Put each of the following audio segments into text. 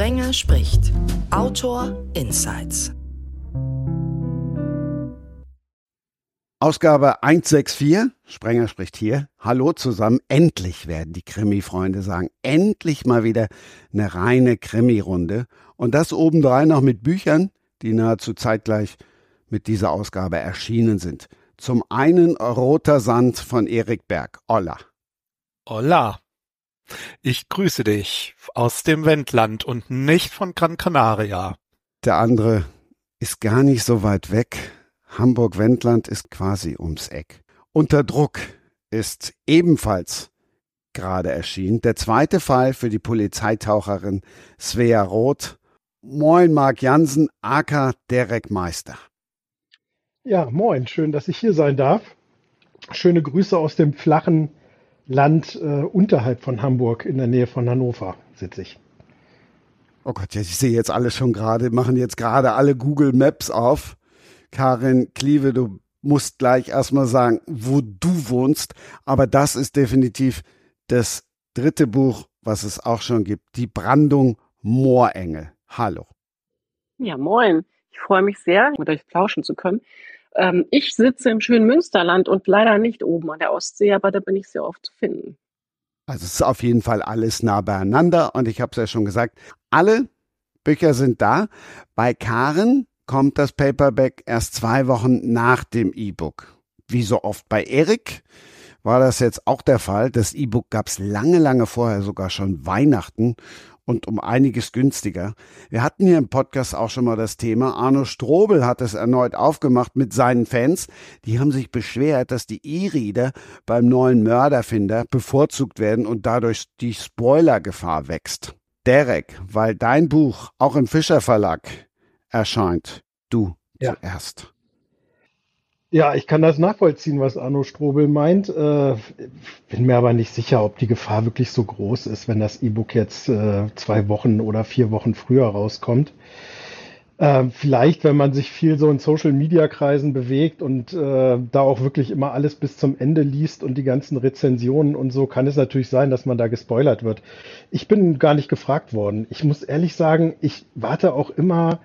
Sprenger spricht. Autor Insights. Ausgabe 164, Sprenger spricht hier. Hallo zusammen. Endlich werden die Krimi-Freunde sagen. Endlich mal wieder eine reine Krimi-Runde. Und das obendrein noch mit Büchern, die nahezu zeitgleich mit dieser Ausgabe erschienen sind. Zum einen Roter Sand von Erik Berg. Olla. Olla. Ich grüße dich aus dem Wendland und nicht von Gran Canaria. Der andere ist gar nicht so weit weg Hamburg-Wendland ist quasi ums Eck. Unter Druck ist ebenfalls gerade erschienen. Der zweite Fall für die Polizeitaucherin Svea Roth. Moin, Marc Jansen, aka Derek Meister. Ja, moin, schön, dass ich hier sein darf. Schöne Grüße aus dem flachen Land äh, unterhalb von Hamburg, in der Nähe von Hannover sitze ich. Oh Gott, ich sehe jetzt alle schon gerade, machen jetzt gerade alle Google Maps auf. Karin Klieve, du musst gleich erstmal sagen, wo du wohnst. Aber das ist definitiv das dritte Buch, was es auch schon gibt. Die Brandung Moorengel. Hallo. Ja, moin. Ich freue mich sehr, mit euch plauschen zu können. Ähm, ich sitze im schönen Münsterland und leider nicht oben an der Ostsee, aber da bin ich sehr oft zu finden. Also es ist auf jeden Fall alles nah beieinander und ich habe es ja schon gesagt, alle Bücher sind da. Bei Karen kommt das Paperback erst zwei Wochen nach dem E-Book. Wie so oft bei Erik war das jetzt auch der Fall. Das E-Book gab es lange, lange vorher, sogar schon Weihnachten und um einiges günstiger. Wir hatten hier im Podcast auch schon mal das Thema. Arno Strobel hat es erneut aufgemacht mit seinen Fans. Die haben sich beschwert, dass die E-Reader beim neuen Mörderfinder bevorzugt werden und dadurch die Spoilergefahr wächst. Derek, weil dein Buch auch im Fischer Verlag erscheint. Du ja. zuerst. Ja, ich kann das nachvollziehen, was Arno Strobel meint. Äh, bin mir aber nicht sicher, ob die Gefahr wirklich so groß ist, wenn das E-Book jetzt äh, zwei Wochen oder vier Wochen früher rauskommt. Äh, vielleicht, wenn man sich viel so in Social-Media-Kreisen bewegt und äh, da auch wirklich immer alles bis zum Ende liest und die ganzen Rezensionen und so, kann es natürlich sein, dass man da gespoilert wird. Ich bin gar nicht gefragt worden. Ich muss ehrlich sagen, ich warte auch immer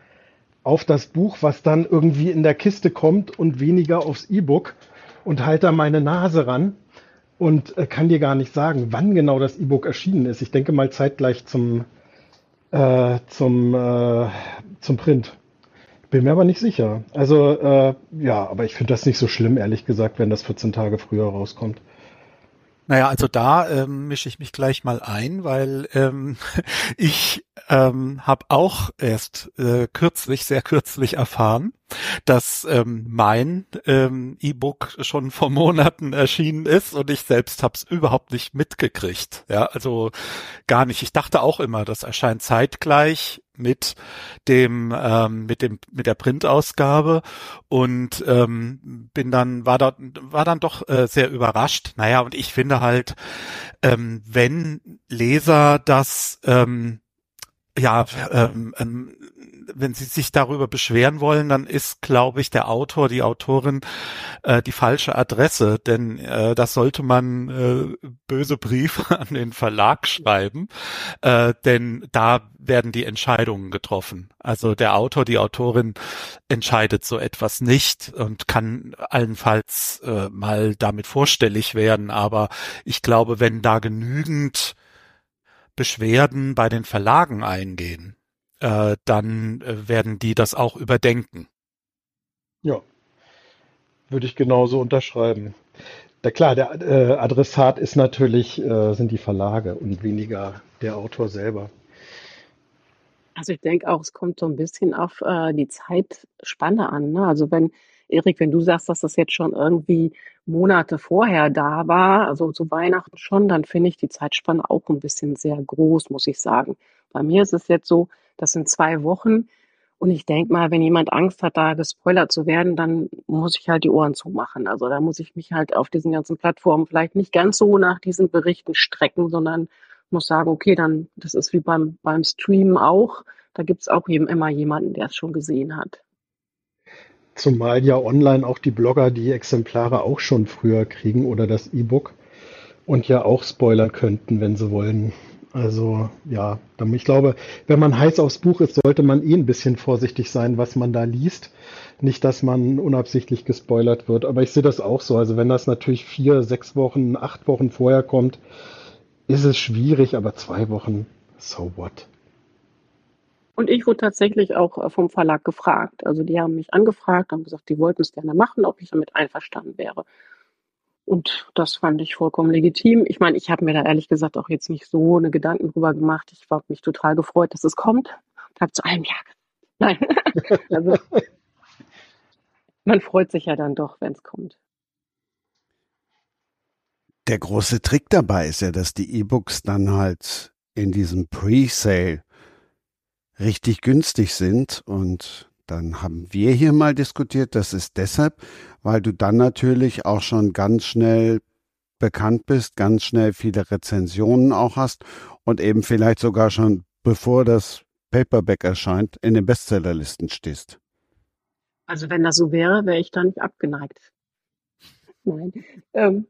auf das Buch, was dann irgendwie in der Kiste kommt und weniger aufs E-Book und halte da meine Nase ran und äh, kann dir gar nicht sagen, wann genau das E-Book erschienen ist. Ich denke mal zeitgleich zum, äh, zum, äh, zum Print. Bin mir aber nicht sicher. Also äh, ja, aber ich finde das nicht so schlimm, ehrlich gesagt, wenn das 14 Tage früher rauskommt. Naja, also da ähm, mische ich mich gleich mal ein, weil ähm, ich ähm, habe auch erst äh, kürzlich, sehr kürzlich erfahren, dass ähm, mein ähm, E-Book schon vor Monaten erschienen ist und ich selbst habe es überhaupt nicht mitgekriegt. Ja, also gar nicht. Ich dachte auch immer, das erscheint zeitgleich mit dem ähm, mit dem mit der Printausgabe und ähm, bin dann war da war dann doch äh, sehr überrascht. Naja, und ich finde halt, ähm, wenn Leser das ähm, ja, ähm, ähm, wenn Sie sich darüber beschweren wollen, dann ist, glaube ich, der Autor, die Autorin äh, die falsche Adresse, denn äh, das sollte man äh, böse Briefe an den Verlag schreiben, äh, denn da werden die Entscheidungen getroffen. Also der Autor, die Autorin entscheidet so etwas nicht und kann allenfalls äh, mal damit vorstellig werden, aber ich glaube, wenn da genügend Beschwerden bei den Verlagen eingehen, äh, dann äh, werden die das auch überdenken. Ja, würde ich genauso unterschreiben. Na klar, der äh, Adressat ist natürlich, äh, sind die Verlage und weniger der Autor selber. Also ich denke auch, es kommt so ein bisschen auf äh, die Zeitspanne an. Ne? Also wenn Erik, wenn du sagst, dass das jetzt schon irgendwie Monate vorher da war, also zu Weihnachten schon, dann finde ich die Zeitspanne auch ein bisschen sehr groß, muss ich sagen. Bei mir ist es jetzt so, das sind zwei Wochen. Und ich denke mal, wenn jemand Angst hat, da gespoilert zu werden, dann muss ich halt die Ohren zumachen. Also da muss ich mich halt auf diesen ganzen Plattformen vielleicht nicht ganz so nach diesen Berichten strecken, sondern muss sagen, okay, dann, das ist wie beim, beim Streamen auch. Da gibt es auch eben immer jemanden, der es schon gesehen hat. Zumal ja online auch die Blogger die Exemplare auch schon früher kriegen oder das E-Book und ja auch spoilern könnten, wenn sie wollen. Also ja, ich glaube, wenn man heiß aufs Buch ist, sollte man eh ein bisschen vorsichtig sein, was man da liest. Nicht, dass man unabsichtlich gespoilert wird. Aber ich sehe das auch so. Also wenn das natürlich vier, sechs Wochen, acht Wochen vorher kommt, ist es schwierig, aber zwei Wochen, so what? Und ich wurde tatsächlich auch äh, vom Verlag gefragt. Also die haben mich angefragt, haben gesagt, die wollten es gerne machen, ob ich damit einverstanden wäre. Und das fand ich vollkommen legitim. Ich meine, ich habe mir da ehrlich gesagt auch jetzt nicht so eine Gedanken drüber gemacht. Ich habe mich total gefreut, dass es kommt und habe zu einem Ja. Nein. also man freut sich ja dann doch, wenn es kommt. Der große Trick dabei ist ja, dass die E-Books dann halt in diesem Pre-Sale richtig günstig sind und dann haben wir hier mal diskutiert, das ist deshalb, weil du dann natürlich auch schon ganz schnell bekannt bist, ganz schnell viele Rezensionen auch hast und eben vielleicht sogar schon bevor das Paperback erscheint, in den Bestsellerlisten stehst. Also wenn das so wäre, wäre ich da nicht abgeneigt. Nein. Ähm,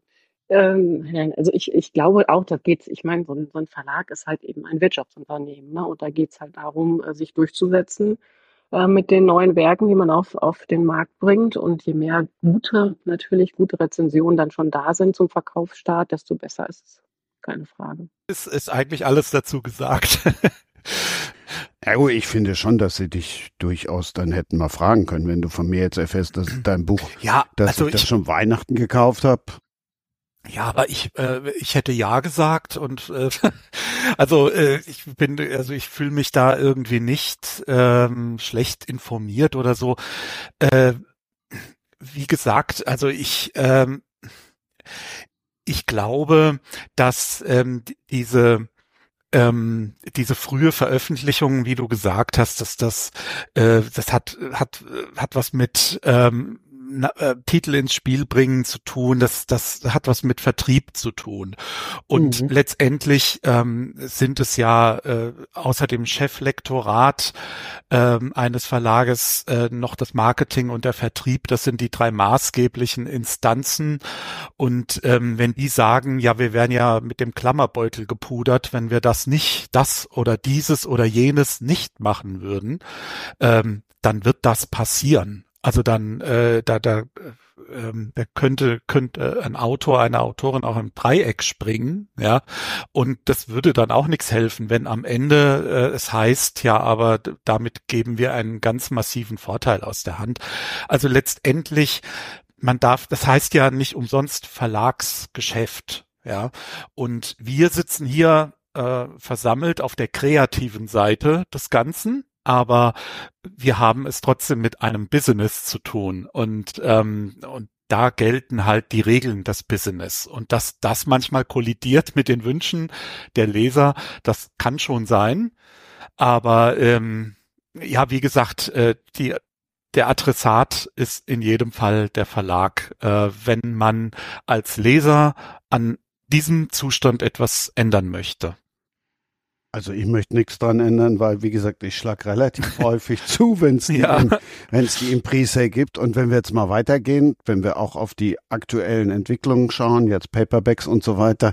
ähm, nein, also ich, ich glaube auch, da geht's, ich meine, so ein, so ein Verlag ist halt eben ein Wirtschaftsunternehmen, ne? Und da geht's halt darum, äh, sich durchzusetzen äh, mit den neuen Werken, die man auf, auf den Markt bringt. Und je mehr gute, natürlich gute Rezensionen dann schon da sind zum Verkaufsstart, desto besser ist es. Keine Frage. Es ist eigentlich alles dazu gesagt. Ja, ich finde schon, dass sie dich durchaus dann hätten mal fragen können, wenn du von mir jetzt erfährst, dass dein Buch, ja, dass also ich das schon Weihnachten gekauft habe. Ja, aber ich äh, ich hätte ja gesagt und äh, also äh, ich bin also ich fühle mich da irgendwie nicht ähm, schlecht informiert oder so. Äh, wie gesagt, also ich ähm, ich glaube, dass ähm, diese ähm, diese frühe Veröffentlichung, wie du gesagt hast, dass das äh, das hat hat hat was mit ähm, äh, Titel ins Spiel bringen zu tun, das, das hat was mit Vertrieb zu tun. Und mhm. letztendlich ähm, sind es ja äh, außer dem Cheflektorat ähm, eines Verlages äh, noch das Marketing und der Vertrieb. Das sind die drei maßgeblichen Instanzen. Und ähm, wenn die sagen, ja, wir werden ja mit dem Klammerbeutel gepudert, wenn wir das nicht, das oder dieses oder jenes nicht machen würden, ähm, dann wird das passieren. Also dann, äh, da, da, äh, ähm, da könnte, könnte ein Autor, eine Autorin auch im Dreieck springen, ja, und das würde dann auch nichts helfen, wenn am Ende äh, es heißt, ja, aber damit geben wir einen ganz massiven Vorteil aus der Hand. Also letztendlich, man darf, das heißt ja nicht umsonst Verlagsgeschäft, ja, und wir sitzen hier äh, versammelt auf der kreativen Seite des Ganzen, aber wir haben es trotzdem mit einem Business zu tun. Und ähm, und da gelten halt die Regeln des Business. Und dass das manchmal kollidiert mit den Wünschen der Leser, das kann schon sein, aber ähm, ja, wie gesagt, äh, die der Adressat ist in jedem Fall der Verlag, äh, wenn man als Leser an diesem Zustand etwas ändern möchte. Also ich möchte nichts dran ändern, weil wie gesagt, ich schlag relativ häufig zu, wenn es die, ja. wenn's die im Presale gibt. Und wenn wir jetzt mal weitergehen, wenn wir auch auf die aktuellen Entwicklungen schauen, jetzt Paperbacks und so weiter,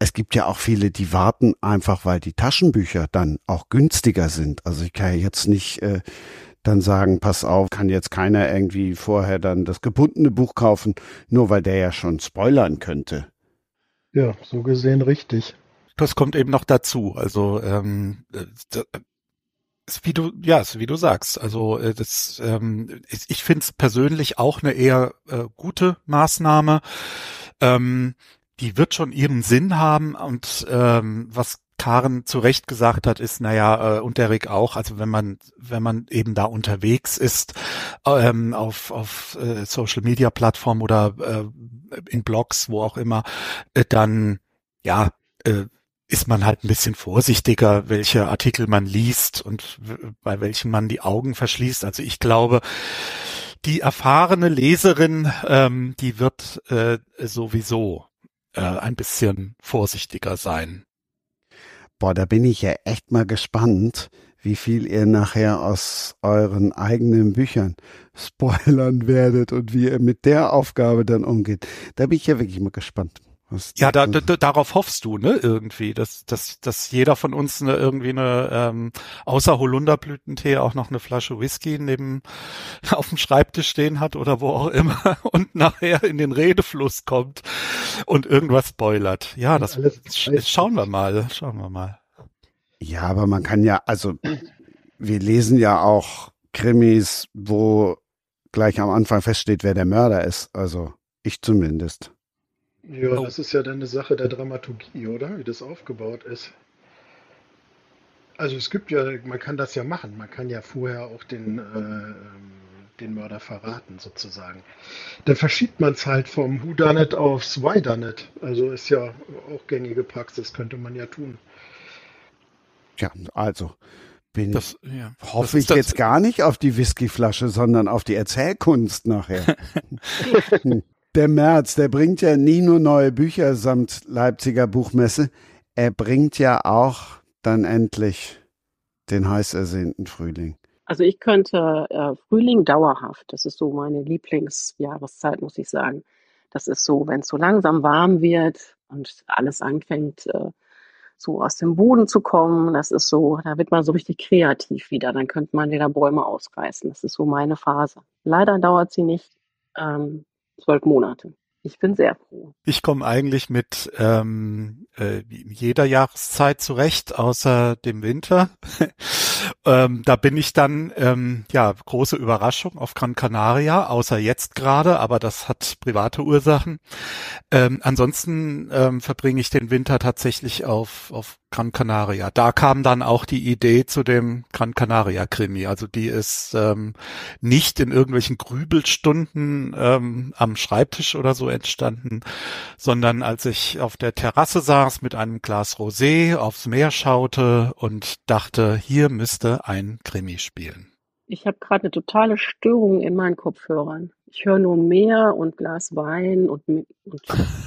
es gibt ja auch viele, die warten einfach, weil die Taschenbücher dann auch günstiger sind. Also ich kann ja jetzt nicht äh, dann sagen, pass auf, kann jetzt keiner irgendwie vorher dann das gebundene Buch kaufen, nur weil der ja schon spoilern könnte. Ja, so gesehen richtig das kommt eben noch dazu. Also ähm, ist wie du, ja, wie du sagst. Also äh, das, ähm, ich finde es persönlich auch eine eher äh, gute Maßnahme. Ähm, die wird schon ihren Sinn haben und ähm, was Karen zu Recht gesagt hat, ist, naja, äh, und Derek auch, also wenn man, wenn man eben da unterwegs ist, ähm, auf, auf äh, Social Media Plattformen oder äh, in Blogs, wo auch immer, äh, dann, ja, äh, ist man halt ein bisschen vorsichtiger, welche Artikel man liest und bei welchen man die Augen verschließt. Also ich glaube, die erfahrene Leserin, ähm, die wird äh, sowieso äh, ein bisschen vorsichtiger sein. Boah, da bin ich ja echt mal gespannt, wie viel ihr nachher aus euren eigenen Büchern spoilern werdet und wie ihr mit der Aufgabe dann umgeht. Da bin ich ja wirklich mal gespannt Was- Ja, da, da, darauf hoffst du, ne, irgendwie, dass, dass, dass jeder von uns eine, irgendwie eine, ähm, außer Holunderblütentee auch noch eine Flasche Whisky neben, auf dem Schreibtisch stehen hat oder wo auch immer und nachher in den Redefluss kommt und irgendwas spoilert. Ja, das, sch- schauen wir mal, schauen wir mal. Ja, aber man kann ja, also wir lesen ja auch Krimis, wo gleich am Anfang feststeht, wer der Mörder ist. Also ich zumindest. Ja, Oh. das ist ja dann eine Sache der Dramaturgie, oder? Wie das aufgebaut ist. Also es gibt ja, man kann das ja machen. Man kann ja vorher auch den, äh, ähm, den Mörder verraten, sozusagen. Dann verschiebt man es halt vom Whodunit aufs Whydunit. Also ist ja auch gängige Praxis, könnte man ja tun. Ja, also bin Das, ja. hoffe das ich das- jetzt gar nicht auf die Whiskyflasche, sondern auf die Erzählkunst nachher. der März, der bringt ja nie nur neue Bücher samt Leipziger Buchmesse, er bringt ja auch dann endlich den heiß ersehnten Frühling. Also ich könnte äh, Frühling dauerhaft, das ist so meine Lieblingsjahreszeit, muss ich sagen. Das ist so, wenn es so langsam warm wird und alles anfängt, äh, so aus dem Boden zu kommen. Das ist so, da wird man so richtig kreativ wieder. Dann könnte man wieder Bäume ausreißen. Das ist so meine Phase. Leider dauert sie nicht ähm, zwölf Monate. Ich bin sehr froh. Ich komme eigentlich mit ähm, äh, jeder Jahreszeit zurecht, außer dem Winter. ähm, da bin ich dann, ähm, ja, große Überraschung auf Gran Canaria, außer jetzt gerade, aber das hat private Ursachen. Ähm, ansonsten ähm, verbringe ich den Winter tatsächlich auf, auf Gran Canaria. Da kam dann auch die Idee zu dem Gran Canaria Krimi. Also die ist ähm, nicht in irgendwelchen Grübelstunden ähm, am Schreibtisch oder so entstanden, sondern als ich auf der Terrasse saß mit einem Glas Rosé, aufs Meer schaute und dachte, hier müsste ein Krimi spielen. Ich habe gerade eine totale Störung in meinen Kopfhörern. Ich höre nur Meer und Glas Wein und, und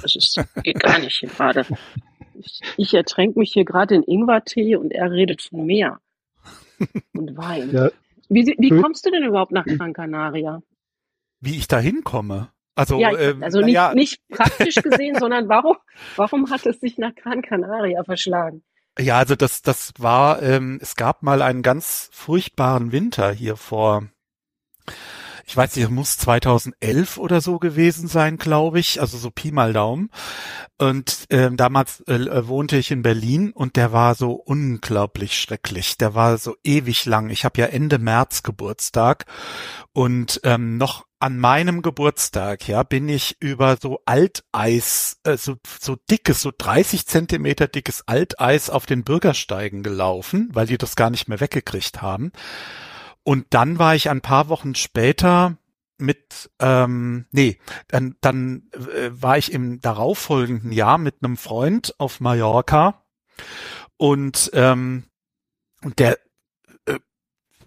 das ist, geht gar nicht hier gerade. Ich, ich ertränke mich hier gerade in Ingwertee und er redet von Meer und Wein. Ja, Wie, wie kommst du denn überhaupt nach Gran Canaria? Wie ich da hinkomme? Also, ja, ähm, also nicht, naja, nicht praktisch gesehen, sondern warum, warum hat es sich nach Gran Canaria verschlagen? Ja, also das, das war, ähm, es gab mal einen ganz furchtbaren Winter hier vor, ich weiß nicht, muss 2011 oder so gewesen sein, glaube ich, also so Pi mal Daumen. Und ähm, damals äh, wohnte ich in Berlin und der war so unglaublich schrecklich. Der war so ewig lang. Ich habe ja Ende März Geburtstag und ähm, noch an meinem Geburtstag, ja, bin ich über so Alteis, äh, so, so dickes, so 30 Zentimeter dickes Alteis auf den Bürgersteigen gelaufen, weil die das gar nicht mehr weggekriegt haben. Und dann war ich ein paar Wochen später mit, ähm, nee, dann, dann äh, war ich im darauffolgenden Jahr mit einem Freund auf Mallorca und, ähm, und der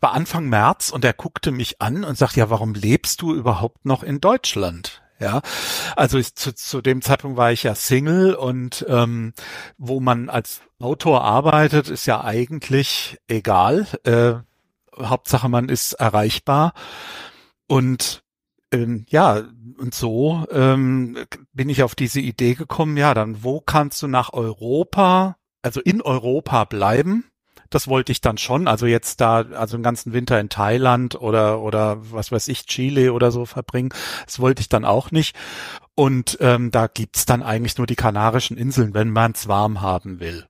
war Anfang März und er guckte mich an und sagt, ja, warum lebst du überhaupt noch in Deutschland? Ja, also ich, zu, zu dem Zeitpunkt war ich ja Single und ähm, wo man als Autor arbeitet, ist ja eigentlich egal. Äh, Hauptsache man ist erreichbar. Und ähm, ja, und so ähm, bin ich auf diese Idee gekommen, ja, dann wo kannst du nach Europa, also in Europa bleiben? Das wollte ich dann schon, also jetzt da, also den ganzen Winter in Thailand oder oder was weiß ich, Chile oder so verbringen, das wollte ich dann auch nicht. Und ähm, da gibt's dann eigentlich nur die Kanarischen Inseln, wenn man's warm haben will.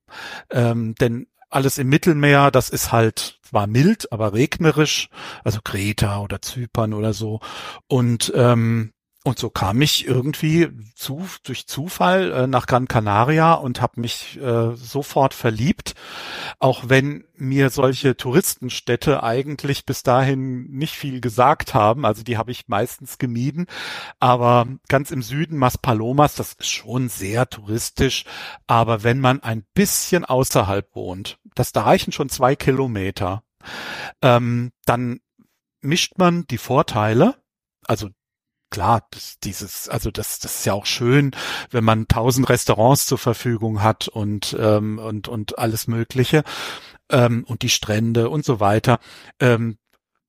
Ähm, denn alles im Mittelmeer, das ist halt zwar mild, aber regnerisch, also Kreta oder Zypern oder so. Und ähm, und so kam ich irgendwie zu, durch Zufall äh, nach Gran Canaria und habe mich äh, sofort verliebt, auch wenn mir solche Touristenstädte eigentlich bis dahin nicht viel gesagt haben. Also die habe ich meistens gemieden. Aber ganz im Süden Maspalomas, das ist schon sehr touristisch. Aber wenn man ein bisschen außerhalb wohnt, das da reichen schon zwei Kilometer, ähm, dann mischt man die Vorteile, also klar, das, dieses, also das, das ist ja auch schön, wenn man tausend Restaurants zur Verfügung hat und ähm, und und alles Mögliche ähm, und die Strände und so weiter. Ähm,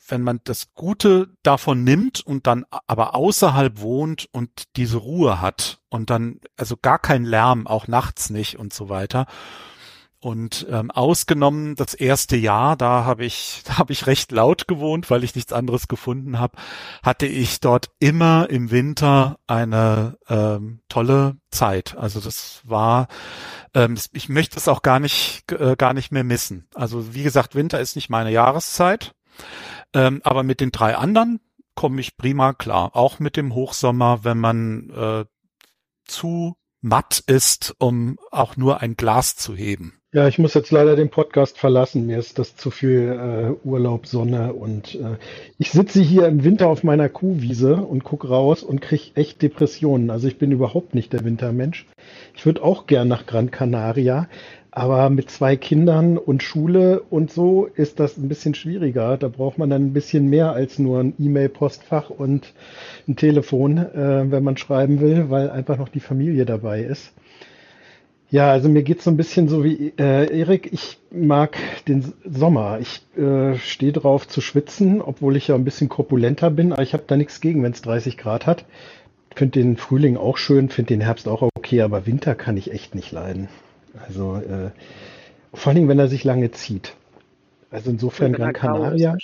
wenn man das Gute davon nimmt und dann aber außerhalb wohnt und diese Ruhe hat und dann also gar kein Lärm, auch nachts nicht und so weiter. Und ähm, ausgenommen das erste Jahr, da habe ich, da habe ich recht laut gewohnt, weil ich nichts anderes gefunden habe, hatte ich dort immer im Winter eine ähm, tolle Zeit. Also das war, ähm, ich möchte es auch gar nicht, äh, gar nicht mehr missen. Also wie gesagt, Winter ist nicht meine Jahreszeit, ähm, aber mit den drei anderen komme ich prima klar. Auch mit dem Hochsommer, wenn man äh, zu matt ist, um auch nur ein Glas zu heben. Ja, ich muss jetzt leider den Podcast verlassen. Mir ist das zu viel äh, Urlaub, Sonne und äh, ich sitze hier im Winter auf meiner Kuhwiese und gucke raus und kriege echt Depressionen. Also ich bin überhaupt nicht der Wintermensch. Ich würde auch gern nach Gran Canaria, aber mit zwei Kindern und Schule und so ist das ein bisschen schwieriger. Da braucht man dann ein bisschen mehr als nur ein E-Mail-Postfach und ein Telefon, äh, wenn man schreiben will, weil einfach noch die Familie dabei ist. Ja, also mir geht's so ein bisschen so wie äh, Erik. Ich mag den Sommer. Ich äh, stehe drauf zu schwitzen, obwohl ich ja ein bisschen korpulenter bin. Aber ich habe da nichts gegen, wenn es 30 Grad hat. Finde den Frühling auch schön, finde den Herbst auch okay, aber Winter kann ich echt nicht leiden. Also äh, vor allen Dingen, wenn er sich lange zieht. Also insofern Gran Canaria.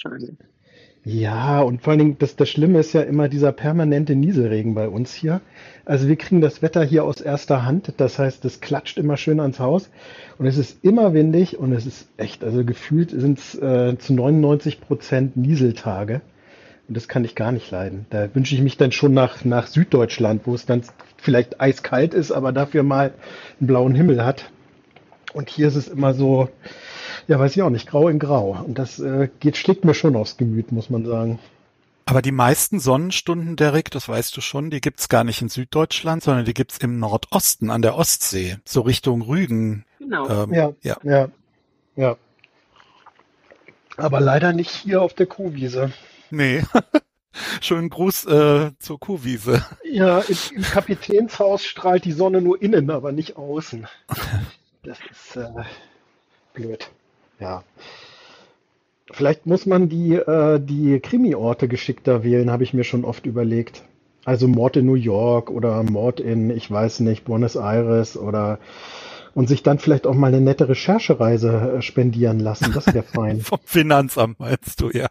Ja, und vor allen Dingen, das, das Schlimme ist ja immer dieser permanente Nieselregen bei uns hier. Also wir kriegen das Wetter hier aus erster Hand. Das heißt, es klatscht immer schön ans Haus und es ist immer windig und es ist echt, also gefühlt sind es äh, zu 99 Prozent Nieseltage. Und das kann ich gar nicht leiden. Da wünsche ich mich dann schon nach, nach Süddeutschland, wo es dann vielleicht eiskalt ist, aber dafür mal einen blauen Himmel hat. Und hier ist es immer so, ja, weiß ich auch nicht, grau in grau. Und das äh, geht, schlägt mir schon aufs Gemüt, muss man sagen. Aber die meisten Sonnenstunden, Derek, das weißt du schon, die gibt's gar nicht in Süddeutschland, sondern die gibt's im Nordosten an der Ostsee, so Richtung Rügen. Genau. Ähm, ja, ja, ja, ja. Aber leider nicht hier auf der Kuhwiese. Nee. Schönen Gruß äh, zur Kuhwiese. Ja, im, im Kapitänshaus strahlt die Sonne nur innen, aber nicht außen. Das ist äh, blöd. Ja. Vielleicht muss man die, äh, die Krimi-Orte geschickter wählen, habe ich mir schon oft überlegt. Also Mord in New York oder Mord in, ich weiß nicht, Buenos Aires oder und sich dann vielleicht auch mal eine nette Recherchereise äh, spendieren lassen. Das wäre fein. vom Finanzamt meinst du, ja.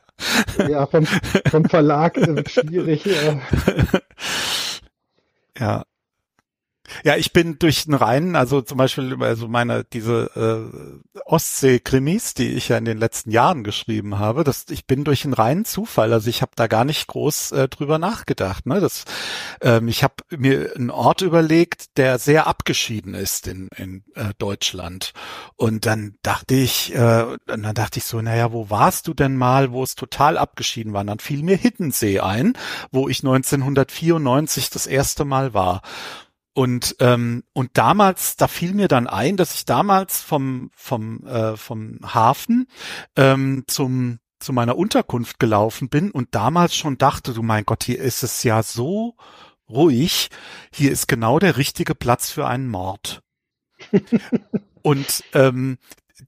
Ja, vom, vom Verlag äh, schwierig. Äh. Ja. Ja, ich bin durch den Rhein, also zum Beispiel also meine diese äh, Ostsee-Krimis, die ich ja in den letzten Jahren geschrieben habe, das, ich bin durch einen reinen Zufall, also ich habe da gar nicht groß äh, drüber nachgedacht. Ne? Das, ähm, ich habe mir einen Ort überlegt, der sehr abgeschieden ist in, in äh, Deutschland. Und dann dachte ich, äh, dann dachte ich so, naja, wo warst du denn mal, wo es total abgeschieden war? Und dann fiel mir Hiddensee ein, wo ich 1994 das erste Mal war. Und ähm, und damals, da fiel mir dann ein, dass ich damals vom vom äh, vom Hafen ähm, zum zu meiner Unterkunft gelaufen bin und damals schon dachte, du mein Gott, hier ist es ja so ruhig, hier ist genau der richtige Platz für einen Mord. und ähm,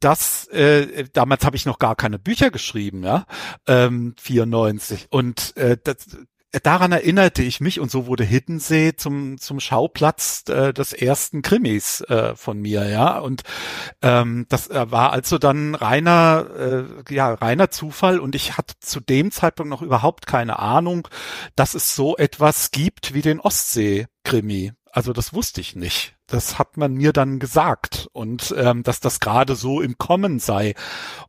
das, äh, damals habe ich noch gar keine Bücher geschrieben, ja, ähm, 94. Und äh, das, daran erinnerte ich mich und so wurde Hiddensee zum zum Schauplatz äh, des ersten Krimis äh, von mir, ja. Und ähm, das äh, war also dann reiner äh, ja reiner Zufall und ich hatte zu dem Zeitpunkt noch überhaupt keine Ahnung, dass es so etwas gibt wie den Ostsee-Krimi. Also das wusste ich nicht. Das hat man mir dann gesagt und ähm, dass das gerade so im Kommen sei.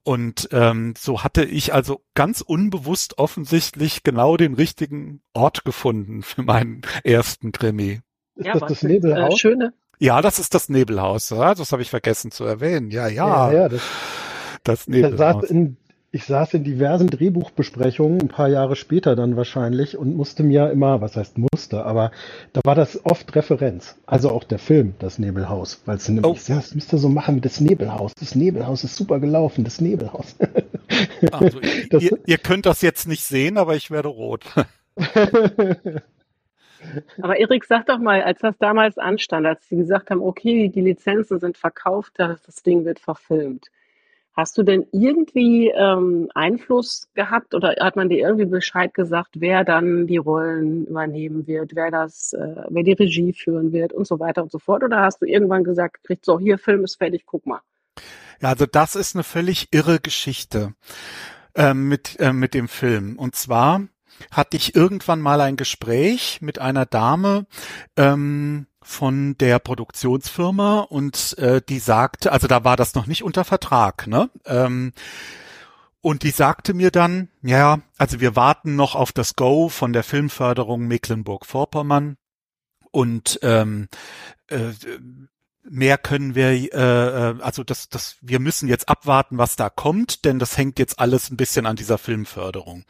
Und ähm, so hatte ich also ganz unbewusst offensichtlich genau den richtigen Ort gefunden für meinen ersten Krimi. Ist ja, das das Nebelhaus? Äh, schöne. Ja, das ist das Nebelhaus. Ja, das habe ich vergessen zu erwähnen. Ja, ja. ja, ja das, das Nebelhaus. Das in, ich saß in diversen Drehbuchbesprechungen, ein paar Jahre später dann wahrscheinlich, und musste mir immer, was heißt musste, aber da war das oft Referenz. Also auch der Film, das Nebelhaus. Weil es dann oh. ja, das müsst ihr so machen mit das Nebelhaus. Das Nebelhaus ist super gelaufen, das Nebelhaus. Also, das, ihr, ihr könnt das jetzt nicht sehen, aber ich werde rot. Aber Erik, sag doch mal, als das damals anstand, als sie gesagt haben, okay, die Lizenzen sind verkauft, das Ding wird verfilmt. Hast du denn irgendwie ähm, Einfluss gehabt oder hat man dir irgendwie Bescheid gesagt, wer dann die Rollen übernehmen wird, wer das, äh, wer die Regie führen wird und so weiter und so fort? Oder hast du irgendwann gesagt, kriegt so, hier Film ist fertig, guck mal. Ja, also das ist eine völlig irre Geschichte äh, mit äh, mit dem Film. Und zwar hatte ich irgendwann mal ein Gespräch mit einer Dame, ähm, von der Produktionsfirma und äh, die sagte, also da war das noch nicht unter Vertrag, ne? Ähm, und die sagte mir dann, ja, also wir warten noch auf das Go von der Filmförderung Mecklenburg-Vorpommern und ähm, äh, mehr können wir, äh, äh, also das, das, wir müssen jetzt abwarten, was da kommt, denn das hängt jetzt alles ein bisschen an dieser Filmförderung.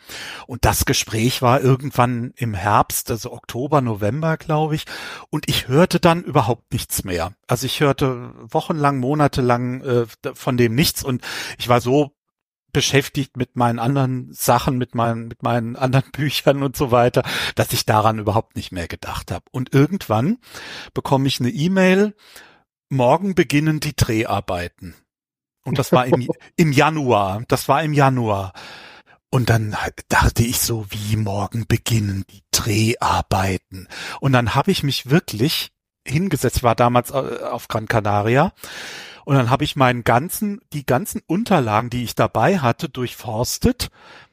Und das Gespräch war irgendwann im Herbst, also Oktober, November, glaube ich, und ich hörte dann überhaupt nichts mehr. Also ich hörte wochenlang, monatelang äh, von dem nichts und ich war so beschäftigt mit meinen anderen Sachen, mit meinen, mit meinen anderen Büchern und so weiter, dass ich daran überhaupt nicht mehr gedacht habe. Und irgendwann bekomme ich eine E-Mail morgen beginnen die Dreharbeiten. Und das war im, im Januar. Das war im Januar. Und dann dachte ich so, wie morgen beginnen die Dreharbeiten. Und dann habe ich mich wirklich hingesetzt, ich war damals äh, auf Gran Canaria, und dann habe ich meinen ganzen, die ganzen Unterlagen, die ich dabei hatte, durchforstet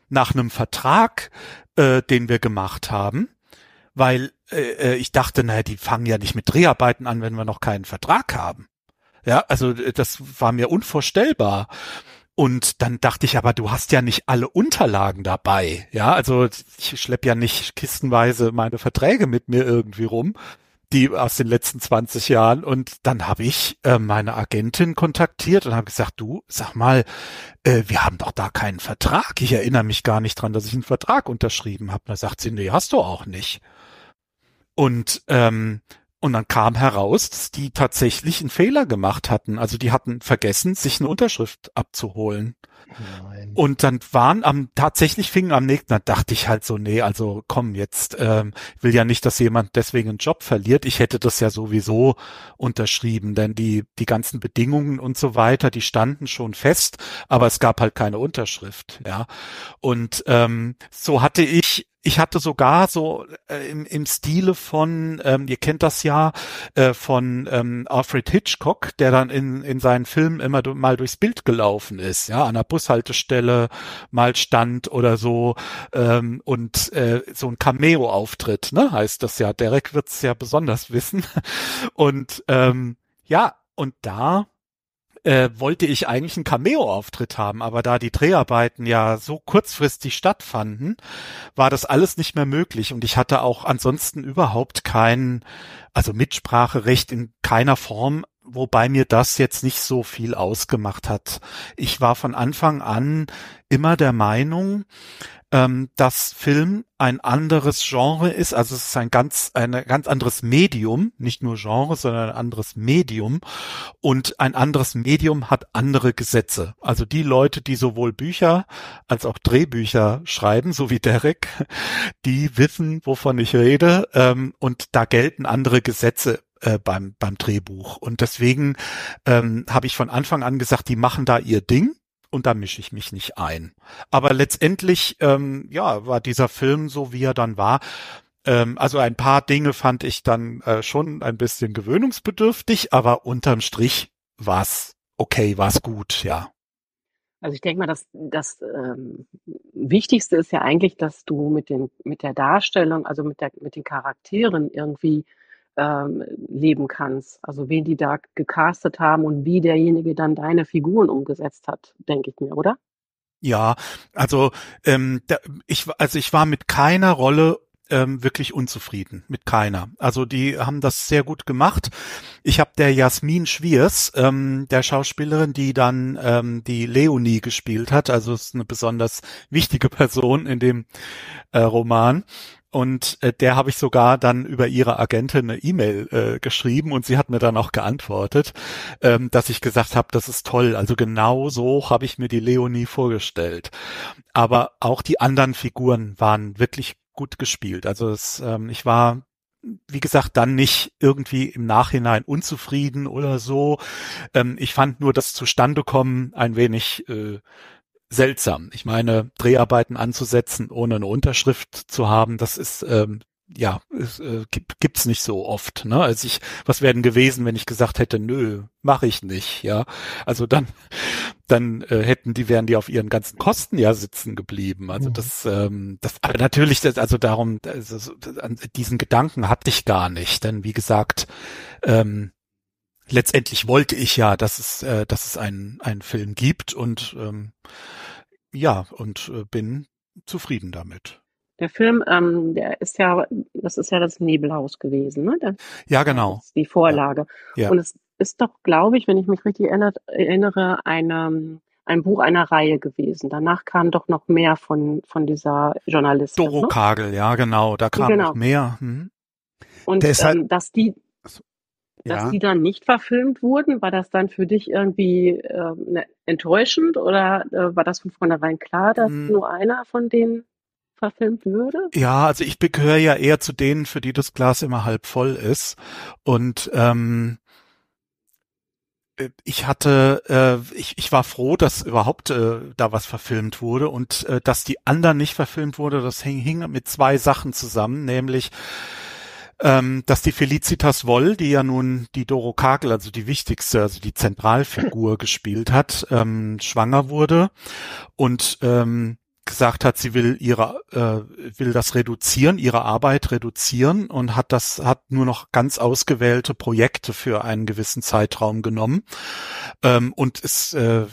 nach einem Vertrag, äh, den wir gemacht haben weil äh, äh, ich dachte, naja, die fangen ja nicht mit Dreharbeiten an, wenn wir noch keinen Vertrag haben. Ja, also äh, das war mir unvorstellbar. Und dann dachte ich aber, du hast ja nicht alle Unterlagen dabei. Ja, also ich schlepp ja nicht kistenweise meine Verträge mit mir irgendwie rum, die aus den letzten 20 Jahren. Und dann habe ich äh, meine Agentin kontaktiert und habe gesagt, du, sag mal, äh, wir haben doch da keinen Vertrag. Ich erinnere mich gar nicht dran, dass ich einen Vertrag unterschrieben habe. Da sagt sie, nee, hast du auch nicht. Und ähm, und dann kam heraus, dass die tatsächlich einen Fehler gemacht hatten. Also die hatten vergessen, sich eine Unterschrift abzuholen. Nein. Und dann waren am tatsächlich fingen am nächsten, dann dachte ich halt so, nee, also komm, jetzt ähm, will ja nicht, dass jemand deswegen einen Job verliert. Ich hätte das ja sowieso unterschrieben, denn die die ganzen Bedingungen und so weiter, die standen schon fest, aber es gab halt keine Unterschrift, ja. Und ähm, so hatte ich ich hatte sogar so äh, im, im Stile von, ähm, ihr kennt das ja, äh, von ähm, Alfred Hitchcock, der dann in, in seinen Filmen immer do, mal durchs Bild gelaufen ist, ja, an der Bushaltestelle mal stand oder so ähm, und äh, so ein Cameo-Auftritt, ne, heißt das ja. Derek wird's ja besonders wissen. Und ähm, ja, und da äh, wollte ich eigentlich einen Cameo-Auftritt haben, aber da die Dreharbeiten ja so kurzfristig stattfanden, war das alles nicht mehr möglich. Und ich hatte auch ansonsten überhaupt kein, also Mitspracherecht in keiner Form wobei mir das jetzt nicht so viel ausgemacht hat. Ich war von Anfang an immer der Meinung, ähm, dass Film ein anderes Genre ist, also es ist ein ganz, ein ganz anderes Medium, nicht nur Genre, sondern ein anderes Medium und ein anderes Medium hat andere Gesetze. Also die Leute, die sowohl Bücher als auch Drehbücher schreiben, so wie Derek, die wissen, wovon ich rede ähm, und da gelten andere Gesetze äh, beim, beim Drehbuch. Und deswegen ähm, habe ich von Anfang an gesagt, die machen da ihr Ding und da mische ich mich nicht ein. Aber letztendlich, ähm, ja, war dieser Film so, wie er dann war. Ähm, also ein paar Dinge fand ich dann äh, schon ein bisschen gewöhnungsbedürftig, aber unterm Strich war's okay, war's gut, ja. Also ich denke mal, das, das ähm, Wichtigste ist ja eigentlich, dass du mit den mit der Darstellung, also mit der mit den Charakteren irgendwie ähm, leben kannst. Also wen die da gecastet haben und wie derjenige dann deine Figuren umgesetzt hat, denke ich mir, oder? Ja, also ähm, da, ich also ich war mit keiner Rolle ähm, wirklich unzufrieden mit keiner. Also die haben das sehr gut gemacht. Ich habe der Jasmin Schwiers, ähm, der Schauspielerin, die dann ähm, die Leonie gespielt hat, also ist eine besonders wichtige Person in dem äh, Roman. Und äh, der habe ich sogar dann über ihre Agentin eine E-Mail äh, geschrieben und sie hat mir dann auch geantwortet, ähm, dass ich gesagt habe, das ist toll. Also genau so habe ich mir die Leonie vorgestellt. Aber auch die anderen Figuren waren wirklich gut gespielt. Also es, ähm, ich war wie gesagt, dann nicht irgendwie im Nachhinein unzufrieden oder so. Ähm, ich fand nur das Zustandekommen ein wenig äh, seltsam. Ich meine, Dreharbeiten anzusetzen, ohne eine Unterschrift zu haben, das ist ähm, ja, es äh, gibt, gibt's nicht so oft. Ne? Also ich, was wären gewesen, wenn ich gesagt hätte, nö, mache ich nicht. Ja, also dann, dann äh, hätten die wären die auf ihren ganzen Kosten ja sitzen geblieben. Also mhm. das, ähm, das, aber natürlich, das, also darum, also, diesen Gedanken hatte ich gar nicht, denn wie gesagt, ähm, letztendlich wollte ich ja, dass es, äh, dass es einen einen Film gibt und ähm, ja und äh, bin zufrieden damit. Der Film, ähm, der ist ja, das ist ja das Nebelhaus gewesen, ne? Der, ja, genau. die Vorlage. Ja. Und es ist doch, glaube ich, wenn ich mich richtig erinnert, erinnere, eine, ein Buch einer Reihe gewesen. Danach kam doch noch mehr von, von dieser Journalistin. Doro ne? Kagel, ja, genau, da kam genau. noch mehr. Hm. Und ähm, dass die, dass ja. die dann nicht verfilmt wurden, war das dann für dich irgendwie äh, ne, enttäuschend oder äh, war das von vornherein klar, dass hm. nur einer von denen verfilmt würde? Ja, also ich gehöre ja eher zu denen, für die das Glas immer halb voll ist. Und ähm, äh, ich hatte, äh, ich, ich war froh, dass überhaupt äh, da was verfilmt wurde und äh, dass die anderen nicht verfilmt wurde, das hing, hing mit zwei Sachen zusammen, nämlich ähm, dass die Felicitas Woll, die ja nun die Doro Kagel, also die wichtigste, also die Zentralfigur gespielt hat, ähm, schwanger wurde und ähm, gesagt hat, sie will ihre äh, will das reduzieren, ihre Arbeit reduzieren und hat das hat nur noch ganz ausgewählte Projekte für einen gewissen Zeitraum genommen. Ähm, und es äh,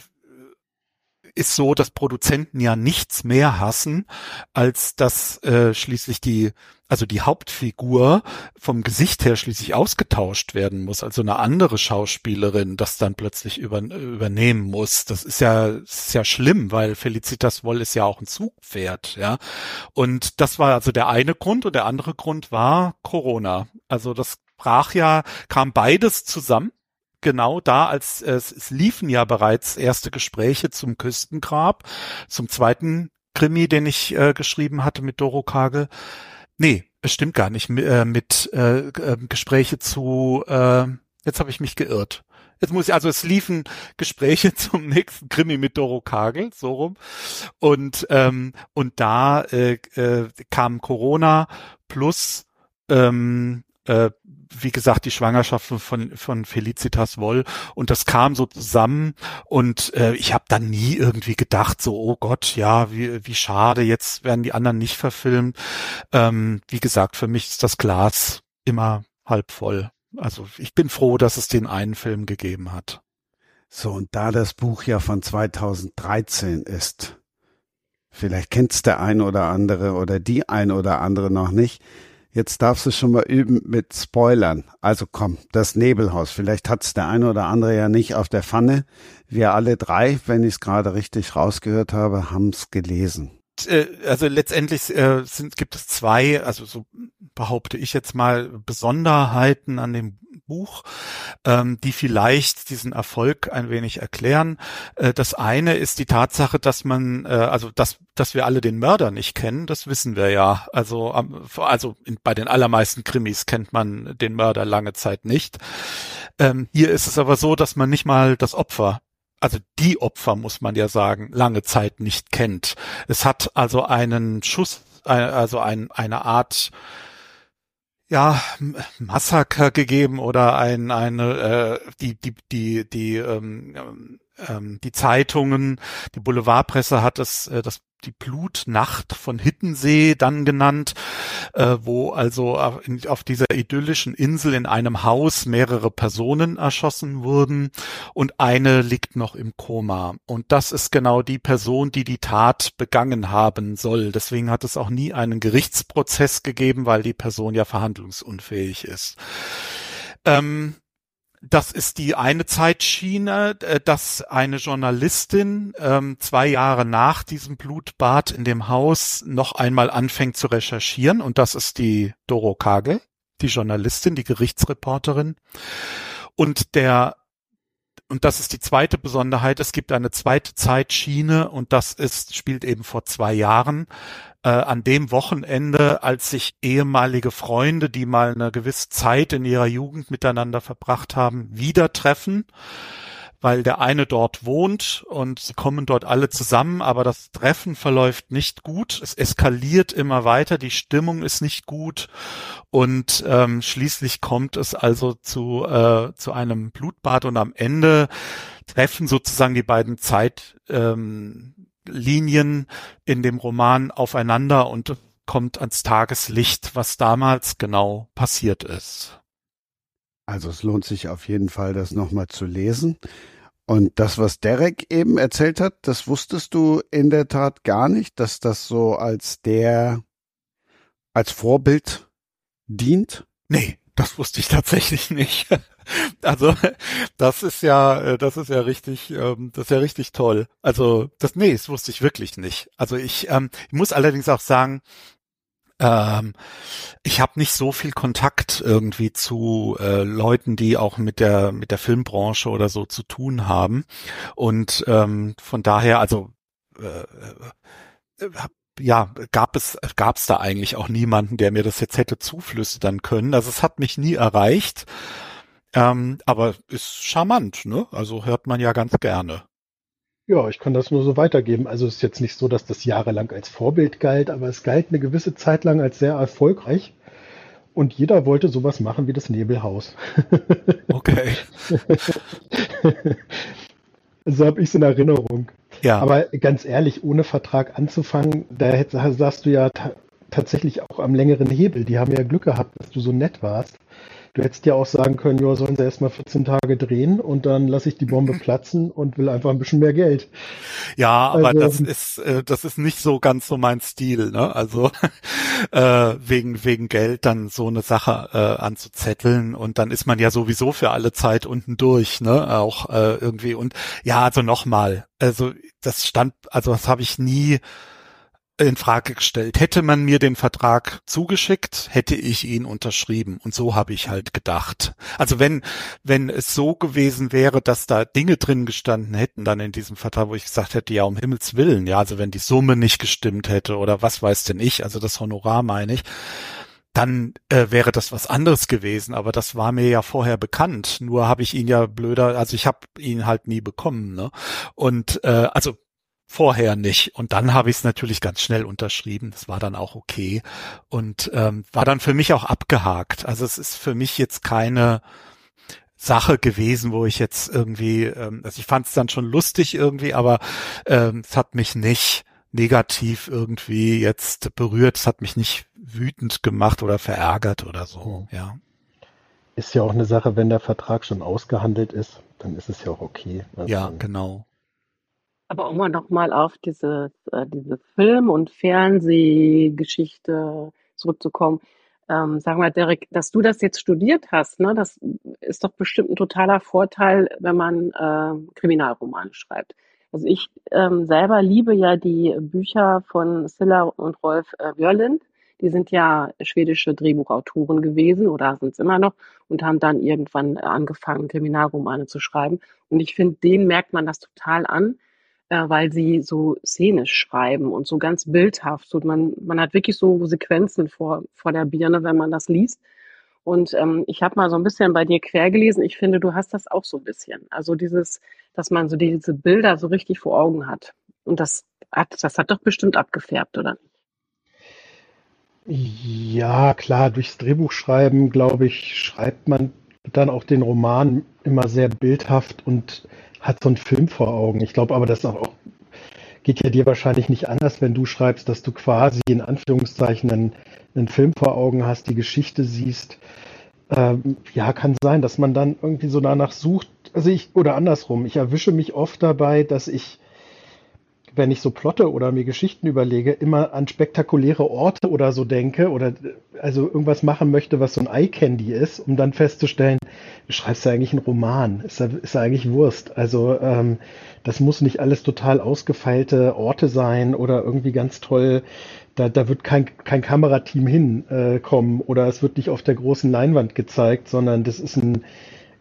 ist so, dass Produzenten ja nichts mehr hassen, als dass äh, schließlich die, also die Hauptfigur vom Gesicht her schließlich ausgetauscht werden muss, also eine andere Schauspielerin das dann plötzlich über, übernehmen muss. Das ist ja, ist ja schlimm, weil Felicitas Woll ist ja auch ein Zugpferd, ja. Und das war also der eine Grund und der andere Grund war Corona. Also das brach ja, kam beides zusammen genau da, als es, es liefen ja bereits erste Gespräche zum Küstengrab, zum zweiten Krimi, den ich äh, geschrieben hatte mit Doro Kagel. Nee, es stimmt gar nicht. Äh, mit äh, äh, Gespräche zu, äh, jetzt habe ich mich geirrt. Jetzt muss ich, also es liefen Gespräche zum nächsten Krimi mit Doro Kagel, so rum. Und, ähm, und da äh, äh, kam Corona plus ähm, äh, wie gesagt, die Schwangerschaft von, von Felicitas Woll und das kam so zusammen und äh, ich habe dann nie irgendwie gedacht, so, oh Gott, ja, wie, wie schade, jetzt werden die anderen nicht verfilmt. Ähm, wie gesagt, für mich ist das Glas immer halb voll. Also ich bin froh, dass es den einen Film gegeben hat. So, und da das Buch ja von 2013 ist, vielleicht kennt's der ein oder andere oder die ein oder andere noch nicht, Jetzt darfst du schon mal üben mit Spoilern. Also komm, das Nebelhaus. Vielleicht hat's der eine oder andere ja nicht auf der Pfanne. Wir alle drei, wenn ich es gerade richtig rausgehört habe, haben's gelesen. Äh, also letztendlich äh, sind, gibt es zwei, also so behaupte ich jetzt mal, Besonderheiten an dem Buch, ähm, die vielleicht diesen Erfolg ein wenig erklären. Äh, das eine ist die Tatsache, dass man, äh, also dass, dass wir alle den Mörder nicht kennen, das wissen wir ja. Also, ähm, also in, bei den allermeisten Krimis kennt man den Mörder lange Zeit nicht. Ähm, hier ist es aber so, dass man nicht mal das Opfer also die Opfer, muss man ja sagen, lange Zeit nicht kennt. Es hat also einen Schuss, äh, also ein, eine Art ja, Massaker gegeben oder ein, eine, äh, die, die, die, die, ähm, ähm, die Zeitungen, die Boulevardpresse hat das, äh, das die Blutnacht von Hittensee dann genannt, äh, wo also auf dieser idyllischen Insel in einem Haus mehrere Personen erschossen wurden und eine liegt noch im Koma. Und das ist genau die Person, die die Tat begangen haben soll. Deswegen hat es auch nie einen Gerichtsprozess gegeben, weil die Person ja verhandlungsunfähig ist. Ähm, das ist die eine Zeitschiene, äh, dass eine Journalistin ähm, zwei Jahre nach diesem Blutbad in dem Haus noch einmal anfängt zu recherchieren und das ist die Doro Kagel, die Journalistin, die Gerichtsreporterin. Und der und das ist die zweite Besonderheit, es gibt eine zweite Zeitschiene und das ist, spielt eben vor zwei Jahren, äh, an dem Wochenende, als sich ehemalige Freunde, die mal eine gewisse Zeit in ihrer Jugend miteinander verbracht haben, wieder treffen weil der eine dort wohnt und sie kommen dort alle zusammen, aber das Treffen verläuft nicht gut. Es eskaliert immer weiter, die Stimmung ist nicht gut und ähm, schließlich kommt es also zu, äh, zu einem Blutbad und am Ende treffen sozusagen die beiden Zeitlinien ähm, in dem Roman aufeinander und kommt ans Tageslicht, was damals genau passiert ist. Also es lohnt sich auf jeden Fall, das nochmal zu lesen. Und das, was Derek eben erzählt hat, das wusstest du in der Tat gar nicht, dass das so als der, als Vorbild dient? Nee, das wusste ich tatsächlich nicht. Also das ist ja, das ist ja richtig, ähm, das ist ja richtig toll. Also das, nee, das wusste ich wirklich nicht. Also ich, ähm, ich muss allerdings auch sagen, ähm, ich habe nicht so viel Kontakt irgendwie zu äh, Leuten, die auch mit der mit der Filmbranche oder so zu tun haben und ähm, von daher also äh, äh, ja, gab es, gab es da eigentlich auch niemanden, der mir das jetzt hätte zuflüstern können. Also es hat mich nie erreicht. Ähm, aber ist charmant, ne? Also hört man ja ganz gerne. Ja, ich kann das nur so weitergeben. Also es ist jetzt nicht so, dass das jahrelang als Vorbild galt, aber es galt eine gewisse Zeit lang als sehr erfolgreich. Und jeder wollte sowas machen wie das Nebelhaus. Okay. so habe ich es in Erinnerung. Ja. Aber ganz ehrlich, ohne Vertrag anzufangen, da sagst du ja tatsächlich auch am längeren Hebel. Die haben ja Glück gehabt, dass du so nett warst. Du hättest ja auch sagen können, ja, sollen sie erstmal 14 Tage drehen und dann lasse ich die Bombe platzen und will einfach ein bisschen mehr Geld. Ja, aber also, das ist äh, das ist nicht so ganz so mein Stil, ne? Also äh, wegen wegen Geld dann so eine Sache äh, anzuzetteln und dann ist man ja sowieso für alle Zeit unten durch, ne? Auch äh, irgendwie und ja, also nochmal, also das stand, also das habe ich nie in Frage gestellt. Hätte man mir den Vertrag zugeschickt, hätte ich ihn unterschrieben. Und so habe ich halt gedacht. Also wenn, wenn es so gewesen wäre, dass da Dinge drin gestanden hätten, dann in diesem Vertrag, wo ich gesagt hätte, ja, um Himmels Willen, ja, also wenn die Summe nicht gestimmt hätte oder was weiß denn ich, also das Honorar meine ich, dann äh, wäre das was anderes gewesen, aber das war mir ja vorher bekannt. Nur habe ich ihn ja blöder, also ich habe ihn halt nie bekommen. Ne? Und äh, also vorher nicht. Und dann habe ich es natürlich ganz schnell unterschrieben. Das war dann auch okay und ähm, war dann für mich auch abgehakt. Also es ist für mich jetzt keine Sache gewesen, wo ich jetzt irgendwie, ähm, also ich fand es dann schon lustig irgendwie, aber ähm, es hat mich nicht negativ irgendwie jetzt berührt. Es hat mich nicht wütend gemacht oder verärgert oder so. Oh. Ja. Ist ja auch eine Sache, wenn der Vertrag schon ausgehandelt ist, dann ist es ja auch okay. Also ja, genau. Aber um mal nochmal auf diese, äh, diese Film- und Fernsehgeschichte zurückzukommen. Ähm, sag mal, Derek, dass du das jetzt studiert hast, ne, das ist doch bestimmt ein totaler Vorteil, wenn man äh, Kriminalromane schreibt. Also ich ähm, selber liebe ja die Bücher von Silla und Rolf äh, Björlind. Die sind ja schwedische Drehbuchautoren gewesen oder sind es immer noch und haben dann irgendwann angefangen, Kriminalromane zu schreiben. Und ich finde, denen merkt man das total an, äh, weil sie so szenisch schreiben und so ganz bildhaft. So man, man hat wirklich so Sequenzen vor, vor der Birne, wenn man das liest. Und ähm, ich habe mal so ein bisschen bei dir quer gelesen. Ich finde, du hast das auch so ein bisschen. Also dieses, dass man so diese Bilder so richtig vor Augen hat. Und das hat, das hat doch bestimmt abgefärbt, oder? Ja, klar, durchs Drehbuchschreiben, glaube ich, schreibt man dann auch den Roman immer sehr bildhaft und hat so einen Film vor Augen. Ich glaube aber, das auch, geht ja dir wahrscheinlich nicht anders, wenn du schreibst, dass du quasi in Anführungszeichen einen, einen Film vor Augen hast, die Geschichte siehst. Ähm, ja, kann sein, dass man dann irgendwie so danach sucht. Also ich, oder andersrum, ich erwische mich oft dabei, dass ich wenn ich so plotte oder mir Geschichten überlege, immer an spektakuläre Orte oder so denke oder also irgendwas machen möchte, was so ein Eye-Candy ist, um dann festzustellen, du schreibst ja eigentlich einen Roman, ist ja, ist eigentlich Wurst. Also ähm, das muss nicht alles total ausgefeilte Orte sein oder irgendwie ganz toll, da, da wird kein, kein Kamerateam hinkommen äh, oder es wird nicht auf der großen Leinwand gezeigt, sondern das ist ein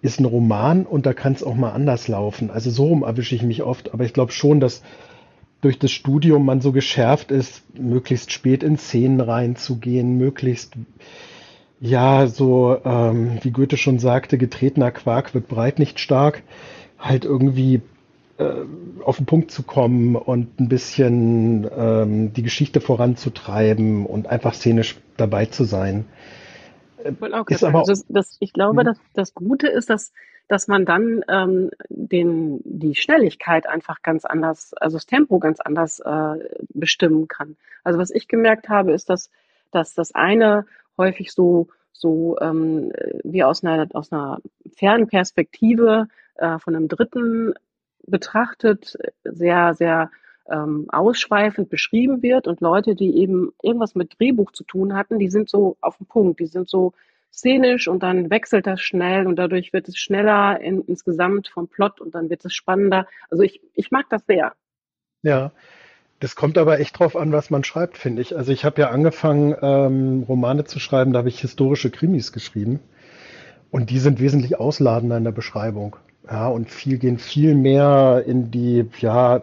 ist ein Roman und da kann es auch mal anders laufen. Also so rum erwische ich mich oft, aber ich glaube schon, dass durch das Studium man so geschärft ist, möglichst spät in Szenen reinzugehen, möglichst, ja, so, ähm, wie Goethe schon sagte, getretener Quark wird breit nicht stark, halt irgendwie äh, auf den Punkt zu kommen und ein bisschen ähm, die Geschichte voranzutreiben und einfach szenisch dabei zu sein. Ist aber, also das, ich glaube, mhm. dass das Gute ist, dass dass man dann ähm, den, die Schnelligkeit einfach ganz anders, also das Tempo ganz anders äh, bestimmen kann. Also was ich gemerkt habe, ist, dass, dass das eine häufig so, so ähm, wie aus einer, aus einer fernen Perspektive äh, von einem Dritten betrachtet, sehr, sehr ähm, ausschweifend beschrieben wird und Leute, die eben irgendwas mit Drehbuch zu tun hatten, die sind so auf dem Punkt, die sind so szenisch und dann wechselt das schnell und dadurch wird es schneller in, insgesamt vom Plot und dann wird es spannender. Also ich, ich mag das sehr. Ja, das kommt aber echt drauf an, was man schreibt, finde ich. Also ich habe ja angefangen, ähm, Romane zu schreiben, da habe ich historische Krimis geschrieben. Und die sind wesentlich ausladender in der Beschreibung. Ja, und viel gehen viel mehr in die, ja,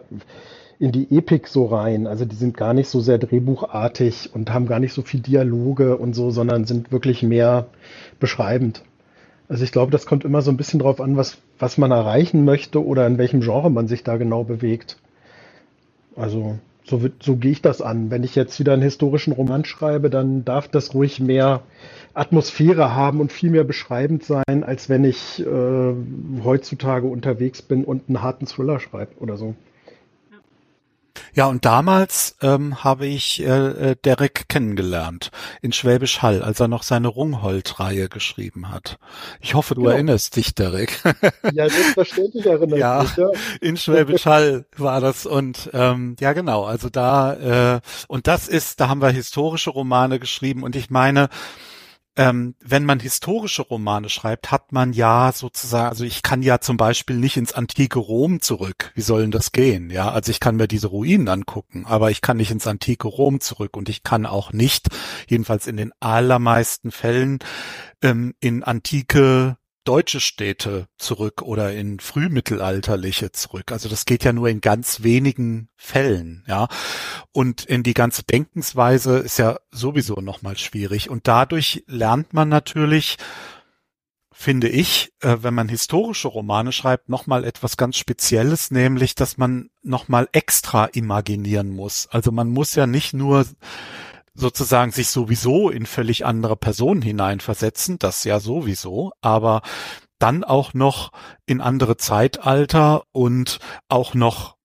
in die Epik so rein. Also die sind gar nicht so sehr drehbuchartig und haben gar nicht so viel Dialoge und so, sondern sind wirklich mehr beschreibend. Also ich glaube, das kommt immer so ein bisschen drauf an, was, was man erreichen möchte oder in welchem Genre man sich da genau bewegt. Also so, so gehe ich das an. Wenn ich jetzt wieder einen historischen Roman schreibe, dann darf das ruhig mehr Atmosphäre haben und viel mehr beschreibend sein, als wenn ich äh, heutzutage unterwegs bin und einen harten Thriller schreibe oder so. Ja, und damals ähm, habe ich äh, äh, Derek kennengelernt in Schwäbisch Hall, als er noch seine Rungholt-Reihe geschrieben hat. Ich hoffe, du genau. erinnerst dich, Derek. ja, selbstverständlich erinnere ja, mich. Ja, in Schwäbisch Hall war das und ähm, ja genau, also da äh, und das ist, da haben wir historische Romane geschrieben und ich meine, ähm, wenn man historische Romane schreibt, hat man ja sozusagen, also ich kann ja zum Beispiel nicht ins antike Rom zurück. Wie soll denn das gehen? Ja, also ich kann mir diese Ruinen angucken, aber ich kann nicht ins antike Rom zurück und ich kann auch nicht, jedenfalls in den allermeisten Fällen, ähm, in antike deutsche Städte zurück oder in frühmittelalterliche zurück. Also das geht ja nur in ganz wenigen Fällen, ja. Und in die ganze Denkensweise ist ja sowieso nochmal schwierig. Und dadurch lernt man natürlich, finde ich, äh, wenn man historische Romane schreibt, nochmal etwas ganz Spezielles, nämlich, dass man nochmal extra imaginieren muss. Also man muss ja nicht nur sozusagen sich sowieso in völlig andere Personen hineinversetzen, das ja sowieso, aber dann auch noch in andere Zeitalter und auch noch,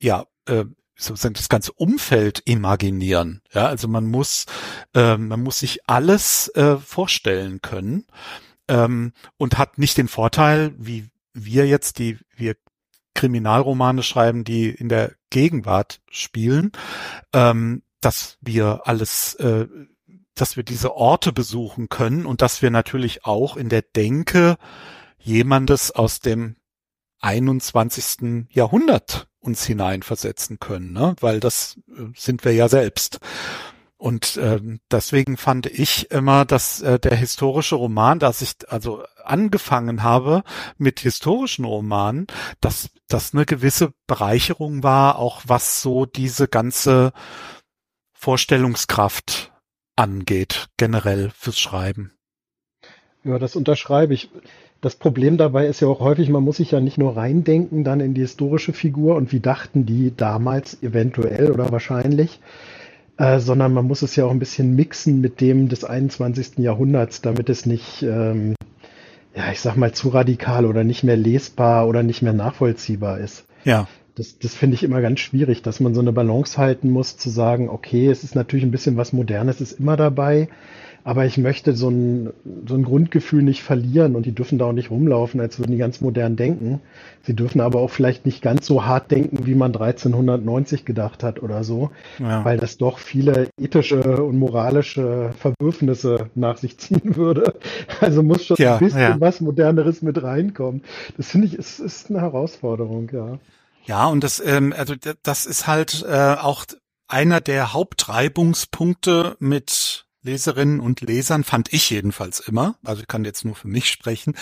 ja, äh, sozusagen das ganze Umfeld imaginieren. Ja, also man muss, äh, man muss sich alles äh, vorstellen können ähm, und hat nicht den Vorteil, wie wir jetzt, die wir Kriminalromane schreiben, die in der Gegenwart spielen, ähm, dass wir alles, äh, dass wir diese Orte besuchen können und dass wir natürlich auch in der Denke jemandes aus dem 21. Jahrhundert uns hineinversetzen können, ne? weil das äh, sind wir ja selbst. Und äh, deswegen fand ich immer, dass äh, der historische Roman, dass ich also angefangen habe mit historischen Romanen, dass das eine gewisse Bereicherung war, auch was so diese ganze Vorstellungskraft angeht, generell fürs Schreiben. Ja, das unterschreibe ich. Das Problem dabei ist ja auch häufig, man muss sich ja nicht nur reindenken dann in die historische Figur und wie dachten die damals eventuell oder wahrscheinlich, äh, sondern man muss es ja auch ein bisschen mixen mit dem des 21. Jahrhunderts, damit es nicht, ähm, ja, ich sag mal, zu radikal oder nicht mehr lesbar oder nicht mehr nachvollziehbar ist. Ja das, das finde ich immer ganz schwierig, dass man so eine Balance halten muss, zu sagen, okay, es ist natürlich ein bisschen was Modernes, ist immer dabei, aber ich möchte so ein, so ein Grundgefühl nicht verlieren und die dürfen da auch nicht rumlaufen, als würden die ganz modern denken. Sie dürfen aber auch vielleicht nicht ganz so hart denken, wie man 1390 gedacht hat oder so, ja. weil das doch viele ethische und moralische Verwürfnisse nach sich ziehen würde. Also muss schon ja, ein bisschen ja. was Moderneres mit reinkommen. Das finde ich, ist, ist eine Herausforderung, ja. Ja, und das, ähm, also das ist halt äh, auch einer der Hauptreibungspunkte mit Leserinnen und Lesern, fand ich jedenfalls immer, also ich kann jetzt nur für mich sprechen,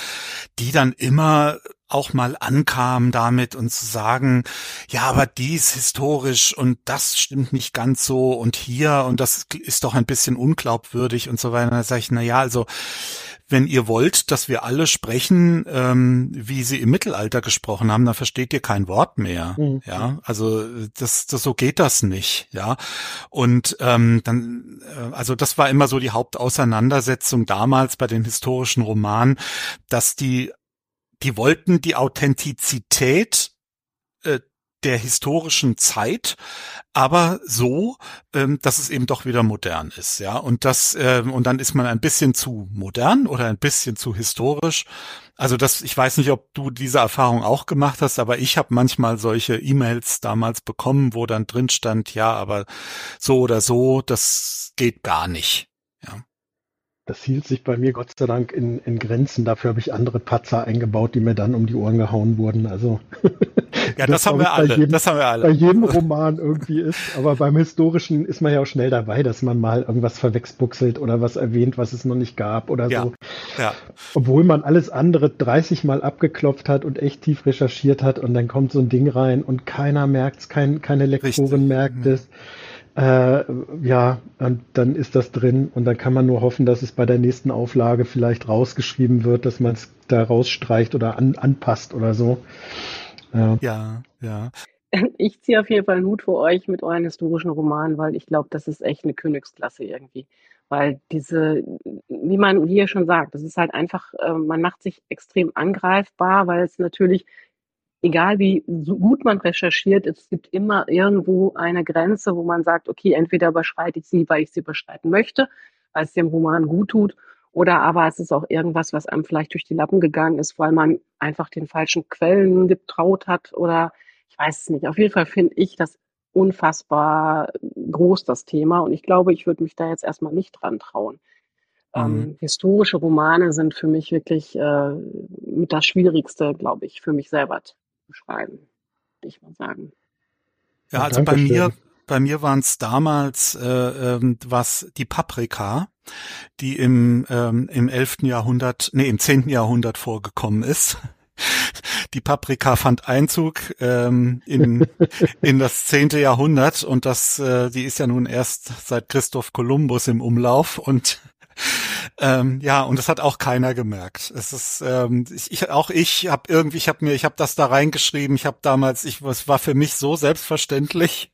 die dann immer auch mal ankam damit und zu sagen, ja, aber dies historisch und das stimmt nicht ganz so und hier und das ist doch ein bisschen unglaubwürdig und so weiter. Da sage ich, na ja, also wenn ihr wollt, dass wir alle sprechen, ähm, wie sie im Mittelalter gesprochen haben, dann versteht ihr kein Wort mehr. Mhm. Ja, also das, das so geht das nicht. Ja, und ähm, dann, äh, also das war immer so die Hauptauseinandersetzung damals bei den historischen Romanen, dass die die wollten die Authentizität äh, der historischen Zeit, aber so, ähm, dass es eben doch wieder modern ist, ja. Und das ähm, und dann ist man ein bisschen zu modern oder ein bisschen zu historisch. Also das, ich weiß nicht, ob du diese Erfahrung auch gemacht hast, aber ich habe manchmal solche E-Mails damals bekommen, wo dann drin stand, ja, aber so oder so, das geht gar nicht. Das hielt sich bei mir Gott sei Dank in, in Grenzen. Dafür habe ich andere Patzer eingebaut, die mir dann um die Ohren gehauen wurden. Also ja, das, das haben wir alle. Jedem, das haben wir alle. Bei jedem Roman irgendwie ist. Aber beim historischen ist man ja auch schnell dabei, dass man mal irgendwas verwechsbuchselt oder was erwähnt, was es noch nicht gab oder ja. so. Ja. Obwohl man alles andere 30 Mal abgeklopft hat und echt tief recherchiert hat und dann kommt so ein Ding rein und keiner merkt es, kein, keine Lektorin Richtig. merkt es. Mhm äh, ja, und dann ist das drin und dann kann man nur hoffen, dass es bei der nächsten Auflage vielleicht rausgeschrieben wird, dass man es da rausstreicht oder an, anpasst oder so. Ja, ja. ja. Ich ziehe auf jeden Fall einen Hut für euch mit euren historischen Romanen, weil ich glaube, das ist echt eine Königsklasse irgendwie. Weil diese, wie man hier schon sagt, das ist halt einfach, äh, man macht sich extrem angreifbar, weil es natürlich egal wie gut man recherchiert, es gibt immer irgendwo eine Grenze, wo man sagt, okay, entweder überschreite ich sie, weil ich sie überschreiten möchte, weil es dem Roman gut tut, oder aber es ist auch irgendwas, was einem vielleicht durch die Lappen gegangen ist, weil man einfach den falschen Quellen getraut hat oder ich weiß es nicht. Auf jeden Fall finde ich das unfassbar groß, das Thema. Und ich glaube, ich würde mich da jetzt erstmal nicht dran trauen. Ähm, mhm. Ähm, historische Romane sind für mich wirklich äh, mit das Schwierigste, glaube ich, für mich selber beschreiben, würde ich mal sagen. Ja, also bei mir, bei mir waren es damals äh, ähm, was die Paprika, die im ähm, im 11. Jahrhundert, nee, im 10. Jahrhundert vorgekommen ist. Die Paprika fand Einzug ähm, in, in das 10. Jahrhundert und das, äh, die ist ja nun erst seit Christoph Kolumbus im Umlauf und ähm, ja, und das hat auch keiner gemerkt. Es ist ähm, ich, ich auch ich habe irgendwie, ich habe mir, ich habe das da reingeschrieben. Ich habe damals, ich, es war für mich so selbstverständlich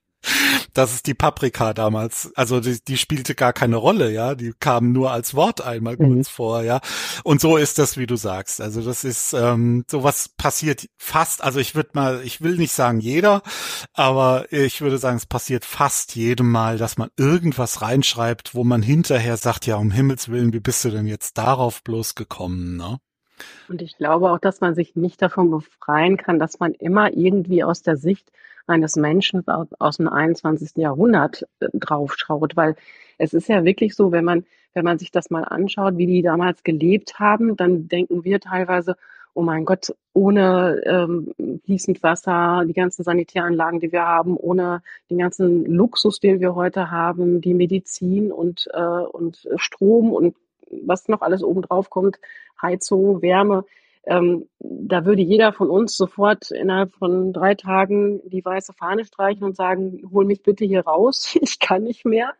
das ist die Paprika damals. Also die, die spielte gar keine Rolle, ja. Die kam nur als Wort einmal mhm. kurz vor, ja. Und so ist das, wie du sagst. Also das ist ähm, sowas passiert fast. Also ich würde mal, ich will nicht sagen jeder, aber ich würde sagen, es passiert fast jedem Mal, dass man irgendwas reinschreibt, wo man hinterher sagt, ja um Himmels willen, wie bist du denn jetzt darauf bloß gekommen, ne? Und ich glaube auch, dass man sich nicht davon befreien kann, dass man immer irgendwie aus der Sicht eines Menschen aus dem 21. Jahrhundert äh, draufschaut, weil es ist ja wirklich so, wenn man, wenn man sich das mal anschaut, wie die damals gelebt haben, dann denken wir teilweise, oh mein Gott, ohne ähm, fließend Wasser, die ganzen Sanitäranlagen, die wir haben, ohne den ganzen Luxus, den wir heute haben, die Medizin und, äh, und Strom und was noch alles oben drauf kommt, Heizung, Wärme, ähm, da würde jeder von uns sofort innerhalb von drei Tagen die weiße Fahne streichen und sagen, hol mich bitte hier raus, ich kann nicht mehr.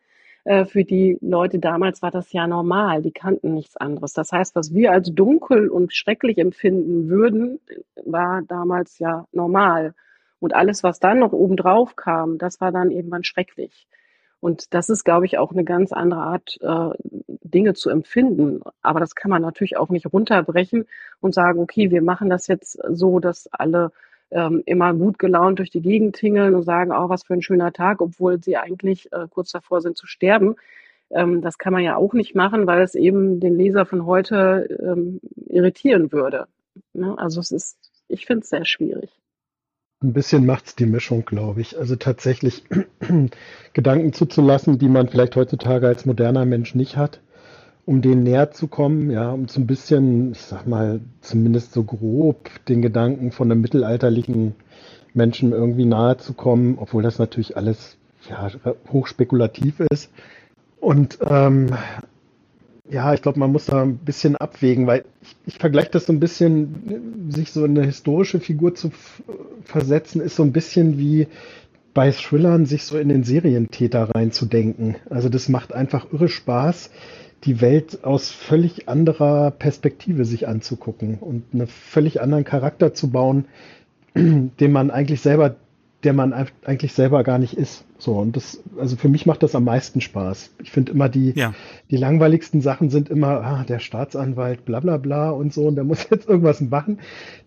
Äh, für die Leute damals war das ja normal, die kannten nichts anderes. Das heißt, was wir als dunkel und schrecklich empfinden würden, war damals ja normal. Und alles, was dann noch obendrauf kam, das war dann irgendwann schrecklich. Und das ist, glaube ich, auch eine ganz andere Art, äh, Dinge zu empfinden. Aber das kann man natürlich auch nicht runterbrechen und sagen, okay, wir machen das jetzt so, dass alle ähm, immer gut gelaunt durch die Gegend tingeln und sagen, oh, was für ein schöner Tag, obwohl sie eigentlich äh, kurz davor sind zu sterben. Ähm, das kann man ja auch nicht machen, weil es eben den Leser von heute ähm, irritieren würde. Ne? Also es ist, ich finde es sehr schwierig. Ein bisschen macht's die Mischung, glaube ich. Also tatsächlich Gedanken zuzulassen, die man vielleicht heutzutage als moderner Mensch nicht hat, um denen näher zu kommen, ja, um so ein bisschen, ich sag mal, zumindest so grob den Gedanken von einem mittelalterlichen Menschen irgendwie nahe zu kommen, obwohl das natürlich alles ja, hochspekulativ ist. Und ähm, ja, ich glaube, man muss da ein bisschen abwägen, weil ich, ich vergleiche das so ein bisschen, sich so in eine historische Figur zu versetzen, ist so ein bisschen wie bei Thrillern sich so in den Serientäter reinzudenken. Also das macht einfach irre Spaß, die Welt aus völlig anderer Perspektive sich anzugucken und einen völlig anderen Charakter zu bauen, den man eigentlich selber der man eigentlich selber gar nicht ist. So, und das, also für mich macht das am meisten Spaß. Ich finde immer die, ja. die langweiligsten Sachen sind immer, ah, der Staatsanwalt, bla bla bla und so, und der muss jetzt irgendwas machen.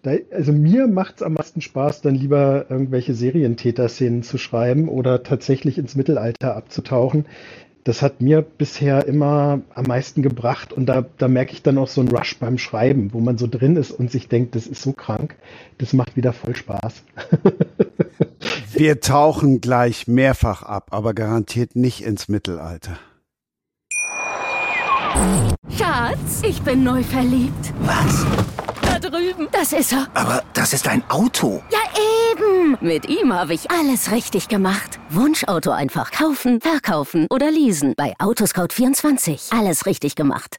Da, also mir macht es am meisten Spaß, dann lieber irgendwelche Serientäter-Szenen zu schreiben oder tatsächlich ins Mittelalter abzutauchen das hat mir bisher immer am meisten gebracht und da, da merke ich dann auch so einen Rush beim Schreiben, wo man so drin ist und sich denkt, das ist so krank, das macht wieder voll Spaß. Wir tauchen gleich mehrfach ab, aber garantiert nicht ins Mittelalter. Schatz, ich bin neu verliebt. Was? Da drüben. Das ist er. Aber das ist ein Auto. Ja, eben. Mit ihm habe ich alles richtig gemacht. Wunschauto einfach kaufen, verkaufen oder leasen. Bei Autoscout24. Alles richtig gemacht.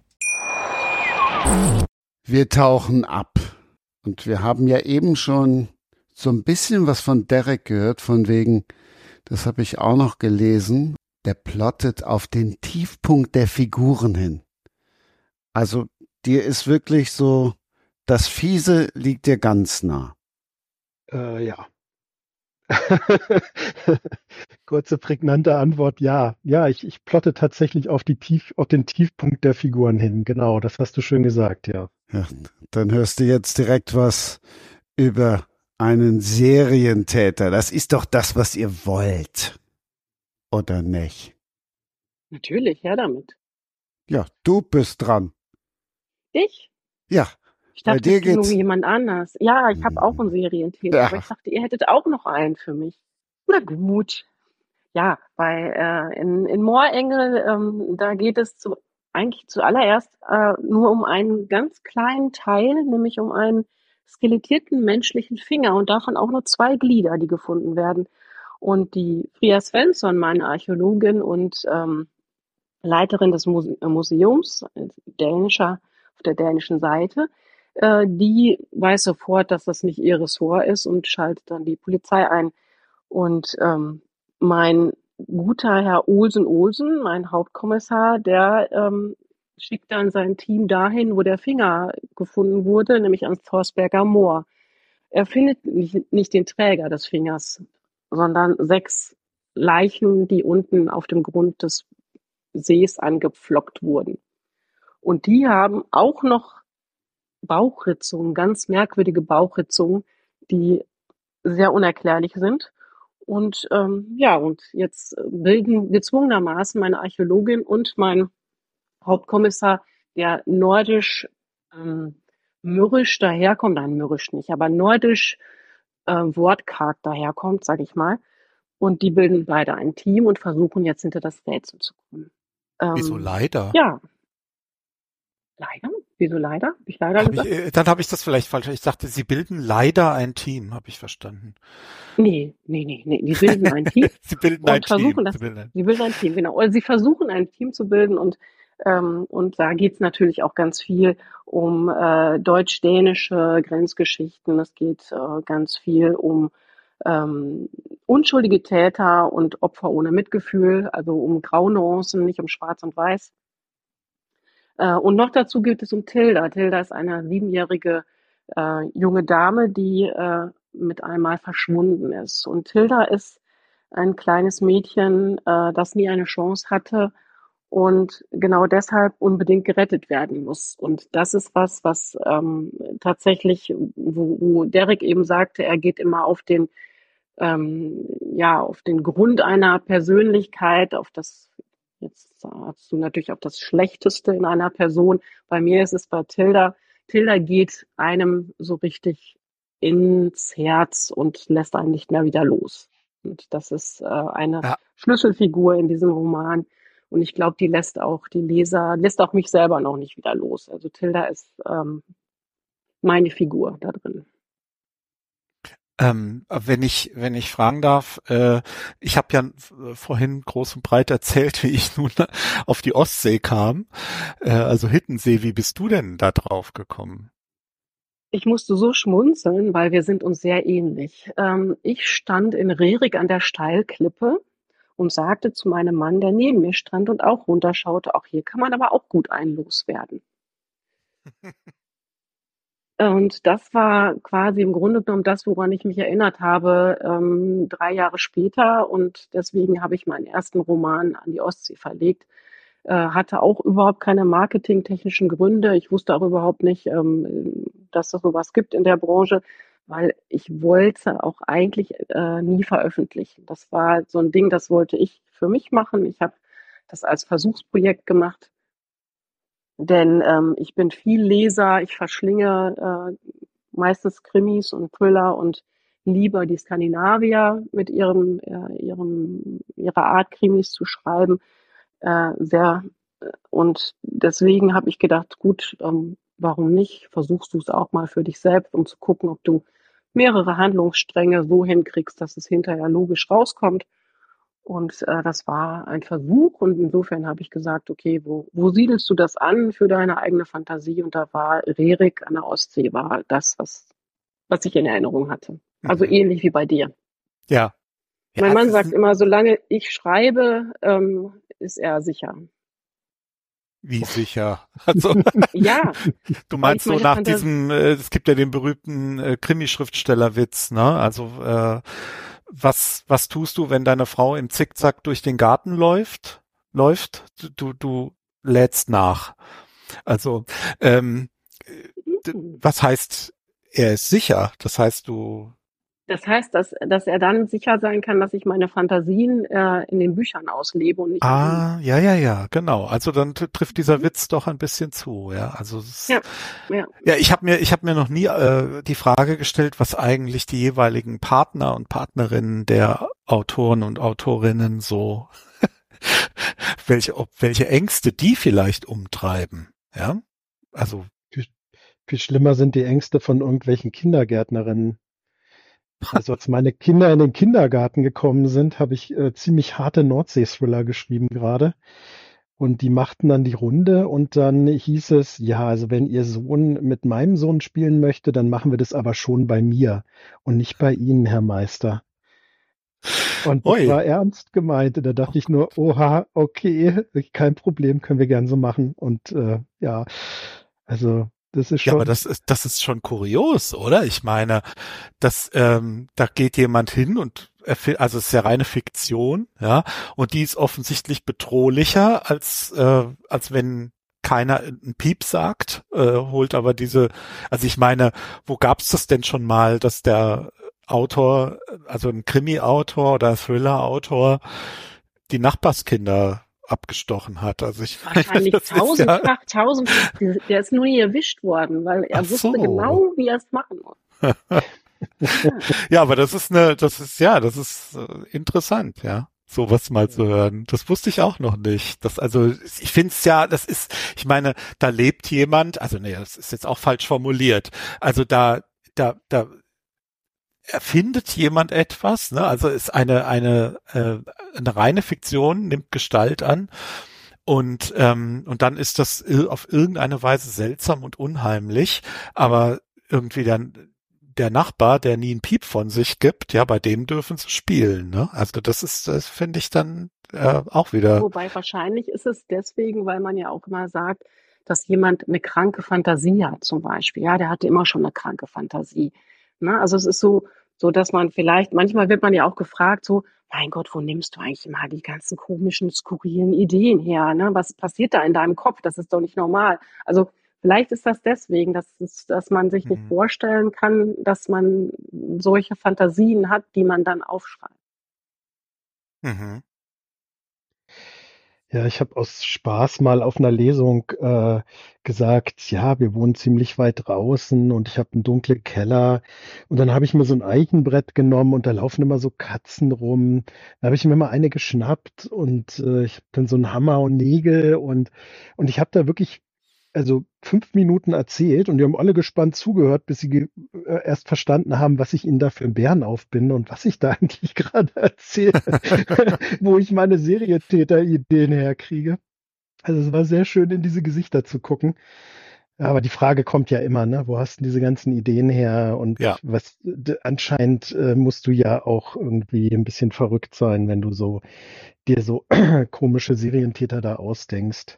Wir tauchen ab. Und wir haben ja eben schon so ein bisschen was von Derek gehört, von wegen, das habe ich auch noch gelesen, der plottet auf den Tiefpunkt der Figuren hin. Also dir ist wirklich so das Fiese liegt dir ganz nah. Äh, ja. Kurze, prägnante Antwort, ja. Ja, ich, ich plotte tatsächlich auf, die Tief, auf den Tiefpunkt der Figuren hin. Genau, das hast du schön gesagt, ja. ja. Dann hörst du jetzt direkt was über einen Serientäter. Das ist doch das, was ihr wollt. Oder nicht? Natürlich, her damit. Ja, du bist dran. Ich? Ja. Ich dachte, dir geht's nur jemand anders. Ja, ich habe auch einen Serientäter, ja. aber ich dachte, ihr hättet auch noch einen für mich. Na gut. Ja, bei äh, in, in Moorengel, ähm, da geht es zu, eigentlich zuallererst äh, nur um einen ganz kleinen Teil, nämlich um einen skelettierten menschlichen Finger und davon auch nur zwei Glieder, die gefunden werden. Und die Fria Svensson, meine Archäologin und ähm, Leiterin des Muse Museums, dänischer, auf der dänischen Seite, äh, die weiß sofort, dass das nicht ihr Ressort ist und schaltet dann die Polizei ein. Und ähm, mein guter Herr Olsen Olsen, mein Hauptkommissar, der ähm, schickt dann sein Team dahin, wo der Finger gefunden wurde, nämlich ans Torsberger Moor. Er findet nicht, nicht den Träger des Fingers, sondern sechs Leichen, die unten auf dem Grund des Sees angepflockt wurden. Und die haben auch noch Bauchritzungen, ganz merkwürdige Bauchritzungen, die sehr unerklärlich sind. Und ähm, ja, und jetzt bilden gezwungenermaßen meine Archäologin und mein Hauptkommissar, der nordisch ähm, mürrisch daherkommt, nein, mürrisch nicht, aber nordisch äh, wortkarg daherkommt, sage ich mal. Und die bilden beide ein Team und versuchen jetzt hinter das Rätsel zu kommen. Ähm, Wieso leider? Ja. Leider? Wieso leider? Hab ich leider hab ich, äh, dann habe ich das vielleicht falsch. Ich dachte, sie bilden leider ein Team, habe ich verstanden. Nee, nee, nee, nee. Die bilden ein Team. sie bilden ein Team. Das, sie, bilden ein. sie bilden ein Team, genau. Oder sie versuchen ein Team zu bilden und ähm, und da geht's natürlich auch ganz viel um äh, deutsch-dänische Grenzgeschichten. Es geht äh, ganz viel um ähm, unschuldige Täter und Opfer ohne Mitgefühl, also um Graunuancen, nicht um Schwarz und Weiß. Äh, und noch dazu geht es um Tilda. Tilda ist eine siebenjährige äh, junge Dame, die äh, mit einmal verschwunden ist. Und Tilda ist ein kleines Mädchen, äh, das nie eine Chance hatte und genau deshalb unbedingt gerettet werden muss. Und das ist was, was ähm, tatsächlich, wo, wo Derek eben sagte, er geht immer auf den, ähm, ja, auf den Grund einer Persönlichkeit, auf das Jetzt hast du natürlich auch das Schlechteste in einer Person. Bei mir ist es bei Tilda. Tilda geht einem so richtig ins Herz und lässt einen nicht mehr wieder los. Und das ist äh, eine ja. Schlüsselfigur in diesem Roman. Und ich glaube, die lässt auch die Leser, lässt auch mich selber noch nicht wieder los. Also Tilda ist ähm, meine Figur da drin. Ähm, wenn ich wenn ich fragen darf, äh, ich habe ja vorhin groß und breit erzählt, wie ich nun auf die Ostsee kam, äh, also Hittensee. Wie bist du denn da drauf gekommen? Ich musste so schmunzeln, weil wir sind uns sehr ähnlich. Ähm, ich stand in Rerik an der Steilklippe und sagte zu meinem Mann, der neben mir stand und auch runterschaute, auch hier kann man aber auch gut ein loswerden. und das war quasi im Grunde genommen das, woran ich mich erinnert habe, ähm, drei Jahre später. Und deswegen habe ich meinen ersten Roman an die Ostsee verlegt äh, hatte auch überhaupt keine marketingtechnischen Gründe. Ich wusste auch überhaupt nicht, ähm, dass es sowas gibt in der Branche, weil ich wollte auch eigentlich äh, nie veröffentlichen. Das war so ein Ding, das wollte ich für mich machen. Ich habe das als Versuchsprojekt gemacht, denn ähm, ich bin viel Leser, ich verschlinge äh, meistens Krimis und Thriller und lieber die Skandinavier mit ihrem, äh, ihrem, ihrer Art Krimis zu schreiben äh, sehr. Und deswegen habe ich gedacht, gut, ähm, warum nicht? Versuchst du es auch mal für dich selbst, um zu gucken, ob du mehrere Handlungsstränge so hinkriegst, dass es hinterher logisch rauskommt. Und äh, das war ein Versuch und insofern habe ich gesagt, okay, wo, wo siedelst du das an für deine eigene Fantasie? Und da war Rerik an der Ostsee, war das, was, was ich in Erinnerung hatte. Also mhm. ähnlich wie bei dir. Ja. ja mein Mann sagt immer, solange ich schreibe, ähm, ist er sicher. Wie sicher? Also, ja. Du meinst so nach diesem, äh, es gibt ja den berühmten äh, Krimischriftstellerwitz, ne? Also äh, was was tust du, wenn deine Frau im Zickzack durch den Garten läuft? Läuft? Du du lädst nach. Also ähm, mhm. was heißt er ist sicher? Das heißt, du das heißt, dass, dass er dann sicher sein kann, dass ich meine Fantasien äh, in den Büchern auslebe und nicht. Ah, ja, ja, ja, genau. Also dann trifft dieser mhm. Witz doch ein bisschen zu, ja. Also ja, ja. ja, ich habe mir, ich habe mir noch nie äh, die Frage gestellt, was eigentlich die jeweiligen Partner und Partnerinnen der Autoren und Autorinnen so, welche, ob, welche Ängste die vielleicht umtreiben, ja. Also viel schlimmer sind die Ängste von irgendwelchen Kindergärtnerinnen. Also als meine Kinder in den Kindergarten gekommen sind, habe ich äh, ziemlich harte Nordsee-Thriller geschrieben gerade. Und die machten dann die Runde und dann hieß es, ja, also wenn ihr Sohn mit meinem Sohn spielen möchte, dann machen wir das aber schon bei mir und nicht bei Ihnen, Herr Meister. Und das Oi. war ernst gemeint. Da dachte ich nur, oha, okay, kein Problem, können wir gern so machen. Und äh, ja, also das ist schon. Ja, aber das ist, das ist schon kurios, oder? Ich meine, dass ähm, da geht jemand hin und also es ist ja reine Fiktion, ja, und die ist offensichtlich bedrohlicher als äh, als wenn keiner einen Piep sagt, äh, holt aber diese, also ich meine, wo gab's das denn schon mal, dass der Autor, also ein Krimi-Autor oder Thriller-Autor die Nachbarskinder abgestochen hat. Also ich Wahrscheinlich tausendfach, ja tausendfach. Der ist nur nie erwischt worden, weil er Ach wusste so. genau, wie er es machen muss. ja, aber das ist eine, das ist ja, das ist äh, interessant, ja sowas mal zu hören. Das wusste ich auch noch nicht. Das also ich finde es ja, das ist, ich meine, da lebt jemand, also nee, das ist jetzt auch falsch formuliert. Also da da da erfindet jemand etwas, ne? also ist eine, eine, äh, eine reine Fiktion, nimmt Gestalt an und, ähm, und dann ist das auf irgendeine Weise seltsam und unheimlich, aber irgendwie dann der Nachbar, der nie einen Piep von sich gibt, ja, bei dem dürfen sie spielen. Ne? Also das ist, das finde ich dann äh, auch wieder. Wobei wahrscheinlich ist es deswegen, weil man ja auch immer sagt, dass jemand eine kranke Fantasie hat, zum Beispiel. Ja, der hatte immer schon eine kranke Fantasie. Ne? Also es ist so, so dass man vielleicht, manchmal wird man ja auch gefragt, so, mein Gott, wo nimmst du eigentlich immer die ganzen komischen, skurrilen Ideen her? Ne? Was passiert da in deinem Kopf? Das ist doch nicht normal. Also vielleicht ist das deswegen, dass, es, dass man sich mhm. nicht vorstellen kann, dass man solche Fantasien hat, die man dann aufschreibt. Mhm. Ja, ich habe aus Spaß mal auf einer Lesung äh, gesagt, ja, wir wohnen ziemlich weit draußen und ich habe einen dunklen Keller. Und dann habe ich mir so ein Eichenbrett genommen und da laufen immer so Katzen rum. Da habe ich mir mal eine geschnappt und äh, ich habe dann so einen Hammer und Nägel und, und ich habe da wirklich also fünf Minuten erzählt und die haben alle gespannt zugehört, bis sie äh, erst verstanden haben, was ich ihnen da für einen Bären aufbinde und was ich da eigentlich gerade erzähle, wo ich meine Serientäter-Ideen herkriege. Also es war sehr schön, in diese Gesichter zu gucken. Aber die Frage kommt ja immer, ne? Wo hast du diese ganzen Ideen her? Und ja. was anscheinend äh, musst du ja auch irgendwie ein bisschen verrückt sein, wenn du so dir so komische Serientäter da ausdenkst.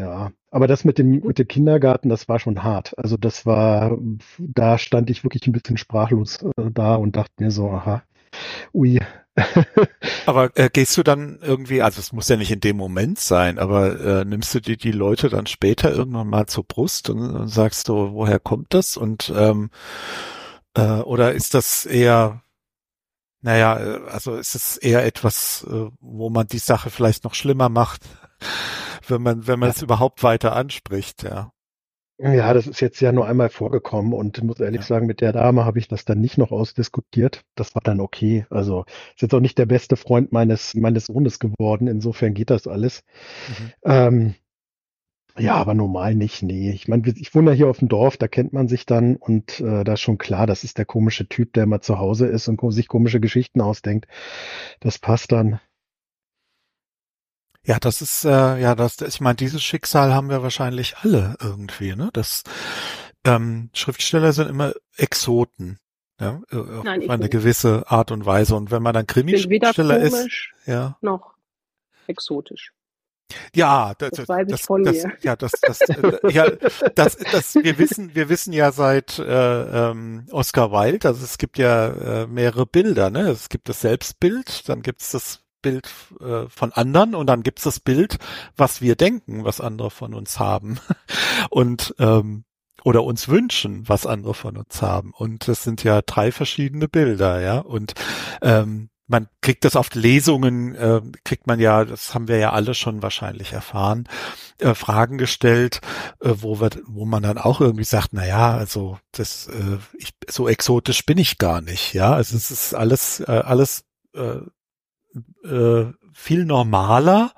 Ja, aber das mit dem, mit dem Kindergarten, das war schon hart. Also das war, da stand ich wirklich ein bisschen sprachlos äh, da und dachte mir so, aha, ui. aber äh, gehst du dann irgendwie, also es muss ja nicht in dem Moment sein, aber äh, nimmst du die, die Leute dann später irgendwann mal zur Brust und, und sagst du, woher kommt das? Und ähm, äh, oder ist das eher naja, äh, also ist es eher etwas, äh, wo man die Sache vielleicht noch schlimmer macht, wenn man, wenn man es überhaupt weiter anspricht, ja. Ja, das ist jetzt ja nur einmal vorgekommen und muss ehrlich ja. sagen, mit der Dame habe ich das dann nicht noch ausdiskutiert. Das war dann okay. Also ist jetzt auch nicht der beste Freund meines meines Sohnes geworden. Insofern geht das alles. Mhm. Ähm, ja, aber normal nicht. Nee, ich meine, ich wohne ja hier auf dem Dorf, da kennt man sich dann und äh, da ist schon klar, das ist der komische Typ, der immer zu Hause ist und sich komische Geschichten ausdenkt. Das passt dann. Ja, das ist äh, ja das. Ich meine, dieses Schicksal haben wir wahrscheinlich alle irgendwie. Ne, das ähm, Schriftsteller sind immer Exoten. Ja, äh, Nein, auf eine bin. gewisse Art und Weise. Und wenn man dann Krimi-Schriftsteller ist, ja, noch exotisch. Ja, das, das, das, das, ja, das, das, äh, ja, das, das, wir wissen, wir wissen ja seit äh, ähm, Oscar Wilde, also es gibt ja äh, mehrere Bilder, ne? Es gibt das Selbstbild, dann gibt es das Bild äh, von anderen und dann gibt's das Bild, was wir denken, was andere von uns haben und ähm, oder uns wünschen, was andere von uns haben. Und das sind ja drei verschiedene Bilder, ja. Und ähm, man kriegt das auf Lesungen, äh, kriegt man ja, das haben wir ja alle schon wahrscheinlich erfahren, äh, Fragen gestellt, äh, wo wir, wo man dann auch irgendwie sagt, na ja, also das, äh, ich, so exotisch bin ich gar nicht, ja. Also es ist alles, äh, alles äh, äh, viel normaler,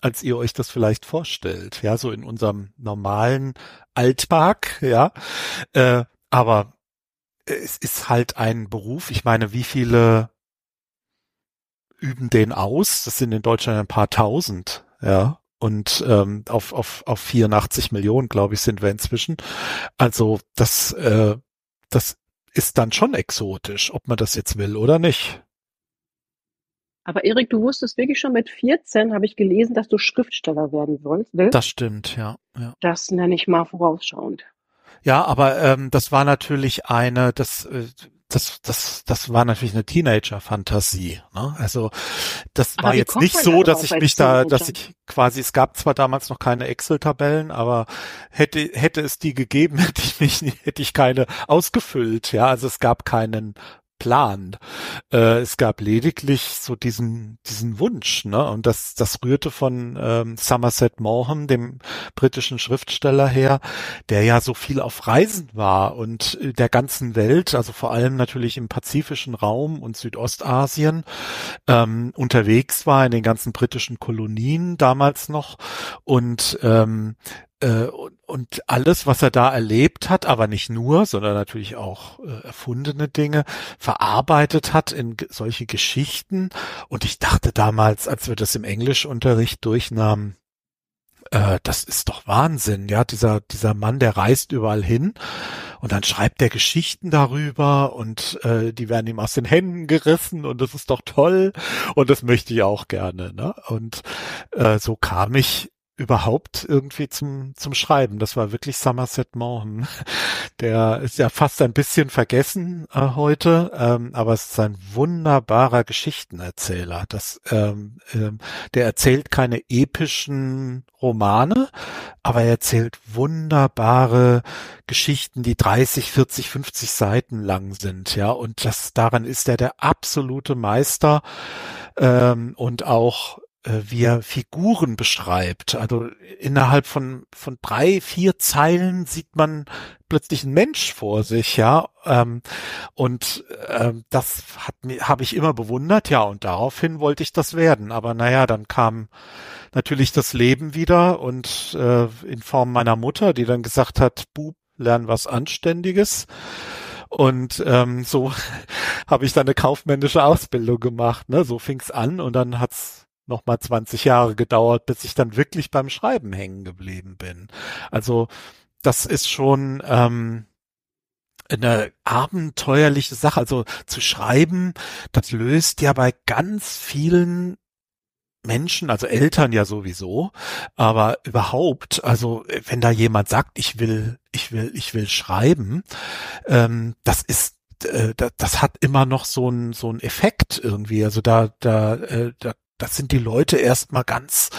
als ihr euch das vielleicht vorstellt. Ja, so in unserem normalen Alltag, ja. Äh, aber es ist halt ein Beruf. Ich meine, wie viele üben den aus? Das sind in Deutschland ein paar tausend, ja. Und ähm, auf, auf, auf 84 Millionen, glaube ich, sind wir inzwischen. Also das, äh, das ist dann schon exotisch, ob man das jetzt will oder nicht. Aber Erik, du wusstest wirklich schon mit 14, habe ich gelesen, dass du Schriftsteller werden willst. Das stimmt, ja. ja. Das nenne ich mal vorausschauend. Ja, aber ähm, das war natürlich eine, das, äh, das, das, das war natürlich eine Teenager-Fantasie. Ne? Also das aber war jetzt nicht so, dass ich mich da, dass ich quasi, es gab zwar damals noch keine Excel-Tabellen, aber hätte hätte es die gegeben, hätte ich mich, hätte ich keine ausgefüllt. Ja, also es gab keinen Plan. Äh, es gab lediglich so diesen, diesen Wunsch, ne? Und das, das rührte von ähm, Somerset Maugham, dem britischen Schriftsteller her, der ja so viel auf Reisen war und äh, der ganzen Welt, also vor allem natürlich im pazifischen Raum und Südostasien, ähm, unterwegs war in den ganzen britischen Kolonien damals noch und ähm, äh, und alles, was er da erlebt hat, aber nicht nur, sondern natürlich auch äh, erfundene Dinge, verarbeitet hat in solche Geschichten. Und ich dachte damals, als wir das im Englischunterricht durchnahmen, äh, das ist doch Wahnsinn, ja, dieser, dieser Mann, der reist überall hin und dann schreibt er Geschichten darüber und äh, die werden ihm aus den Händen gerissen und das ist doch toll und das möchte ich auch gerne. Ne? Und äh, so kam ich überhaupt irgendwie zum, zum Schreiben. Das war wirklich Somerset Maugham. Der ist ja fast ein bisschen vergessen äh, heute, ähm, aber es ist ein wunderbarer Geschichtenerzähler. Das, ähm, ähm, der erzählt keine epischen Romane, aber er erzählt wunderbare Geschichten, die 30, 40, 50 Seiten lang sind, ja. Und das daran ist er der absolute Meister ähm, und auch wie er Figuren beschreibt. Also innerhalb von von drei, vier Zeilen sieht man plötzlich einen Mensch vor sich, ja. Ähm, und ähm, das hat mir habe ich immer bewundert, ja. Und daraufhin wollte ich das werden. Aber naja, dann kam natürlich das Leben wieder und äh, in Form meiner Mutter, die dann gesagt hat, Bub, lern was Anständiges. Und ähm, so habe ich dann eine kaufmännische Ausbildung gemacht. Ne? So fing's an und dann hat's noch mal 20 Jahre gedauert, bis ich dann wirklich beim Schreiben hängen geblieben bin. Also das ist schon ähm, eine abenteuerliche Sache. Also zu schreiben, das löst ja bei ganz vielen Menschen, also Eltern ja sowieso, aber überhaupt, also wenn da jemand sagt, ich will, ich will, ich will schreiben, ähm, das ist äh, das, das hat immer noch so ein so ein Effekt irgendwie. Also da da äh, da das sind die Leute erstmal ganz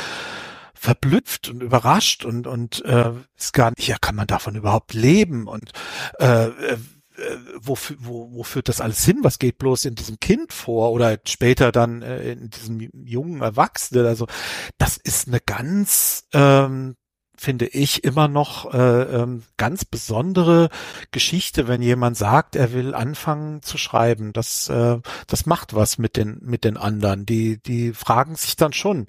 verblüfft und überrascht und und äh, ist gar nicht, ja, kann man davon überhaupt leben und äh, äh wo, wo, wo führt das alles hin? Was geht bloß in diesem Kind vor oder später dann äh, in diesem jungen Erwachsenen? Also das ist eine ganz, ähm, finde ich, immer noch äh, ähm, ganz besondere Geschichte, wenn jemand sagt, er will anfangen zu schreiben. Das, äh, das macht was mit den, mit den anderen. Die, die fragen sich dann schon,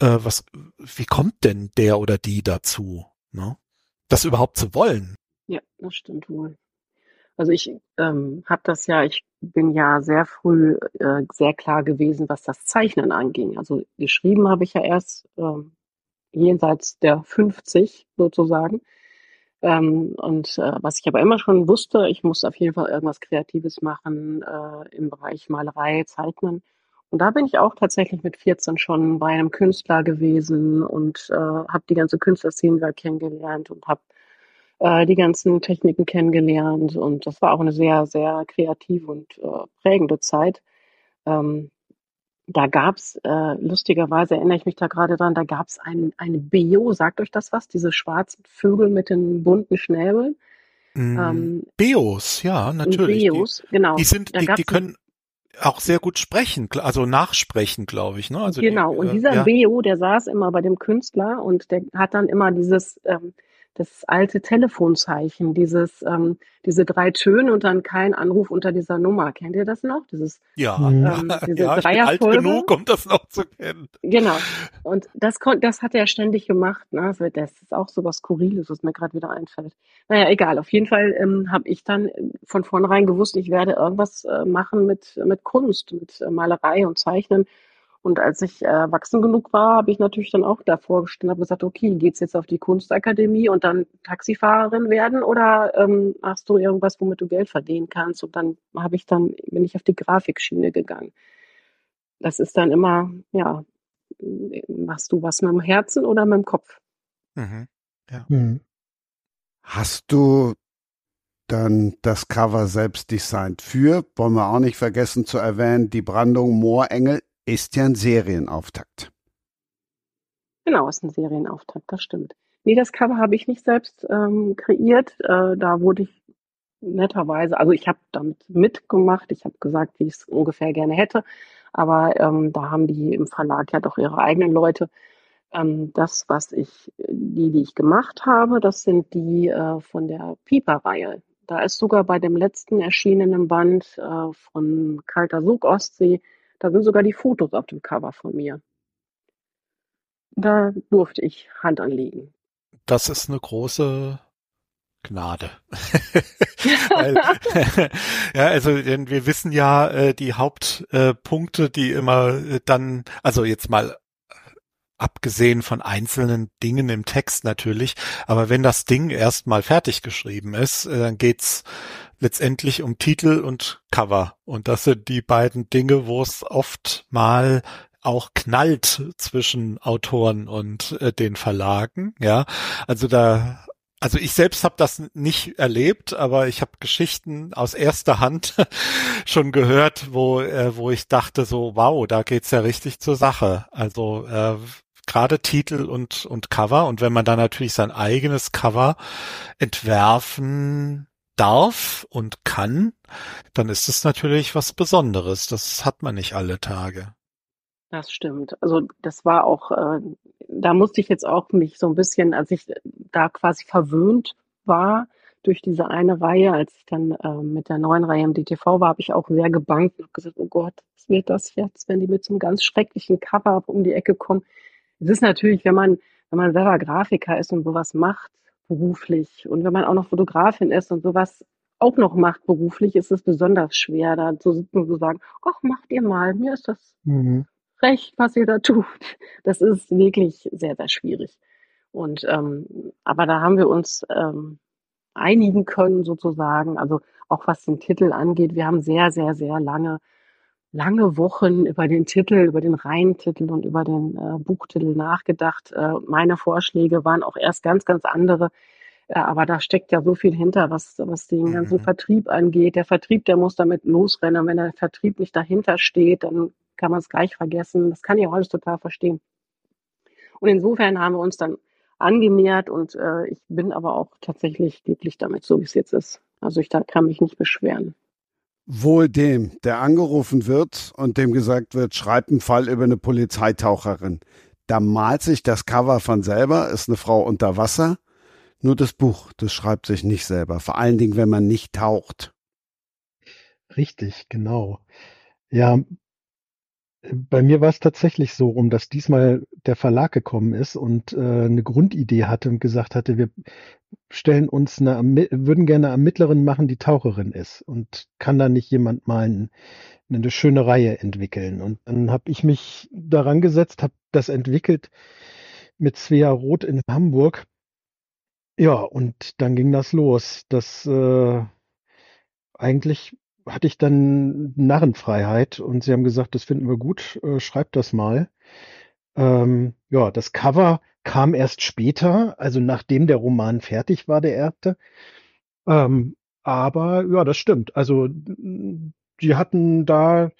äh, was, wie kommt denn der oder die dazu, ne? das überhaupt zu wollen? Ja, das stimmt wohl. Also ich ähm, habe das ja, ich bin ja sehr früh äh, sehr klar gewesen, was das Zeichnen anging. Also geschrieben habe ich ja erst ähm, jenseits der 50 sozusagen. Ähm, und äh, was ich aber immer schon wusste, ich muss auf jeden Fall irgendwas Kreatives machen äh, im Bereich Malerei, Zeichnen. Und da bin ich auch tatsächlich mit 14 schon bei einem Künstler gewesen und äh, habe die ganze Künstlerszene kennengelernt und habe äh, die ganzen Techniken kennengelernt und das war auch eine sehr, sehr kreative und äh, prägende Zeit. Ähm, da gab's äh, lustigerweise erinnere ich mich da gerade dran, da gab's ein, eine Beo, sagt euch das was? Diese schwarzen Vögel mit den bunten Schnäbeln. Mm, ähm, Beos, ja, natürlich. Beos, die, genau. Die sind, die, die können auch sehr gut sprechen, also nachsprechen, glaube ich. Ne? Also genau, die, und dieser ja. Beo, der saß immer bei dem Künstler und der hat dann immer dieses ähm, das alte Telefonzeichen, dieses, ähm, diese drei Töne und dann kein Anruf unter dieser Nummer. Kennt ihr das noch? Dieses, ja, ähm, diese ja, ich bin alt genug, um das noch zu kennen. Genau. Und das, das hat er ständig gemacht. Ne? Also das ist auch so was Skurriles, was mir gerade wieder einfällt. Naja, egal. Auf jeden Fall ähm, habe ich dann von vornherein gewusst, ich werde irgendwas äh, machen mit, mit Kunst, mit äh, Malerei und Zeichnen. Und als ich erwachsen genug war, habe ich natürlich dann auch davor gestanden, habe gesagt, okay, geht's jetzt auf die Kunstakademie und dann Taxifahrerin werden oder ähm, hast du irgendwas, womit du Geld verdienen kannst? Und dann habe ich dann, bin ich auf die Grafikschiene gegangen. Das ist dann immer, ja, machst du was mit dem Herzen oder mit dem Kopf? Mhm. Ja. Mhm. Hast du dann das Cover selbst designt für, wollen wir auch nicht vergessen zu erwähnen, die Brandung Moorengel ist ja ein Serienauftakt. Genau, ist ein Serienauftakt, das stimmt. Nee, das Cover habe ich nicht selbst ähm, kreiert. Äh, da wurde ich netterweise, also ich habe damit mitgemacht, ich habe gesagt, wie ich es ungefähr gerne hätte, aber ähm, da haben die im Verlag ja doch ihre eigenen Leute. Ähm, das, was ich, die, die ich gemacht habe, das sind die äh, von der Pieper-Reihe. Da ist sogar bei dem letzten erschienenen Band äh, von Kalter Sog Ostsee da sind sogar die Fotos auf dem Cover von mir. Da durfte ich Hand anlegen. Das ist eine große Gnade. Weil, ja, also denn wir wissen ja äh, die Hauptpunkte, äh, die immer äh, dann, also jetzt mal abgesehen von einzelnen Dingen im Text natürlich, aber wenn das Ding erstmal fertig geschrieben ist, äh, dann geht's letztendlich um Titel und Cover. Und das sind die beiden Dinge, wo es oft mal auch knallt zwischen Autoren und äh, den Verlagen. Ja, also da also ich selbst habe das nicht erlebt, aber ich habe Geschichten aus erster Hand schon gehört, wo äh, wo ich dachte so, wow, da geht's ja richtig zur Sache. Also äh, gerade Titel und und Cover und wenn man dann natürlich sein eigenes Cover entwerfen darf und kann, dann ist es natürlich was Besonderes. Das hat man nicht alle Tage. Das stimmt. Also das war auch, äh, da musste ich jetzt auch mich so ein bisschen, als ich da quasi verwöhnt war durch diese eine Reihe, als ich dann äh, mit der neuen Reihe im DTV war, habe ich auch sehr gebankt und gesagt, oh Gott, was wird das jetzt, wenn die mit so einem ganz schrecklichen Cover um die Ecke kommen. Es ist natürlich, wenn man, wenn man selber Grafiker ist und sowas macht, beruflich, und wenn man auch noch Fotografin ist und sowas auch noch macht beruflich, ist es besonders schwer, da zu sitzen und zu sagen, ach, macht ihr mal, mir ist das mhm recht, was ihr da tut. Das ist wirklich sehr, sehr schwierig. Und ähm, aber da haben wir uns ähm, einigen können sozusagen. Also auch was den Titel angeht, wir haben sehr, sehr, sehr lange, lange Wochen über den Titel, über den Reihentitel und über den äh, Buchtitel nachgedacht. Äh, meine Vorschläge waren auch erst ganz, ganz andere. Äh, aber da steckt ja so viel hinter, was, was den ganzen mhm. Vertrieb angeht. Der Vertrieb, der muss damit losrennen. Und wenn der Vertrieb nicht dahinter steht, dann kann man es gleich vergessen. Das kann ich auch alles total verstehen. Und insofern haben wir uns dann angenähert und äh, ich bin aber auch tatsächlich glücklich damit, so wie es jetzt ist. Also ich da kann mich nicht beschweren. Wohl dem, der angerufen wird und dem gesagt wird, schreib einen Fall über eine Polizeitaucherin. Da malt sich das Cover von selber, ist eine Frau unter Wasser. Nur das Buch, das schreibt sich nicht selber. Vor allen Dingen, wenn man nicht taucht. Richtig, genau. Ja, bei mir war es tatsächlich so rum, dass diesmal der Verlag gekommen ist und äh, 'ne Grundidee hatte und gesagt hatte: „Wir stellen uns 'ne würden gerne 'ne Ermittlerin machen, die Taucherin ist und kann da nicht jemand mal 'n 'ne schöne Reihe entwickeln?“ Und dann habe ich mich daran gesetzt, habe das entwickelt mit Svea Roth in Hamburg. Ja, und dann ging das los. Das, äh eigentlich hatte ich dann Narrenfreiheit und sie haben gesagt, das finden wir gut, äh, schreibt das mal. Ähm, ja, das Cover kam erst später, also nachdem der Roman fertig war, der erste. Ähm, aber ja, das stimmt. Also die hatten da,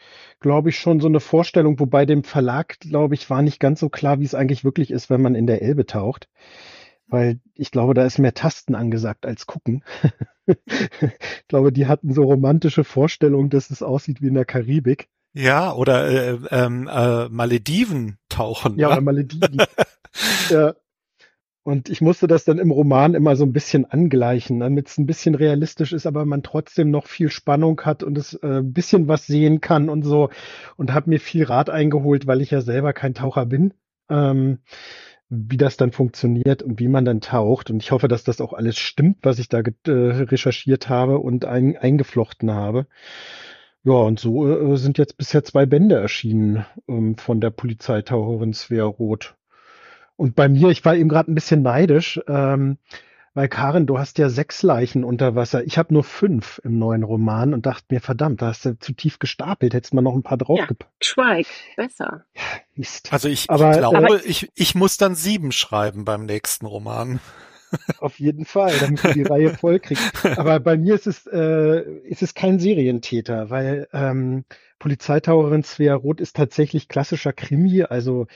glaube ich, schon so eine Vorstellung, wobei dem Verlag, glaube ich, war nicht ganz so klar, wie es eigentlich wirklich ist, wenn man in der Elbe taucht. Weil ich glaube, da ist mehr Tasten angesagt als gucken. ich glaube, die hatten so romantische Vorstellungen, dass es aussieht wie in der Karibik. Ja, oder äh, ähm, äh, Malediven tauchen. Ja, oder Malediven. ja. Und ich musste das dann im Roman immer so ein bisschen angleichen, damit es ein bisschen realistisch ist, aber man trotzdem noch viel Spannung hat und es äh, ein bisschen was sehen kann und so. Und habe mir viel Rat eingeholt, weil ich ja selber kein Taucher bin. Ähm, wie das dann funktioniert und wie man dann taucht. Und ich hoffe, dass das auch alles stimmt, was ich da äh, recherchiert habe und ein, eingeflochten habe. Ja, und so äh, sind jetzt bisher zwei Bände erschienen ähm, von der Polizeitaucherin Svea Roth. Und bei mir, ich war eben gerade ein bisschen neidisch. Ähm, weil Karin, du hast ja sechs Leichen unter Wasser. Ich habe nur fünf im neuen Roman und dachte mir, verdammt, da hast du zu tief gestapelt. Hättest mal noch ein paar draufgepackt. Ja, schweig, besser. Ja, Mist. Also ich, aber, ich glaube, aber, ich, ich muss dann sieben schreiben beim nächsten Roman. Auf jeden Fall, damit du die Reihe voll kriegst. Aber bei mir ist es, äh, ist es kein Serientäter, weil ähm, Polizeitaucherin Svea Roth ist tatsächlich klassischer Krimi, also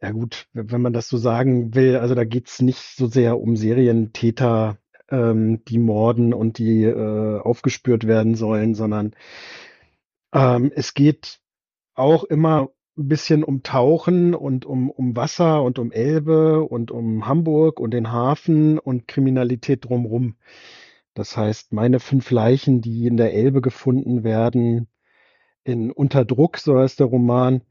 ja gut, wenn man das so sagen will, also da geht's nicht so sehr um Serientäter, ähm, die morden und die äh, aufgespürt werden sollen, sondern ähm, es geht auch immer ein bisschen um Tauchen und um, um Wasser und um Elbe und um Hamburg und den Hafen und Kriminalität drumrum. Das heißt, meine fünf Leichen, die in der Elbe gefunden werden, in Unterdruck, so heißt der Roman,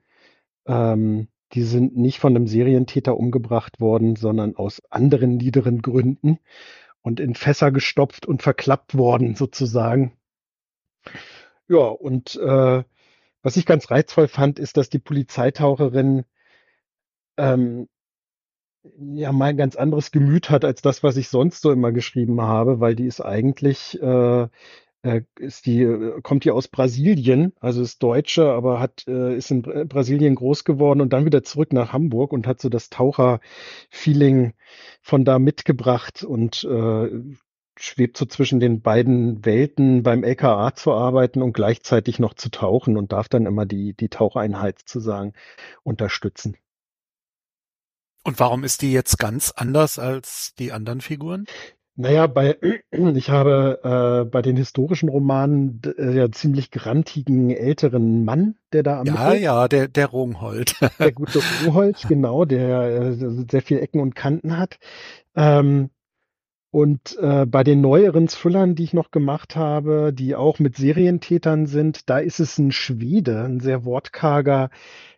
ähm, die sind nicht von einem Serientäter umgebracht worden, sondern aus anderen niederen Gründen und in Fässer gestopft und verklappt worden sozusagen. Ja, und äh, was ich ganz reizvoll fand, ist, dass die Polizeitaucherin ähm, ja mal ein ganz anderes Gemüt hat als das, was ich sonst so immer geschrieben habe, weil die ist eigentlich äh, ist die, äh, kommt die aus Brasilien, also ist Deutsche, aber hat, äh, ist in Brasilien groß geworden und dann wieder zurück nach Hamburg und hat so das Taucher-Feeling von da mitgebracht und äh, schwebt so zwischen den beiden Welten beim LKA zu arbeiten und gleichzeitig noch zu tauchen und darf dann immer die, die Taucheinheit sozusagen unterstützen. Und warum ist die jetzt ganz anders als die anderen Figuren? Naja, bei, ich habe äh, bei den historischen Romanen äh, ja ziemlich grantigen älteren Mann, der da am Ja, ja, der, der Rungholt. der gute Rungholt, genau, der äh, sehr viel Ecken und Kanten hat. Ähm, und äh, bei den neueren Thrillern, die ich noch gemacht habe, die auch mit Serientätern sind, da ist es ein Schwede, ein sehr wortkarger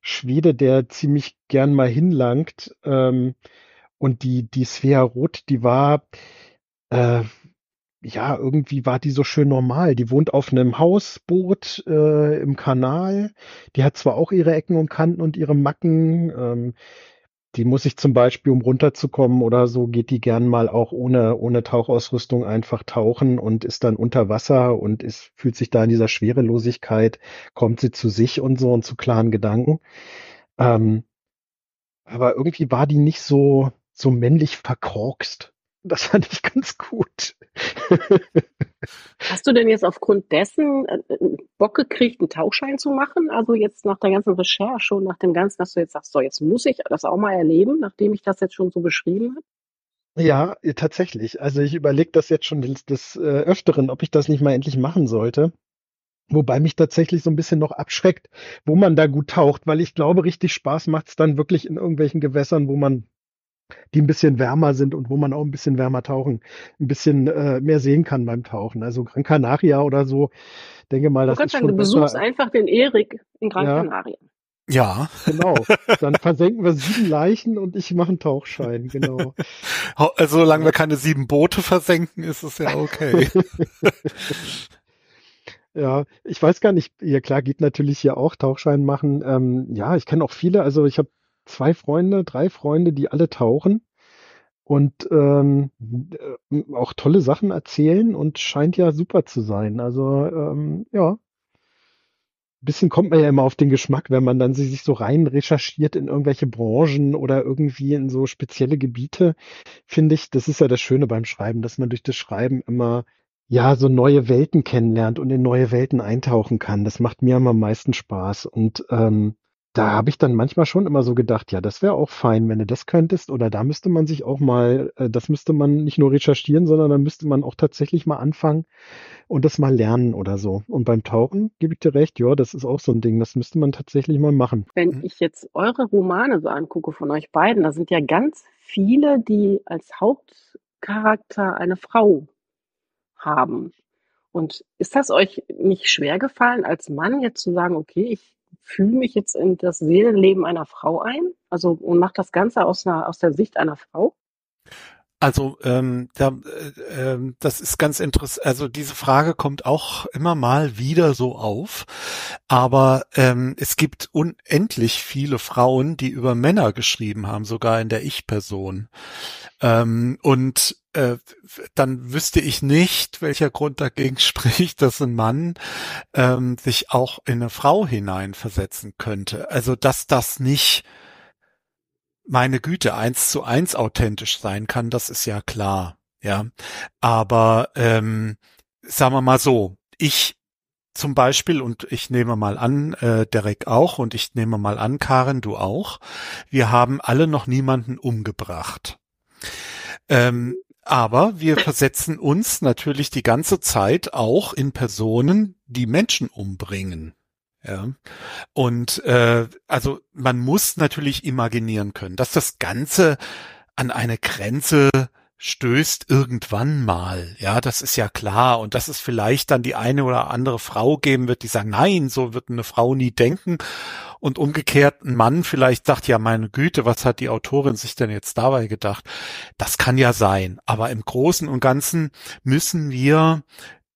Schwede, der ziemlich gern mal hinlangt. Ähm, und die, die Svea Roth, die war, äh, ja, irgendwie war die so schön normal. Die wohnt auf einem Hausboot äh, im Kanal. Die hat zwar auch ihre Ecken und Kanten und ihre Macken. Ähm, die muss ich zum Beispiel, um runterzukommen oder so, geht die gern mal auch ohne, ohne Tauchausrüstung einfach tauchen und ist dann unter Wasser und ist, fühlt sich da in dieser Schwerelosigkeit, kommt sie zu sich und so und zu klaren Gedanken. Ähm, aber irgendwie war die nicht so, so männlich verkorkst. Das fand ich ganz gut. Hast du denn jetzt aufgrund dessen äh, äh, Bock gekriegt, einen Tauchschein zu machen? Also jetzt nach der ganzen Recherche und nach dem Ganzen, dass du jetzt sagst, so jetzt muss ich das auch mal erleben, nachdem ich das jetzt schon so beschrieben habe? Ja, tatsächlich. Also ich überlege das jetzt schon des, des äh, Öfteren, ob ich das nicht mal endlich machen sollte. Wobei mich tatsächlich so ein bisschen noch abschreckt, wo man da gut taucht, weil ich glaube, richtig Spaß macht es dann wirklich in irgendwelchen Gewässern, wo man die ein bisschen wärmer sind und wo man auch ein bisschen wärmer tauchen, ein bisschen äh, mehr sehen kann beim Tauchen. Also Gran Canaria oder so, denke mal, das ist sagen, schon du besser. besuchst einfach den Erik in Gran Ja. Canaria. Ja, Genau. Dann versenken wir sieben Leichen und ich mache einen Tauchschein, genau. Also solange wir keine sieben Boote versenken, ist es ja okay. Ja, ich weiß gar nicht, ja klar, geht natürlich hier auch Tauchschein machen. Ähm, ja, ich kenne auch viele, also ich habe zwei Freunde, drei Freunde, die alle tauchen und ähm, äh, auch tolle Sachen erzählen und scheint ja super zu sein. Also ähm, ja, bisschen kommt man ja immer auf den Geschmack, wenn man dann sich so rein recherchiert in irgendwelche Branchen oder irgendwie in so spezielle Gebiete, finde ich, das ist ja das Schöne beim Schreiben, dass man durch das Schreiben immer ja so neue Welten kennenlernt und in neue Welten eintauchen kann. Das macht mir am meisten Spaß. Und ähm, da habe ich dann manchmal schon immer so gedacht, ja, das wäre auch fein, wenn du das könntest. Oder da müsste man sich auch mal, äh, das müsste man nicht nur recherchieren, sondern da müsste man auch tatsächlich mal anfangen und das mal lernen oder so. Und beim Tauchen gebe ich dir recht, ja, das ist auch so ein Ding, das müsste man tatsächlich mal machen. Wenn Mhm. ich jetzt eure Romane so angucke von euch beiden, da sind ja ganz viele, die als Hauptcharakter eine Frau haben. Und ist das euch nicht schwer gefallen, als Mann jetzt zu sagen, okay, ich fühle mich jetzt in das Seelenleben einer Frau ein? Also und mache das Ganze aus einer, aus der Sicht einer Frau? Also ähm, da, äh, ähm, das ist ganz interessant. Also diese Frage kommt auch immer mal wieder so auf. Aber ähm, es gibt unendlich viele Frauen, die über Männer geschrieben haben, sogar in der Ich-Person. Ähm, und äh, dann wüsste ich nicht, welcher Grund dagegen spricht, dass ein Mann ähm, sich auch in eine Frau hineinversetzen könnte. Also dass das nicht meine Güte, eins zu eins authentisch sein kann, das ist ja klar, ja. Aber ähm, sagen wir mal so, ich zum Beispiel, und ich nehme mal an, äh, Derek auch, und ich nehme mal an, Karen, du auch, wir haben alle noch niemanden umgebracht. Ähm, aber wir versetzen uns natürlich die ganze Zeit auch in Personen, die Menschen umbringen. Ja. Und äh, also man muss natürlich imaginieren können, dass das Ganze an eine Grenze stößt irgendwann mal. Ja, das ist ja klar. Und dass es vielleicht dann die eine oder andere Frau geben wird, die sagen, nein, so wird eine Frau nie denken. Und umgekehrt ein Mann vielleicht sagt, ja, meine Güte, was hat die Autorin sich denn jetzt dabei gedacht? Das kann ja sein. Aber im Großen und Ganzen müssen wir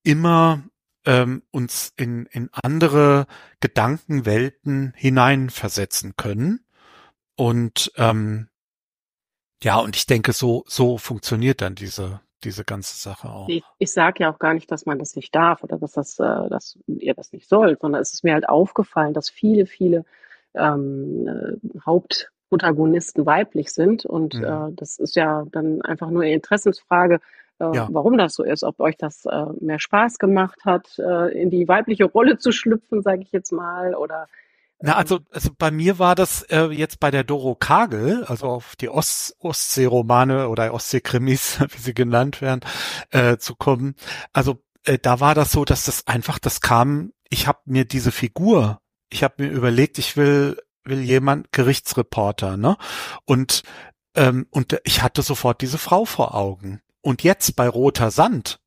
immer ähm, uns in, in andere Gedankenwelten hineinversetzen können. Und ähm, ja, und ich denke, so, so funktioniert dann diese, diese ganze Sache auch. Ich, ich sage ja auch gar nicht, dass man das nicht darf oder dass, das, äh, dass ihr das nicht sollt, sondern es ist mir halt aufgefallen, dass viele, viele ähm, äh, Hauptprotagonisten weiblich sind. Und Mhm. äh, das ist ja dann einfach nur eine Interessensfrage, äh, Ja. warum das so ist, ob euch das äh, mehr Spaß gemacht hat, äh, in die weibliche Rolle zu schlüpfen, sage ich jetzt mal, oder Na, also, also bei mir war das äh, jetzt bei der Doro Kagel, also auf die Ost Ostsee-Romane oder Ostsee-Krimis, wie sie genannt werden, äh, zu kommen. Also äh, da war das so, dass das einfach, das kam, ich habe mir diese Figur, ich habe mir überlegt, ich will will jemand Gerichtsreporter, ne? Und ähm, und ich hatte sofort diese Frau vor Augen. Und jetzt bei Roter Sand,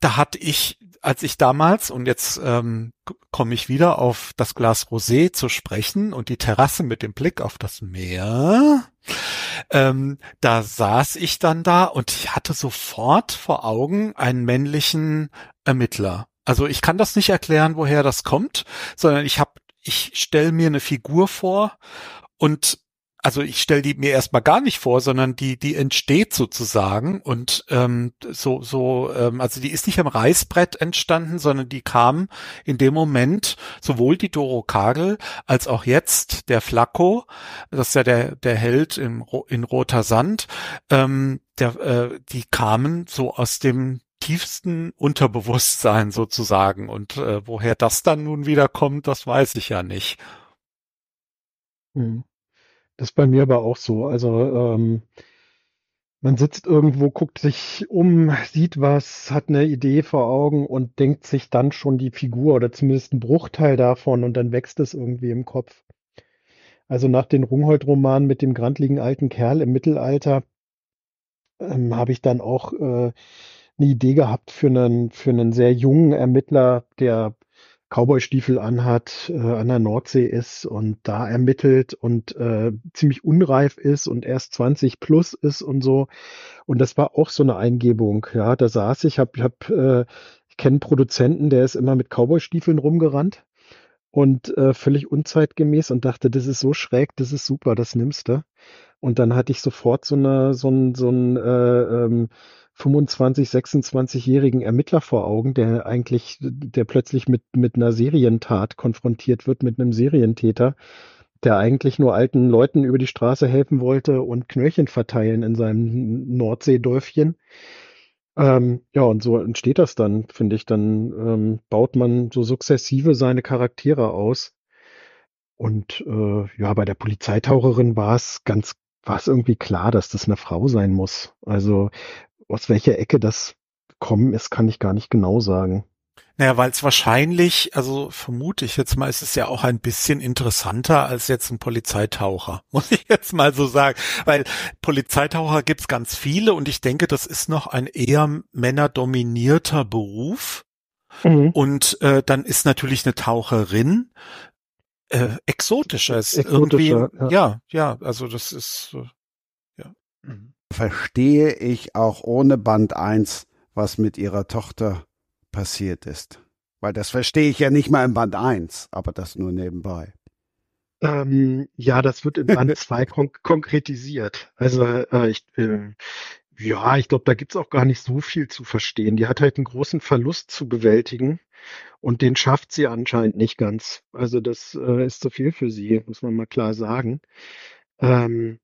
da hatte ich als ich damals, und jetzt ähm, komme ich wieder auf das Glas Rosé zu sprechen und die Terrasse mit dem Blick auf das Meer, ähm, da saß ich dann da und ich hatte sofort vor Augen einen männlichen Ermittler. Also ich kann das nicht erklären, woher das kommt, sondern ich habe, ich stelle mir eine Figur vor und also ich stelle die mir erstmal gar nicht vor, sondern die die entsteht sozusagen und ähm, so so ähm, also die ist nicht am Reißbrett entstanden, sondern die kam in dem Moment sowohl die Doro Kagel als auch jetzt der Flacco, das ist ja der der Held im, in roter Sand, ähm, der äh, die kamen so aus dem tiefsten Unterbewusstsein sozusagen und äh, woher das dann nun wieder kommt, das weiß ich ja nicht. Hm. Das ist bei mir aber auch so. Also ähm, man sitzt irgendwo, guckt sich um, sieht was, hat eine Idee vor Augen und denkt sich dann schon die Figur oder zumindest einen Bruchteil davon und dann wächst es irgendwie im Kopf. Also nach den Rungholt-Romanen mit dem grandligen alten Kerl im Mittelalter ähm, habe ich dann auch äh, eine Idee gehabt für einen, für einen sehr jungen Ermittler, der Cowboystiefel anhat, äh, an der Nordsee ist und da ermittelt und äh, ziemlich unreif ist und erst 20 plus ist und so. Und das war auch so eine Eingebung. Ja, da saß ich, hab, hab, äh, ich kenne einen Produzenten, der ist immer mit Cowboystiefeln rumgerannt und äh, völlig unzeitgemäß und dachte, das ist so schräg, das ist super, das nimmst du. Und dann hatte ich sofort so eine, so ein, so ein äh, ähm, 25, 26-jährigen Ermittler vor Augen, der eigentlich, der plötzlich mit, mit einer Serientat konfrontiert wird, mit einem Serientäter, der eigentlich nur alten Leuten über die Straße helfen wollte und Knöllchen verteilen in seinem Nordseedörfchen. Ähm, ja, und so entsteht das dann, finde ich. Dann ähm, baut man so sukzessive seine Charaktere aus. Und äh, ja, bei der Polizeitaucherin war es ganz, war es irgendwie klar, dass das eine Frau sein muss. Also aus welcher Ecke das kommen ist, kann ich gar nicht genau sagen. Naja, weil es wahrscheinlich, also vermute ich jetzt mal, ist es ja auch ein bisschen interessanter als jetzt ein Polizeitaucher, muss ich jetzt mal so sagen. Weil Polizeitaucher gibt's ganz viele und ich denke, das ist noch ein eher männerdominierter Beruf. Mhm. Und äh, dann ist natürlich eine Taucherin äh, exotischer. Ist exotischer irgendwie, ja. ja, ja, also das ist äh, ja. Mhm verstehe ich auch ohne Band 1, was mit ihrer Tochter passiert ist. Weil das verstehe ich ja nicht mal im Band 1, aber das nur nebenbei. Ähm, ja, das wird in Band 2 kon konkretisiert. Also äh, ich, äh, ja, ich glaube, da gibt's auch gar nicht so viel zu verstehen. Die hat halt einen großen Verlust zu bewältigen und den schafft sie anscheinend nicht ganz. Also das äh, ist zu viel für sie, muss man mal klar sagen. Ähm,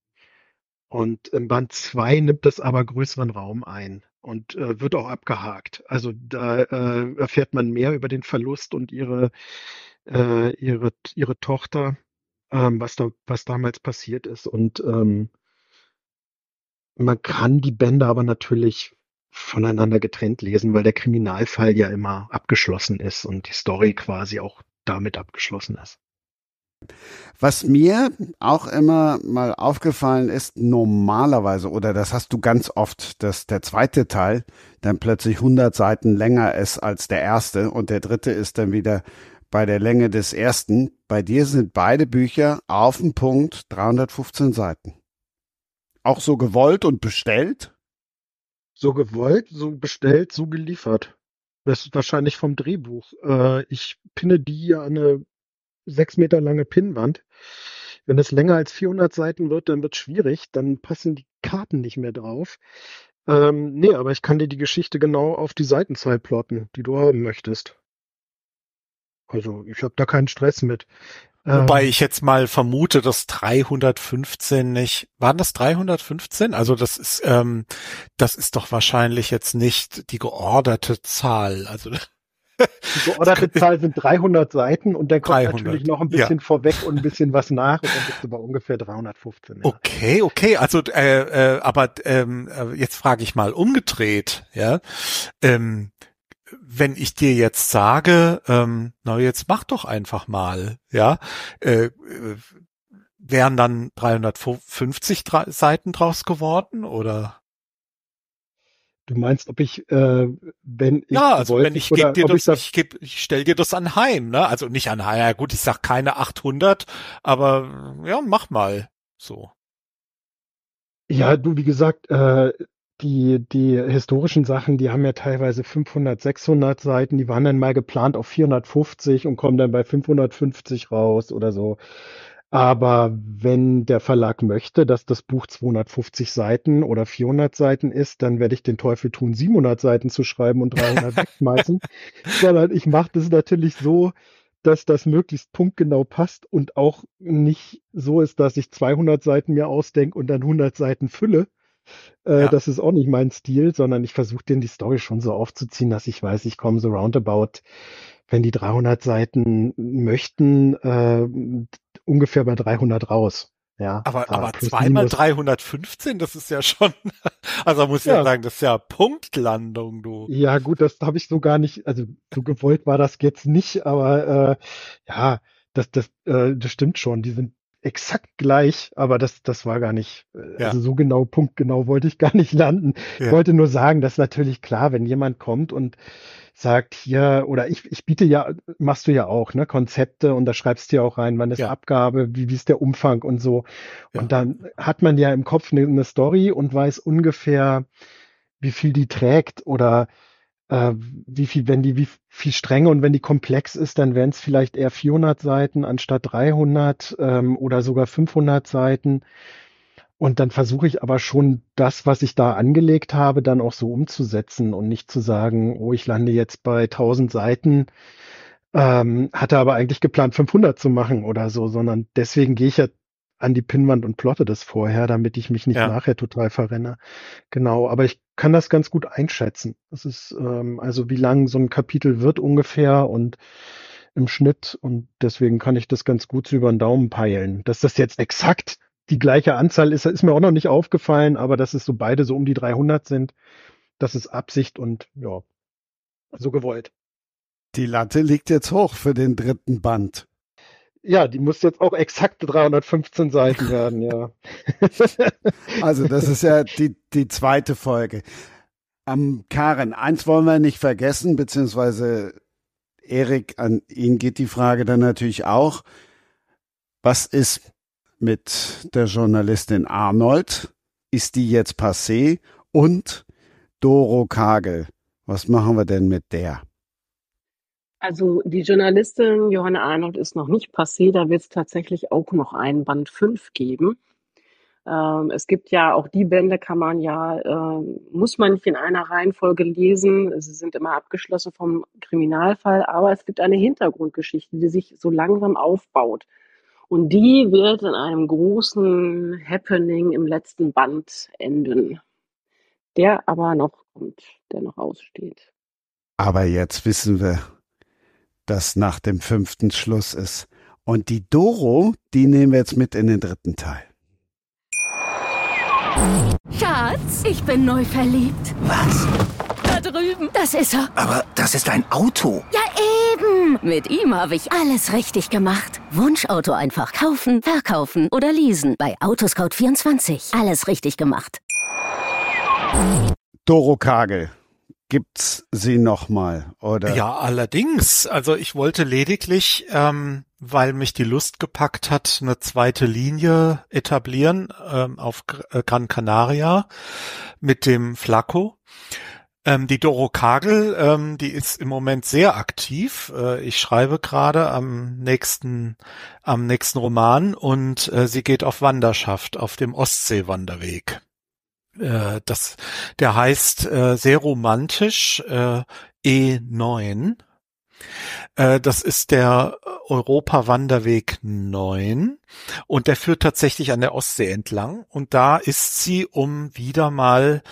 und im Band 2 nimmt das aber größeren Raum ein und äh, wird auch abgehakt. Also da äh, erfährt man mehr über den Verlust und ihre, äh, ihre, ihre Tochter, ähm, was, da, was damals passiert ist. Und ähm, man kann die Bände aber natürlich voneinander getrennt lesen, weil der Kriminalfall ja immer abgeschlossen ist und die Story quasi auch damit abgeschlossen ist. Was mir auch immer mal aufgefallen ist, normalerweise, oder das hast du ganz oft, dass der zweite Teil dann plötzlich 100 Seiten länger ist als der erste und der dritte ist dann wieder bei der Länge des ersten. Bei dir sind beide Bücher auf den Punkt 315 Seiten. Auch so gewollt und bestellt? So gewollt, so bestellt, so geliefert. Das ist wahrscheinlich vom Drehbuch. Äh, ich pinne die an eine sechs Meter lange Pinnwand. Wenn es länger als 400 Seiten wird, dann wird es schwierig, dann passen die Karten nicht mehr drauf. Ähm, nee, aber ich kann dir die Geschichte genau auf die Seitenzahl plotten, die du haben möchtest. Also ich habe da keinen Stress mit. Wobei ähm, ich jetzt mal vermute, dass 315 nicht, waren das 315? Also das ist, ähm, das ist doch wahrscheinlich jetzt nicht die georderte Zahl. Also Die georderte Zahl sind 300 Seiten und dann kommt 300, natürlich noch ein bisschen ja. vorweg und ein bisschen was nach und dann bist du bei ungefähr 315. Ja. Okay, okay, also äh, äh, aber ähm, äh, jetzt frage ich mal umgedreht, ja. Ähm, wenn ich dir jetzt sage, ähm, na jetzt mach doch einfach mal, ja, äh, äh, wären dann 350 Dra- Seiten draus geworden oder? Du meinst, ob ich, äh, wenn ich Ja, also wollte, wenn ich gebe dir ob das, ich das, ich, geb, ich stell dir das anheim, ne? Also nicht anheim, ja gut, ich sag keine 800, aber ja, mach mal so. ja, du, wie gesagt, äh, die, die historischen Sachen, die haben ja teilweise 500, 600 Seiten, die waren dann mal geplant auf 450 und kommen dann bei 550 raus oder so. Aber wenn der Verlag möchte, dass das Buch 250 Seiten oder 400 Seiten ist, dann werde ich den Teufel tun, 700 Seiten zu schreiben und 300 wegschmeißen. Sondern ich mache das natürlich so, dass das möglichst punktgenau passt und auch nicht so ist, dass ich 200 Seiten mir ausdenke und dann 100 Seiten fülle. Äh, Ja. Das ist auch nicht mein Stil, sondern ich versuche den die Story schon so aufzuziehen, dass ich weiß, ich komme so roundabout, wenn die 300 Seiten möchten, äh, ungefähr bei 300 raus. Ja, Aber, äh, aber zweimal minus. 315, das ist ja schon, also muss ich ja Ja. sagen, das ist ja Punktlandung, du. Ja, gut, das habe ich so gar nicht, also so gewollt war das jetzt nicht, aber äh, ja, das, das, äh, das stimmt schon. Die sind exakt gleich, aber das, das war gar nicht, äh, Ja. also so genau, punktgenau wollte ich gar nicht landen. Ich Ja. wollte nur sagen, dass natürlich klar, wenn jemand kommt und sagt hier, oder ich, ich biete ja, machst du ja auch, ne, Konzepte und da schreibst du ja auch rein, wann ist Ja. Abgabe, wie, wie ist der Umfang und so. Und dann hat man ja im Kopf eine, eine Story und weiß ungefähr, wie viel die trägt oder äh, wie viel, wenn die wie viel Strenge und wenn die komplex ist, dann wären es vielleicht eher 400 Seiten anstatt 300 ähm, oder sogar 500 Seiten. Und dann versuche ich aber schon das, was ich da angelegt habe, dann auch so umzusetzen und nicht zu sagen, oh, ich lande jetzt bei 1000 Seiten, ähm, hatte aber eigentlich geplant 500 zu machen oder so, sondern deswegen gehe ich ja an die Pinnwand und plotte das vorher, damit ich mich nicht Ja. nachher total verrenne. Genau, aber ich kann das ganz gut einschätzen. Das ist ähm, also wie lang so ein Kapitel wird ungefähr und im Schnitt und deswegen kann ich das ganz gut so über den Daumen peilen. Dass das jetzt exakt die gleiche Anzahl ist, ist mir auch noch nicht aufgefallen, aber dass es so beide so um die 300 sind, das ist Absicht und ja, so gewollt. Die Latte liegt jetzt hoch für den dritten Band. Ja, die muss jetzt auch exakt 315 Seiten werden, ja. Also das ist ja die, die zweite Folge. Am Karen, eins wollen wir nicht vergessen, beziehungsweise Erik, an ihn geht die Frage dann natürlich auch. Was ist mit der Journalistin Arnold? Ist die jetzt passé? Und Doro Kagel, was machen wir denn mit der? Also die Journalistin Johanna Arnold ist noch nicht passé, da wird es tatsächlich auch noch einen Band 5 geben. Ähm, es gibt ja auch die Bände, kann man ja, äh, muss man nicht in einer Reihenfolge lesen. Sie sind immer abgeschlossen vom Kriminalfall, aber es gibt eine Hintergrundgeschichte, die sich so langsam aufbaut. Und die wird in einem großen Happening im letzten Band enden, der aber noch kommt, der noch aussteht. Aber jetzt wissen wir, dass nach dem fünften Schluss ist. Und die Doro, die nehmen wir jetzt mit in den dritten Teil. Schatz, ich bin neu verliebt. Was? Da drüben. Das ist er. Aber das ist ein Auto. Ja, eben. Mit ihm habe ich alles richtig gemacht. Wunschauto einfach kaufen, verkaufen oder leasen. Bei Autoscout24. Alles richtig gemacht. Doro Kagel, gibt's sie noch mal oder? Ja, allerdings. Also ich wollte lediglich, ähm, weil mich die Lust gepackt hat, eine zweite Linie etablieren ähm, auf äh, Gran Canaria mit dem Flaco. Ähm, die Doro Kagel, ähm, die ist im Moment sehr aktiv. Äh, ich schreibe gerade am nächsten, am nächsten Roman und äh, sie geht auf Wanderschaft auf dem Ostseewanderweg. Äh, das, der heißt äh, sehr romantisch äh, E9. Äh, das ist der Europa-Wanderweg 9 und der führt tatsächlich an der Ostsee entlang und da ist sie, um wieder mal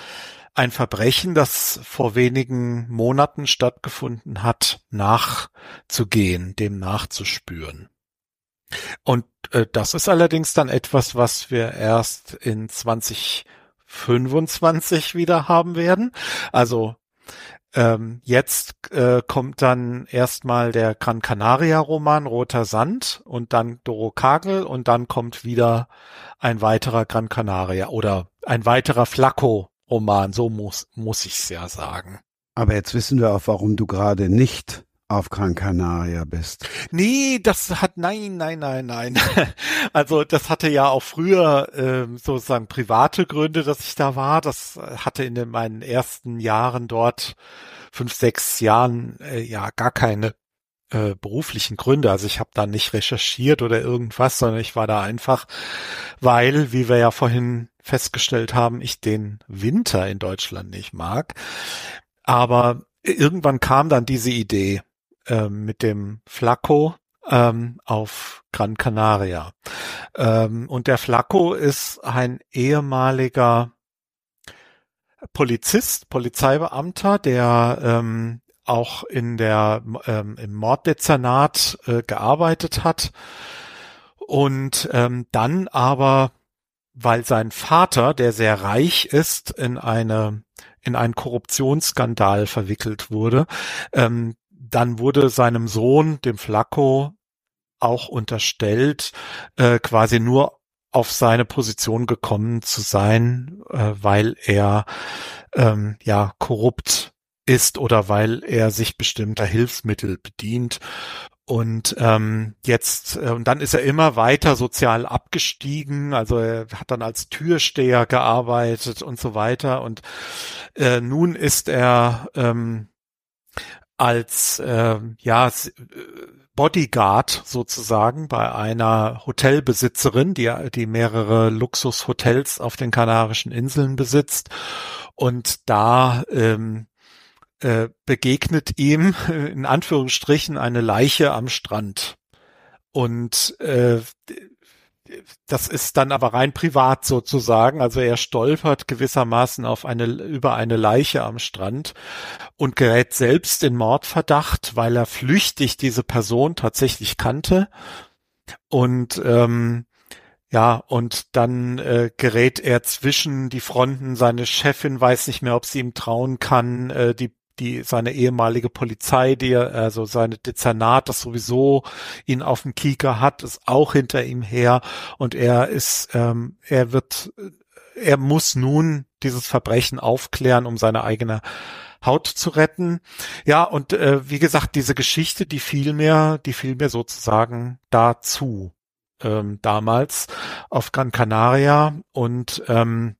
ein Verbrechen, das vor wenigen Monaten stattgefunden hat, nachzugehen, dem nachzuspüren. Und äh, das ist allerdings dann etwas, was wir erst in 2025 wieder haben werden. Also ähm, jetzt äh, kommt dann erstmal der Gran Canaria Roman Roter Sand und dann Doro Kagel und dann kommt wieder ein weiterer Gran Canaria oder ein weiterer Flacco Roman, so muss, muss ich's ja sagen. Aber jetzt wissen wir auch, warum du gerade nicht auf Gran Canaria bist. Nee, das hat nein, nein, nein, nein. Also das hatte ja auch früher ähm, sozusagen private Gründe, dass ich da war. Das hatte in den, meinen ersten Jahren dort fünf, sechs Jahren äh, ja gar keine äh, beruflichen Gründe. Also ich habe da nicht recherchiert oder irgendwas, sondern ich war da einfach, weil, wie wir ja vorhin festgestellt haben, ich den Winter in Deutschland nicht mag. Aber irgendwann kam dann diese Idee äh, mit dem Flacco ähm, auf Gran Canaria. Ähm, und der Flacco ist ein ehemaliger Polizist, Polizeibeamter, der ähm, auch in der ähm, im Morddezernat äh, gearbeitet hat und ähm, dann aber weil sein Vater, der sehr reich ist, in eine in einen Korruptionsskandal verwickelt wurde. Ähm, dann wurde seinem Sohn, dem Flacco, auch unterstellt, äh, quasi nur auf seine Position gekommen zu sein, äh, weil er ähm, ja korrupt ist oder weil er sich bestimmter Hilfsmittel bedient und ähm, jetzt, äh, und dann ist er immer weiter sozial abgestiegen, also er hat dann als Türsteher gearbeitet und so weiter. Und äh, nun ist er ähm, als äh, ja Bodyguard sozusagen bei einer Hotelbesitzerin, die, die mehrere Luxushotels auf den Kanarischen Inseln besitzt. Und da ähm, äh, begegnet ihm in Anführungsstrichen eine Leiche am Strand. Und äh, das ist dann aber rein privat sozusagen. Also er stolpert gewissermaßen auf eine, über eine Leiche am Strand und gerät selbst in Mordverdacht, weil er flüchtig diese Person tatsächlich kannte. Und ähm, ja, und dann äh, gerät er zwischen die Fronten. Seine Chefin weiß nicht mehr, ob sie ihm trauen kann. Äh, die die seine ehemalige Polizei, die also seine Dezernat, das sowieso ihn auf dem Kieker hat, ist auch hinter ihm her. Und er ist, ähm, er wird, er muss nun dieses Verbrechen aufklären, um seine eigene Haut zu retten. Ja, und äh, wie gesagt, diese Geschichte, die fiel mir, die fiel mir sozusagen dazu ähm, damals auf Gran Canaria. Und ähm,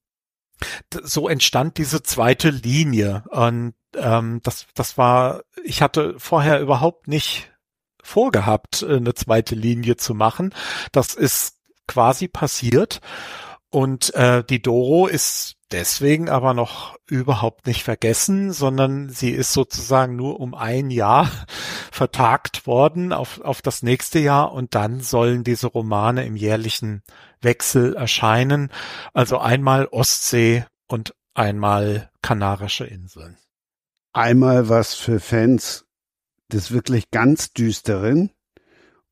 so entstand diese zweite Linie. Und ähm, das, das war, ich hatte vorher überhaupt nicht vorgehabt, eine zweite Linie zu machen. Das ist quasi passiert. Und äh, die Doro ist deswegen aber noch überhaupt nicht vergessen, sondern sie ist sozusagen nur um ein Jahr vertagt worden auf, auf das nächste Jahr und dann sollen diese Romane im jährlichen Wechsel erscheinen. Also einmal Ostsee und einmal Kanarische Inseln einmal was für Fans des wirklich ganz Düsteren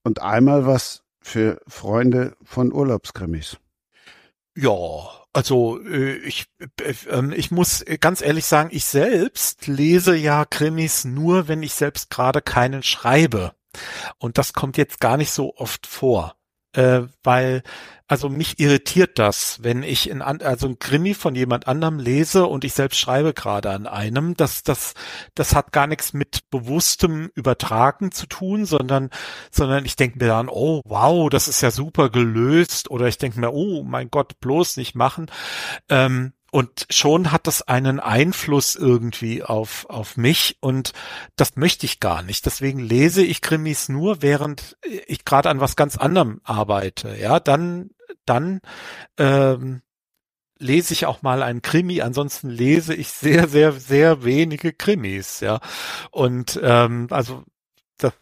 und einmal was für Freunde von Urlaubskrimis. Ja, also äh, ich, äh, ähm, ich muss ganz ehrlich sagen, ich selbst lese ja Krimis nur, wenn ich selbst gerade keinen schreibe. Und das kommt jetzt gar nicht so oft vor, äh, weil also mich irritiert das, wenn ich in also ein Krimi von jemand anderem lese und ich selbst schreibe gerade an einem. Das, das, das hat gar nichts mit bewusstem Übertragen zu tun, sondern, sondern ich denke mir dann, oh wow, das ist ja super gelöst. Oder ich denke mir, oh mein Gott, bloß nicht machen. Ähm, und schon hat das einen Einfluss irgendwie auf, auf mich und das möchte ich gar nicht. Deswegen lese ich Krimis nur, während ich gerade an was ganz anderem arbeite. Ja, dann, dann ähm, lese ich auch mal einen Krimi. Ansonsten lese ich sehr, sehr, sehr wenige Krimis. Ja, und ähm, also das,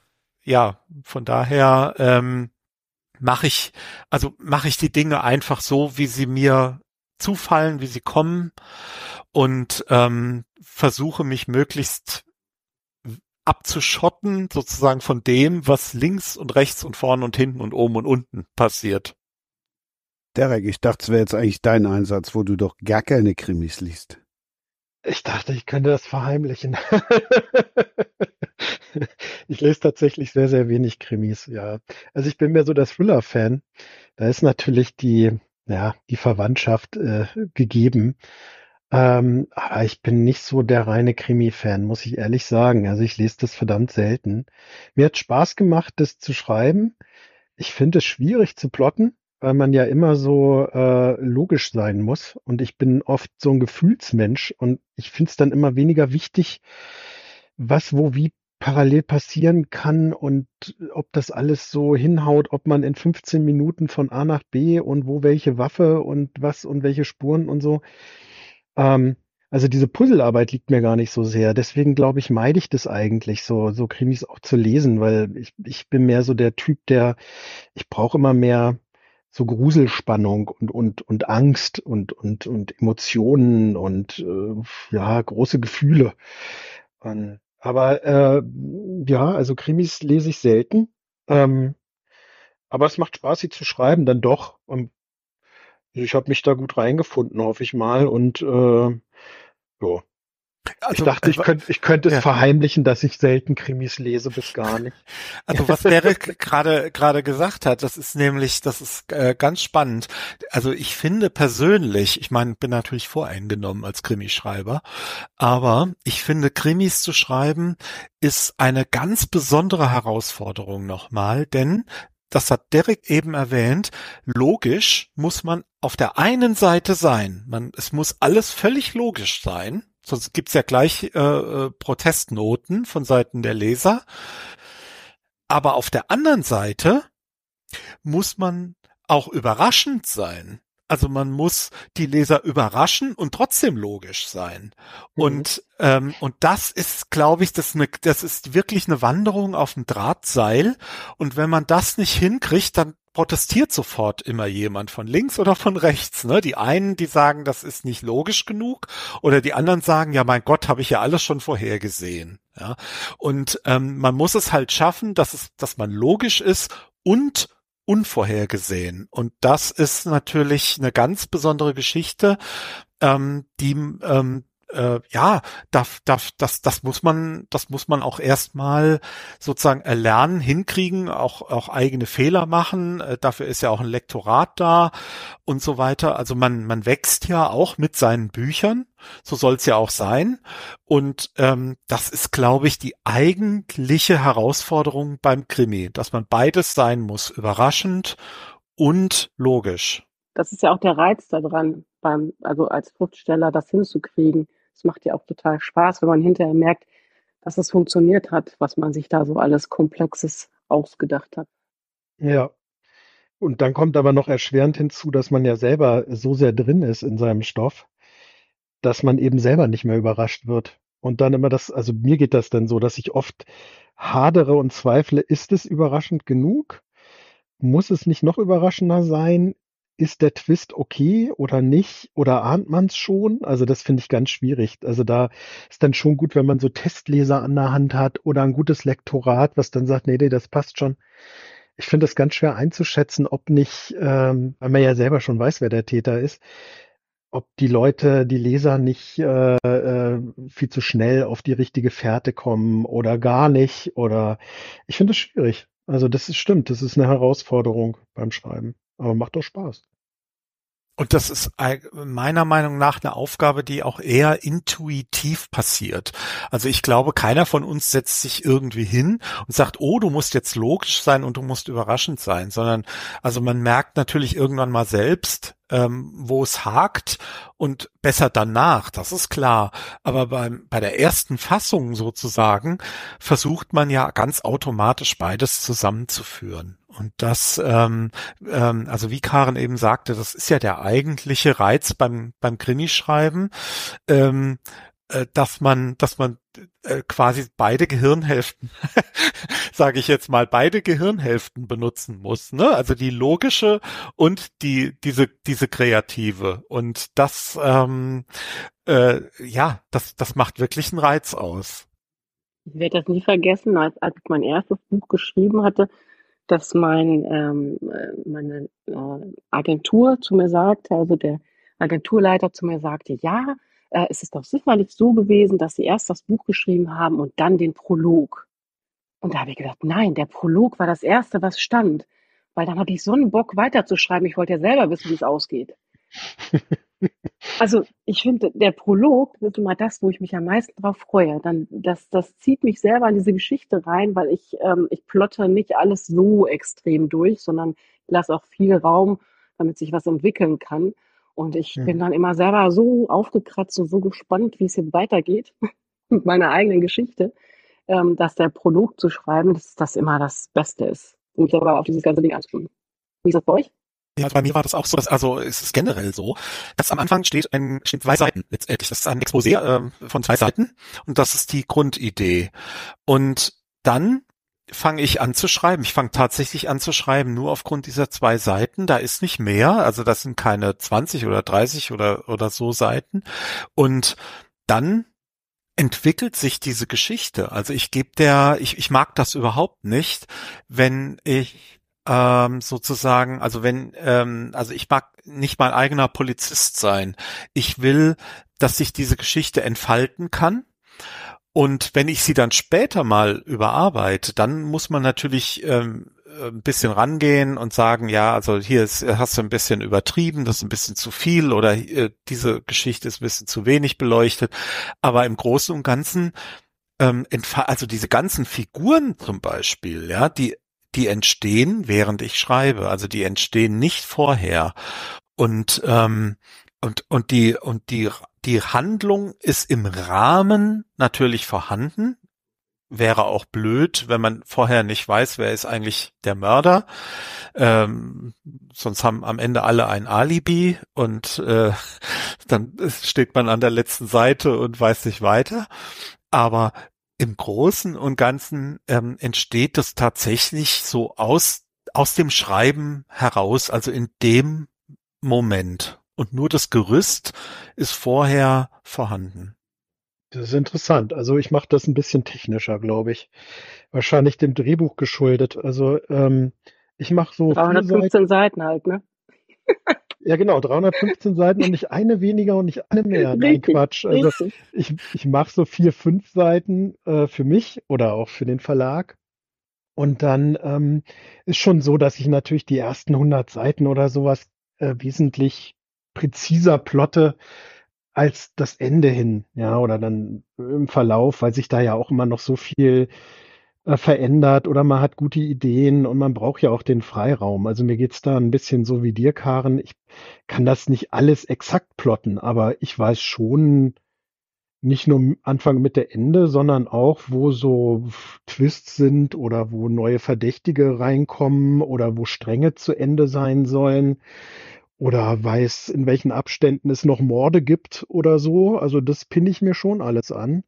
ja, von daher ähm, mache ich, also mache ich die Dinge einfach so, wie sie mir zufallen, wie sie kommen. und ähm, versuche mich möglichst abzuschotten, sozusagen von dem, was links und rechts und vorn und hinten und oben und unten passiert. Derek, ich dachte, es wäre jetzt eigentlich dein Einsatz, wo du doch gar keine Krimis liest. Ich dachte, ich könnte das verheimlichen. ich lese tatsächlich sehr, sehr wenig Krimis, ja. Also ich bin mehr so der Thriller-Fan. Da ist natürlich die, ja, die Verwandtschaft äh, gegeben. Ähm, aber ich bin nicht so der reine Krimi-Fan, muss ich ehrlich sagen. Also ich lese das verdammt selten. Mir hat Spaß gemacht, das zu schreiben. Ich finde es schwierig zu plotten, weil man ja immer so äh, logisch sein muss. Und ich bin oft so ein Gefühlsmensch und ich finde es dann immer weniger wichtig, was wo wie parallel passieren kann und ob das alles so hinhaut, ob man in 15 Minuten von A nach B und wo welche Waffe und was und welche Spuren und so. Ähm, also diese Puzzlearbeit liegt mir gar nicht so sehr. Deswegen glaube ich, meide ich das eigentlich, so, so Krimis auch zu lesen, weil ich, ich bin mehr so der Typ, der, ich brauche immer mehr so Gruselspannung und, und, und Angst und, und, und Emotionen und äh, ja, große Gefühle. Und, aber äh, ja, also Krimis lese ich selten. Ähm, aber es macht Spaß, sie zu schreiben, dann doch. Und ich habe mich da gut reingefunden, hoffe ich mal. Und äh, ja. Also, ich dachte, ich äh, könnte, ich könnte es ja. verheimlichen, dass ich selten Krimis lese, bis gar nicht. Also was Derek gerade gerade gesagt hat, das ist nämlich, das ist äh, ganz spannend. Also ich finde persönlich, ich meine, bin natürlich voreingenommen als Krimischreiber, aber ich finde, Krimis zu schreiben ist eine ganz besondere Herausforderung nochmal, denn das hat Derek eben erwähnt, logisch muss man auf der einen Seite sein. Man, es muss alles völlig logisch sein. Sonst gibt's ja gleich äh, äh, Protestnoten von Seiten der Leser. Aber auf der anderen Seite muss man auch überraschend sein. Also man muss die Leser überraschen und trotzdem logisch sein. Mhm. Und ähm, und das ist, glaube ich, das, eine, das ist wirklich eine Wanderung auf dem Drahtseil. Und wenn man das nicht hinkriegt, dann protestiert sofort immer jemand von links oder von rechts. Ne? Die einen, die sagen, das ist nicht logisch genug, oder die anderen sagen, ja, mein Gott, habe ich ja alles schon vorhergesehen. Ja? Und ähm, man muss es halt schaffen, dass es, dass man logisch ist und unvorhergesehen. Und das ist natürlich eine ganz besondere Geschichte, ähm, die ähm, äh, ja, darf, darf, das, das muss man, das muss man auch erstmal sozusagen erlernen, hinkriegen, auch, auch eigene Fehler machen. Äh, dafür ist ja auch ein Lektorat da und so weiter. Also man, man wächst ja auch mit seinen Büchern. So soll es ja auch sein. Und ähm, das ist, glaube ich, die eigentliche Herausforderung beim Krimi, dass man beides sein muss, überraschend und logisch. Das ist ja auch der Reiz daran, beim, also als Schriftsteller das hinzukriegen. Es macht ja auch total Spaß, wenn man hinterher merkt, dass es funktioniert hat, was man sich da so alles Komplexes ausgedacht hat. Ja. Und dann kommt aber noch erschwerend hinzu, dass man ja selber so sehr drin ist in seinem Stoff, dass man eben selber nicht mehr überrascht wird. Und dann immer das, also mir geht das dann so, dass ich oft hadere und zweifle, ist es überraschend genug? Muss es nicht noch überraschender sein? Ist der Twist okay oder nicht? Oder ahnt man es schon? Also das finde ich ganz schwierig. Also da ist dann schon gut, wenn man so Testleser an der Hand hat oder ein gutes Lektorat, was dann sagt, nee, nee, das passt schon. Ich finde das ganz schwer einzuschätzen, ob nicht, ähm, weil man ja selber schon weiß, wer der Täter ist, ob die Leute, die Leser nicht äh, äh, viel zu schnell auf die richtige Fährte kommen oder gar nicht. Oder ich finde es schwierig. Also das ist stimmt, das ist eine Herausforderung beim Schreiben. Aber macht doch Spaß. Und das ist meiner Meinung nach eine Aufgabe, die auch eher intuitiv passiert. Also ich glaube, keiner von uns setzt sich irgendwie hin und sagt, oh, du musst jetzt logisch sein und du musst überraschend sein, sondern also man merkt natürlich irgendwann mal selbst, ähm, wo es hakt und besser danach, das ist klar. Aber beim, bei der ersten Fassung sozusagen versucht man ja ganz automatisch beides zusammenzuführen. Und das, ähm, ähm, also wie Karen eben sagte, das ist ja der eigentliche Reiz beim, beim Krimischreiben. Ähm, äh, dass man, dass man äh, quasi beide Gehirnhälften, sage ich jetzt mal, beide Gehirnhälften benutzen muss, ne? Also die logische und die diese diese kreative und das ähm, äh, ja, das das macht wirklich einen Reiz aus. Ich werde das nie vergessen, als, als ich mein erstes Buch geschrieben hatte, dass mein ähm, äh, meine äh, Agentur zu mir sagte, also der Agenturleiter zu mir sagte, ja, äh, es ist doch sicherlich so gewesen, dass sie erst das Buch geschrieben haben und dann den Prolog. Und da habe ich gedacht, nein, der Prolog war das Erste, was stand. Weil dann habe ich so einen Bock weiterzuschreiben. Ich wollte ja selber wissen, wie es ausgeht. Also ich finde, der Prolog ist immer das, wo ich mich am meisten drauf freue. Dann, das, das zieht mich selber in diese Geschichte rein, weil ich, ähm, ich plotte nicht alles so extrem durch, sondern ich lasse auch viel Raum, damit sich was entwickeln kann. Und ich ja. bin dann immer selber so aufgekratzt und so gespannt, wie es hier weitergeht mit meiner eigenen Geschichte, ähm, dass der Prolog zu schreiben, dass das immer das Beste ist, um selber auf dieses ganze Ding anzukommen. Wie ist das bei euch? Ja, bei mir war das auch so, dass, also es ist generell so, dass am Anfang steht ein steht zwei Seiten letztendlich. Das ist ein Exposé äh, von zwei Seiten und das ist die Grundidee. Und dann fange ich an zu schreiben. Ich fange tatsächlich an zu schreiben, nur aufgrund dieser zwei Seiten. Da ist nicht mehr, also das sind keine 20 oder 30 oder, oder so Seiten. Und dann entwickelt sich diese Geschichte. Also ich gebe der, ich, ich mag das überhaupt nicht, wenn ich ähm, sozusagen, also wenn, ähm, also ich mag nicht mein eigener Polizist sein. Ich will, dass sich diese Geschichte entfalten kann und wenn ich sie dann später mal überarbeite, dann muss man natürlich ähm, ein bisschen rangehen und sagen, ja, also hier ist, hast du ein bisschen übertrieben, das ist ein bisschen zu viel oder äh, diese Geschichte ist ein bisschen zu wenig beleuchtet. Aber im Großen und Ganzen, ähm, also diese ganzen Figuren zum Beispiel, ja, die die entstehen, während ich schreibe. Also die entstehen nicht vorher. Und ähm, und und die und die die Handlung ist im Rahmen natürlich vorhanden. Wäre auch blöd, wenn man vorher nicht weiß, wer ist eigentlich der Mörder. Ähm, sonst haben am Ende alle ein Alibi und äh, dann steht man an der letzten Seite und weiß nicht weiter. Aber im Großen und Ganzen ähm, entsteht das tatsächlich so aus, aus dem Schreiben heraus, also in dem Moment und nur das Gerüst ist vorher vorhanden. Das ist interessant. Also ich mache das ein bisschen technischer, glaube ich. Wahrscheinlich dem Drehbuch geschuldet. Also ähm, ich mache so 315 Seiten. Seiten halt, ne? Ja, genau, 315 Seiten und nicht eine weniger und nicht eine mehr. Nein, Quatsch. Also ich, ich mache so vier, fünf Seiten äh, für mich oder auch für den Verlag. Und dann ähm, ist schon so, dass ich natürlich die ersten 100 Seiten oder sowas äh, wesentlich präziser plotte als das Ende hin, ja, oder dann im Verlauf, weil sich da ja auch immer noch so viel äh, verändert oder man hat gute Ideen und man braucht ja auch den Freiraum. Also mir geht's da ein bisschen so wie dir, Karen. Ich kann das nicht alles exakt plotten, aber ich weiß schon nicht nur Anfang, Mitte, Ende, sondern auch, wo so Twists sind oder wo neue Verdächtige reinkommen oder wo Stränge zu Ende sein sollen oder weiß, in welchen Abständen es noch Morde gibt oder so. Also das pinne ich mir schon alles an.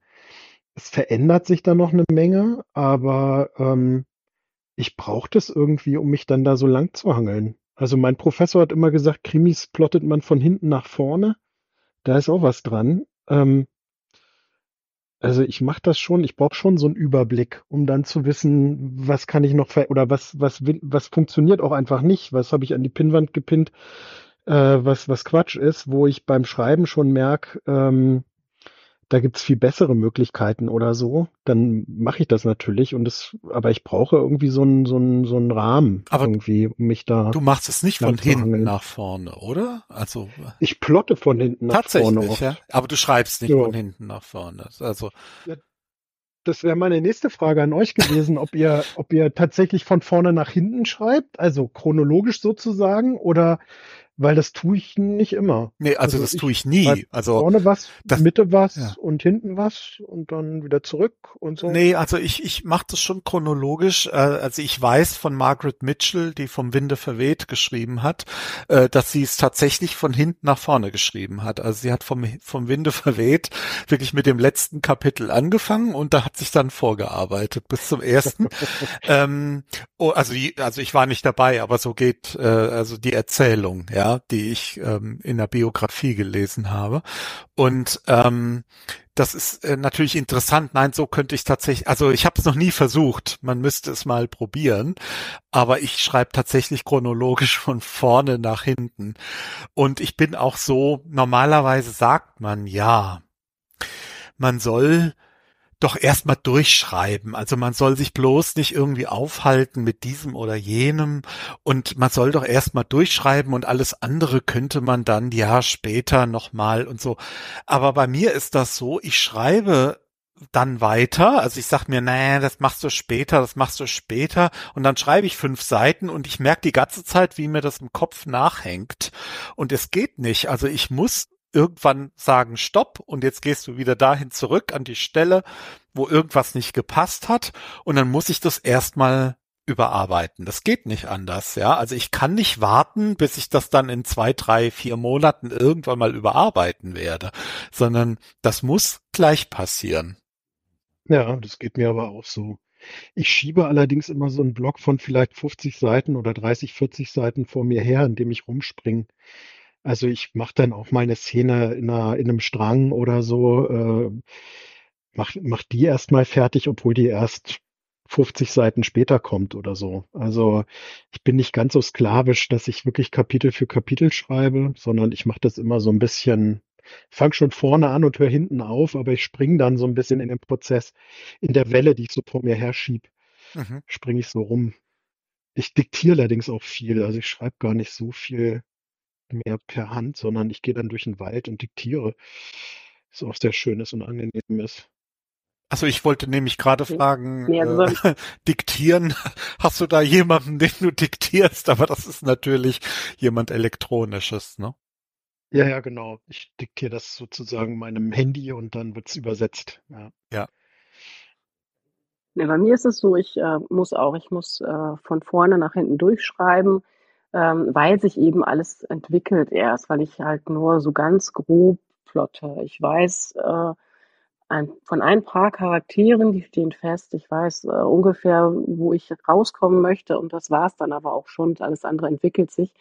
Es verändert sich da noch eine Menge, aber ähm, ich brauche das irgendwie, um mich dann da so lang zu hangeln. Also mein Professor hat immer gesagt, Krimis plottet man von hinten nach vorne. Da ist auch was dran. Ähm, also ich mache das schon, ich brauche schon so einen Überblick, um dann zu wissen, was kann ich noch ver oder was, was, was funktioniert auch einfach nicht, was habe ich an die Pinnwand gepinnt, äh, was, was Quatsch ist, wo ich beim Schreiben schon merke, ähm, da gibt's viel bessere Möglichkeiten oder so, dann mache ich das natürlich und das, aber ich brauche irgendwie so einen so einen so einen Rahmen aber irgendwie, um mich da. Du machst es nicht von hinten nach vorne, oder? Also ich plotte von hinten nach vorne. Tatsächlich, ja. Aber du schreibst nicht ja. von hinten nach vorne. Also ja, das wäre meine nächste Frage an euch gewesen, ob ihr, ob ihr tatsächlich von vorne nach hinten schreibt, also chronologisch sozusagen, oder weil das tue ich nicht immer. Nee, also, also das tue ich nie. Also vorne was, das, Mitte was ja. und hinten was und dann wieder zurück und so. Nee, also ich ich mache das schon chronologisch. Äh, also ich weiß von Margaret Mitchell, die vom Winde verweht geschrieben hat, äh, dass sie es tatsächlich von hinten nach vorne geschrieben hat. Also sie hat vom vom Winde verweht wirklich mit dem letzten Kapitel angefangen und da hat sich dann vorgearbeitet bis zum ersten. ähm, oh, also die, also ich war nicht dabei, aber so geht äh, also die Erzählung, ja ja, die ich ähm, in der Biografie gelesen habe. Und ähm, das ist äh, natürlich interessant. Nein, so könnte ich tatsächlich, also ich habe es noch nie versucht. Man müsste es mal probieren. Aber ich schreibe tatsächlich chronologisch von vorne nach hinten. Und ich bin auch so, normalerweise sagt man ja, man soll doch erstmal durchschreiben. Also man soll sich bloß nicht irgendwie aufhalten mit diesem oder jenem und man soll doch erstmal durchschreiben und alles andere könnte man dann ja später nochmal und so. Aber bei mir ist das so, ich schreibe dann weiter. Also ich sag mir, naja, das machst du später, das machst du später. Und dann schreibe ich fünf Seiten und ich merke die ganze Zeit, wie mir das im Kopf nachhängt. Und es geht nicht. Also ich muss irgendwann sagen Stopp und jetzt gehst du wieder dahin zurück an die Stelle, wo irgendwas nicht gepasst hat und dann muss ich das erstmal überarbeiten. Das geht nicht anders, ja. Also ich kann nicht warten, bis ich das dann in zwei, drei, vier Monaten irgendwann mal überarbeiten werde, sondern das muss gleich passieren. Ja, das geht mir aber auch so. Ich schiebe allerdings immer so einen Block von vielleicht 50 Seiten oder 30, 40 Seiten vor mir her, in dem ich rumspringe. Also ich mache dann auch meine Szene in, einer, in einem Strang oder so, äh, mach, mach die erstmal fertig, obwohl die erst 50 Seiten später kommt oder so. Also ich bin nicht ganz so sklavisch, dass ich wirklich Kapitel für Kapitel schreibe, sondern ich mache das immer so ein bisschen, fang schon vorne an und höre hinten auf, aber ich springe dann so ein bisschen in den Prozess, in der Welle, die ich so vor mir herschieb, mhm. springe ich so rum. Ich diktiere allerdings auch viel, also ich schreibe gar nicht so viel mehr per Hand, sondern ich gehe dann durch den Wald und diktiere. Was auch sehr schön ist und angenehm ist. Also ich wollte nämlich gerade fragen, also äh, diktieren, hast du da jemanden, den du diktierst? Aber das ist natürlich jemand Elektronisches, ne? Ja, ja, genau. Ich diktiere das sozusagen meinem Handy und dann wird's übersetzt. Ja. ja. Nee, bei mir ist es so, ich äh, muss auch, ich muss äh, von vorne nach hinten durchschreiben ähm, weil sich eben alles entwickelt erst, weil ich halt nur so ganz grob plotte. Ich weiß äh, ein, von ein paar Charakteren, die stehen fest. Ich weiß äh, ungefähr, wo ich rauskommen möchte und das war's dann aber auch schon. Alles andere entwickelt sich.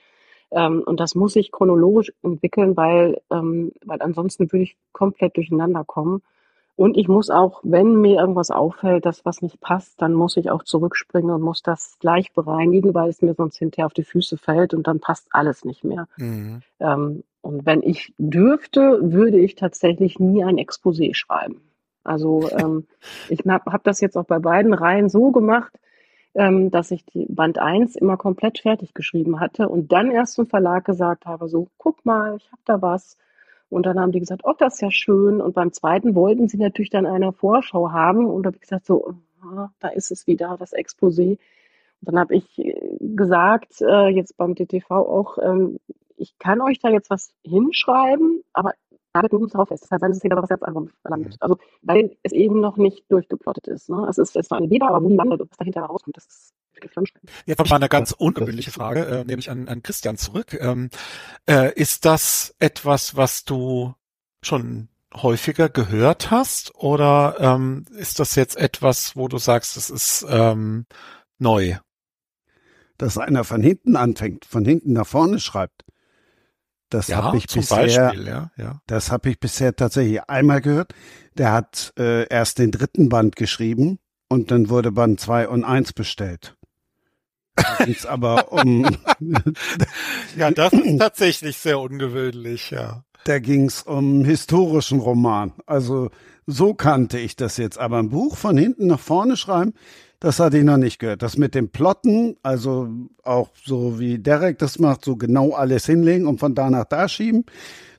Ähm, und das muss ich chronologisch entwickeln, weil, ähm, weil ansonsten würde ich komplett durcheinander kommen. Und ich muss auch, wenn mir irgendwas auffällt, dass was nicht passt, dann muss ich auch zurückspringen und muss das gleich bereinigen, weil es mir sonst hinterher auf die Füße fällt und dann passt alles nicht mehr. Mhm. Ähm, und wenn ich dürfte, würde ich tatsächlich nie ein Exposé schreiben. Also ähm, ich habe hab das jetzt auch bei beiden Reihen so gemacht, ähm, dass ich die Band 1 immer komplett fertig geschrieben hatte und dann erst zum Verlag gesagt habe, so, guck mal, ich habe da was und dann haben die gesagt, oh, das ist ja schön. Und beim zweiten wollten sie natürlich dann eine Vorschau haben. Und da habe ich gesagt, so, da ist es wieder, das Exposé. Und dann habe ich äh, gesagt, äh, jetzt beim DTV auch, ähm, ich kann euch da jetzt was hinschreiben, aber arbeitet nur drauf fest. Deshalb ist es wieder was ganz anderes landet. Also, weil es eben noch nicht durchgeplottet ist. Ne? Es ist, es war eine Weber, aber wo die landet und was dahinter rauskommt, das ist Jetzt ich mal eine ganz ungewöhnliche Frage, äh, nehme ich an, an Christian zurück. Ähm, äh, ist das etwas, was du schon häufiger gehört hast oder ähm, ist das jetzt etwas, wo du sagst, es ist ähm, neu? Dass einer von hinten anfängt, von hinten nach vorne schreibt. Das ja, habe ich bisher, Beispiel, ja, ja. das habe ich bisher tatsächlich einmal gehört. Der hat äh, erst den dritten Band geschrieben und dann wurde Band zwei und eins bestellt. Da aber um. ja, das ist tatsächlich sehr ungewöhnlich, ja. Da ging's um historischen Roman. Also so kannte ich das jetzt. Aber ein Buch von hinten nach vorne schreiben, das hatte ich noch nicht gehört. Das mit dem Plotten, also auch so wie Derek das macht, so genau alles hinlegen und von da nach da schieben,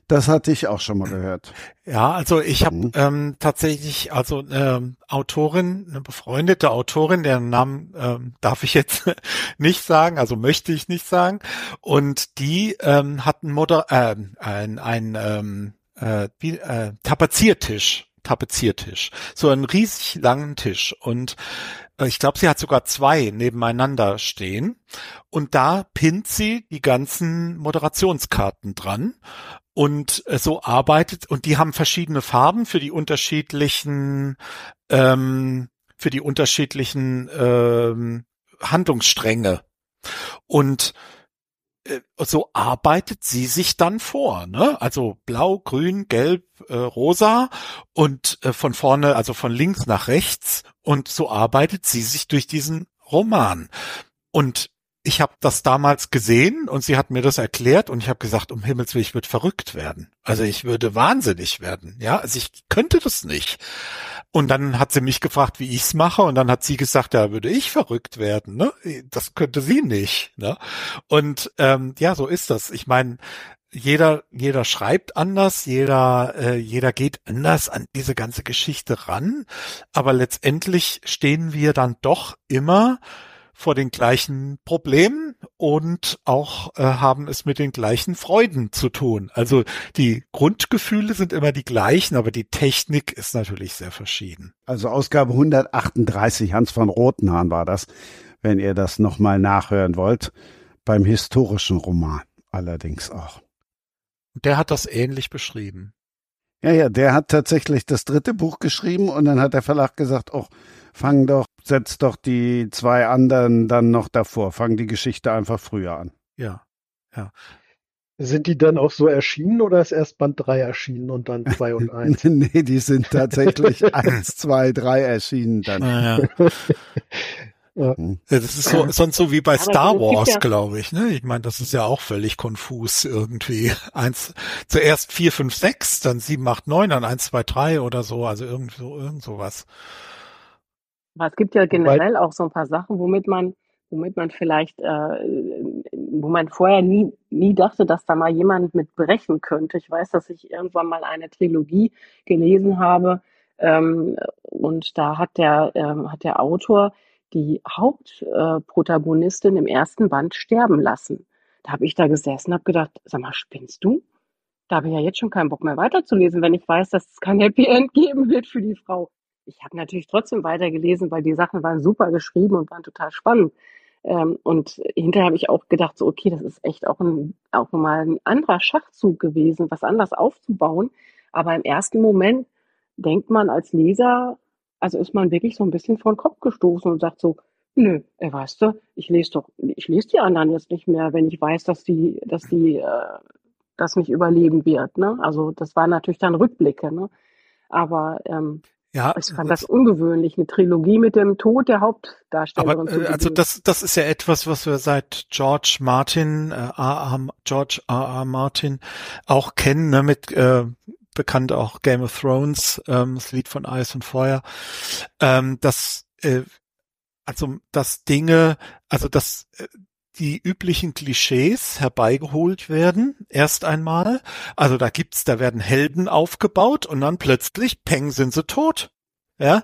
Das hatte ich auch schon mal gehört. Ja, also ich habe Mhm. ähm, tatsächlich also eine Autorin, eine befreundete Autorin, deren Namen ähm, darf ich jetzt nicht sagen, also möchte ich nicht sagen. Und die ähm, hat einen Moder äh, ein, ein ähm, äh, wie, äh, Tapeziertisch, Tapeziertisch, so einen riesig langen Tisch. Und äh, ich glaube, sie hat sogar zwei nebeneinander stehen. Und da pinnt sie die ganzen Moderationskarten dran. Und äh, so arbeitet und die haben verschiedene Farben für die unterschiedlichen ähm, für die unterschiedlichen ähm, Handlungsstränge. Und so arbeitet sie sich dann vor, ne? Also blau, grün, gelb, äh, rosa und äh, von vorne, also von links nach rechts und so arbeitet sie sich durch diesen Roman. Und ich habe das damals gesehen und sie hat mir das erklärt und ich habe gesagt, um Himmels Willen, ich würde verrückt werden. Also ich würde wahnsinnig werden. Ja, also ich könnte das nicht. Und dann hat sie mich gefragt, wie ich's mache und dann hat sie gesagt, da würde ich verrückt werden. Ne? Das könnte sie nicht. Ne? Und ähm, ja, so ist das. Ich meine, jeder, jeder schreibt anders, jeder, äh, jeder geht anders an diese ganze Geschichte ran, aber letztendlich stehen wir dann doch immer vor den gleichen Problemen und auch äh, haben es mit den gleichen Freuden zu tun. Also die Grundgefühle sind immer die gleichen, aber die Technik ist natürlich sehr verschieden. Also Ausgabe 138, Hans von Rotenhahn war das, wenn ihr das nochmal nachhören wollt, beim historischen Roman allerdings auch. Der hat das ähnlich beschrieben. Ja, ja, der hat tatsächlich das dritte Buch geschrieben und dann hat der Verlag gesagt, oh, fang doch, setz doch die zwei anderen dann noch davor, fang die Geschichte einfach früher an. Ja, ja. Sind die dann auch so erschienen oder ist erst Band 3 erschienen und dann 2 und 1? nee, die sind tatsächlich eins, zwei, drei erschienen dann. Ja, ja. Ja. Hm. Ja, Das ist so, sonst so wie bei Aber Star Wars, ja- glaube ich. Ne? Ich meine, das ist ja auch völlig konfus irgendwie. Eins, zuerst vier, fünf, sechs, dann sieben, acht, neun, dann eins, zwei, drei oder so. Also irgend so, irgend sowas. Aber es gibt ja generell auch so ein paar Sachen, womit man, womit man vielleicht, äh, wo man vorher nie, nie dachte, dass da mal jemand mit brechen könnte. Ich weiß, dass ich irgendwann mal eine Trilogie gelesen habe, ähm, und da hat der, ähm, hat der Autor die Hauptprotagonistin äh, im ersten Band sterben lassen. Da habe ich da gesessen und habe gedacht, sag mal, spinnst du? Da habe ich ja jetzt schon keinen Bock mehr weiterzulesen, wenn ich weiß, dass es kein Happy End geben wird für die Frau. Ich habe natürlich trotzdem weitergelesen, weil die Sachen waren super geschrieben und waren total spannend. Ähm, und hinterher habe ich auch gedacht, so okay, das ist echt auch, ein, auch mal ein anderer Schachzug gewesen, was anders aufzubauen. Aber im ersten Moment denkt man als Leser, also ist man wirklich so ein bisschen vor den Kopf gestoßen und sagt so, nö, äh, weißt du, ich lese doch, ich lese die anderen jetzt nicht mehr, wenn ich weiß, dass die, dass die äh, das nicht überleben wird. Ne? Also das waren natürlich dann Rückblicke, ne? Aber ähm, Ja, ich fand das ungewöhnlich, eine Trilogie mit dem Tod der Hauptdarstellerin aber äh, also das, das ist ja etwas, was wir seit George Martin, äh, A. A. George A. A. Martin auch kennen, ne, mit äh, bekannt auch Game of Thrones, ähm, das Lied von Eis und Feuer, ähm, dass äh, also dass Dinge, also dass äh, die üblichen Klischees herbeigeholt werden, erst einmal. Also da gibt's, da werden Helden aufgebaut und dann plötzlich, peng, sind sie tot. Ja,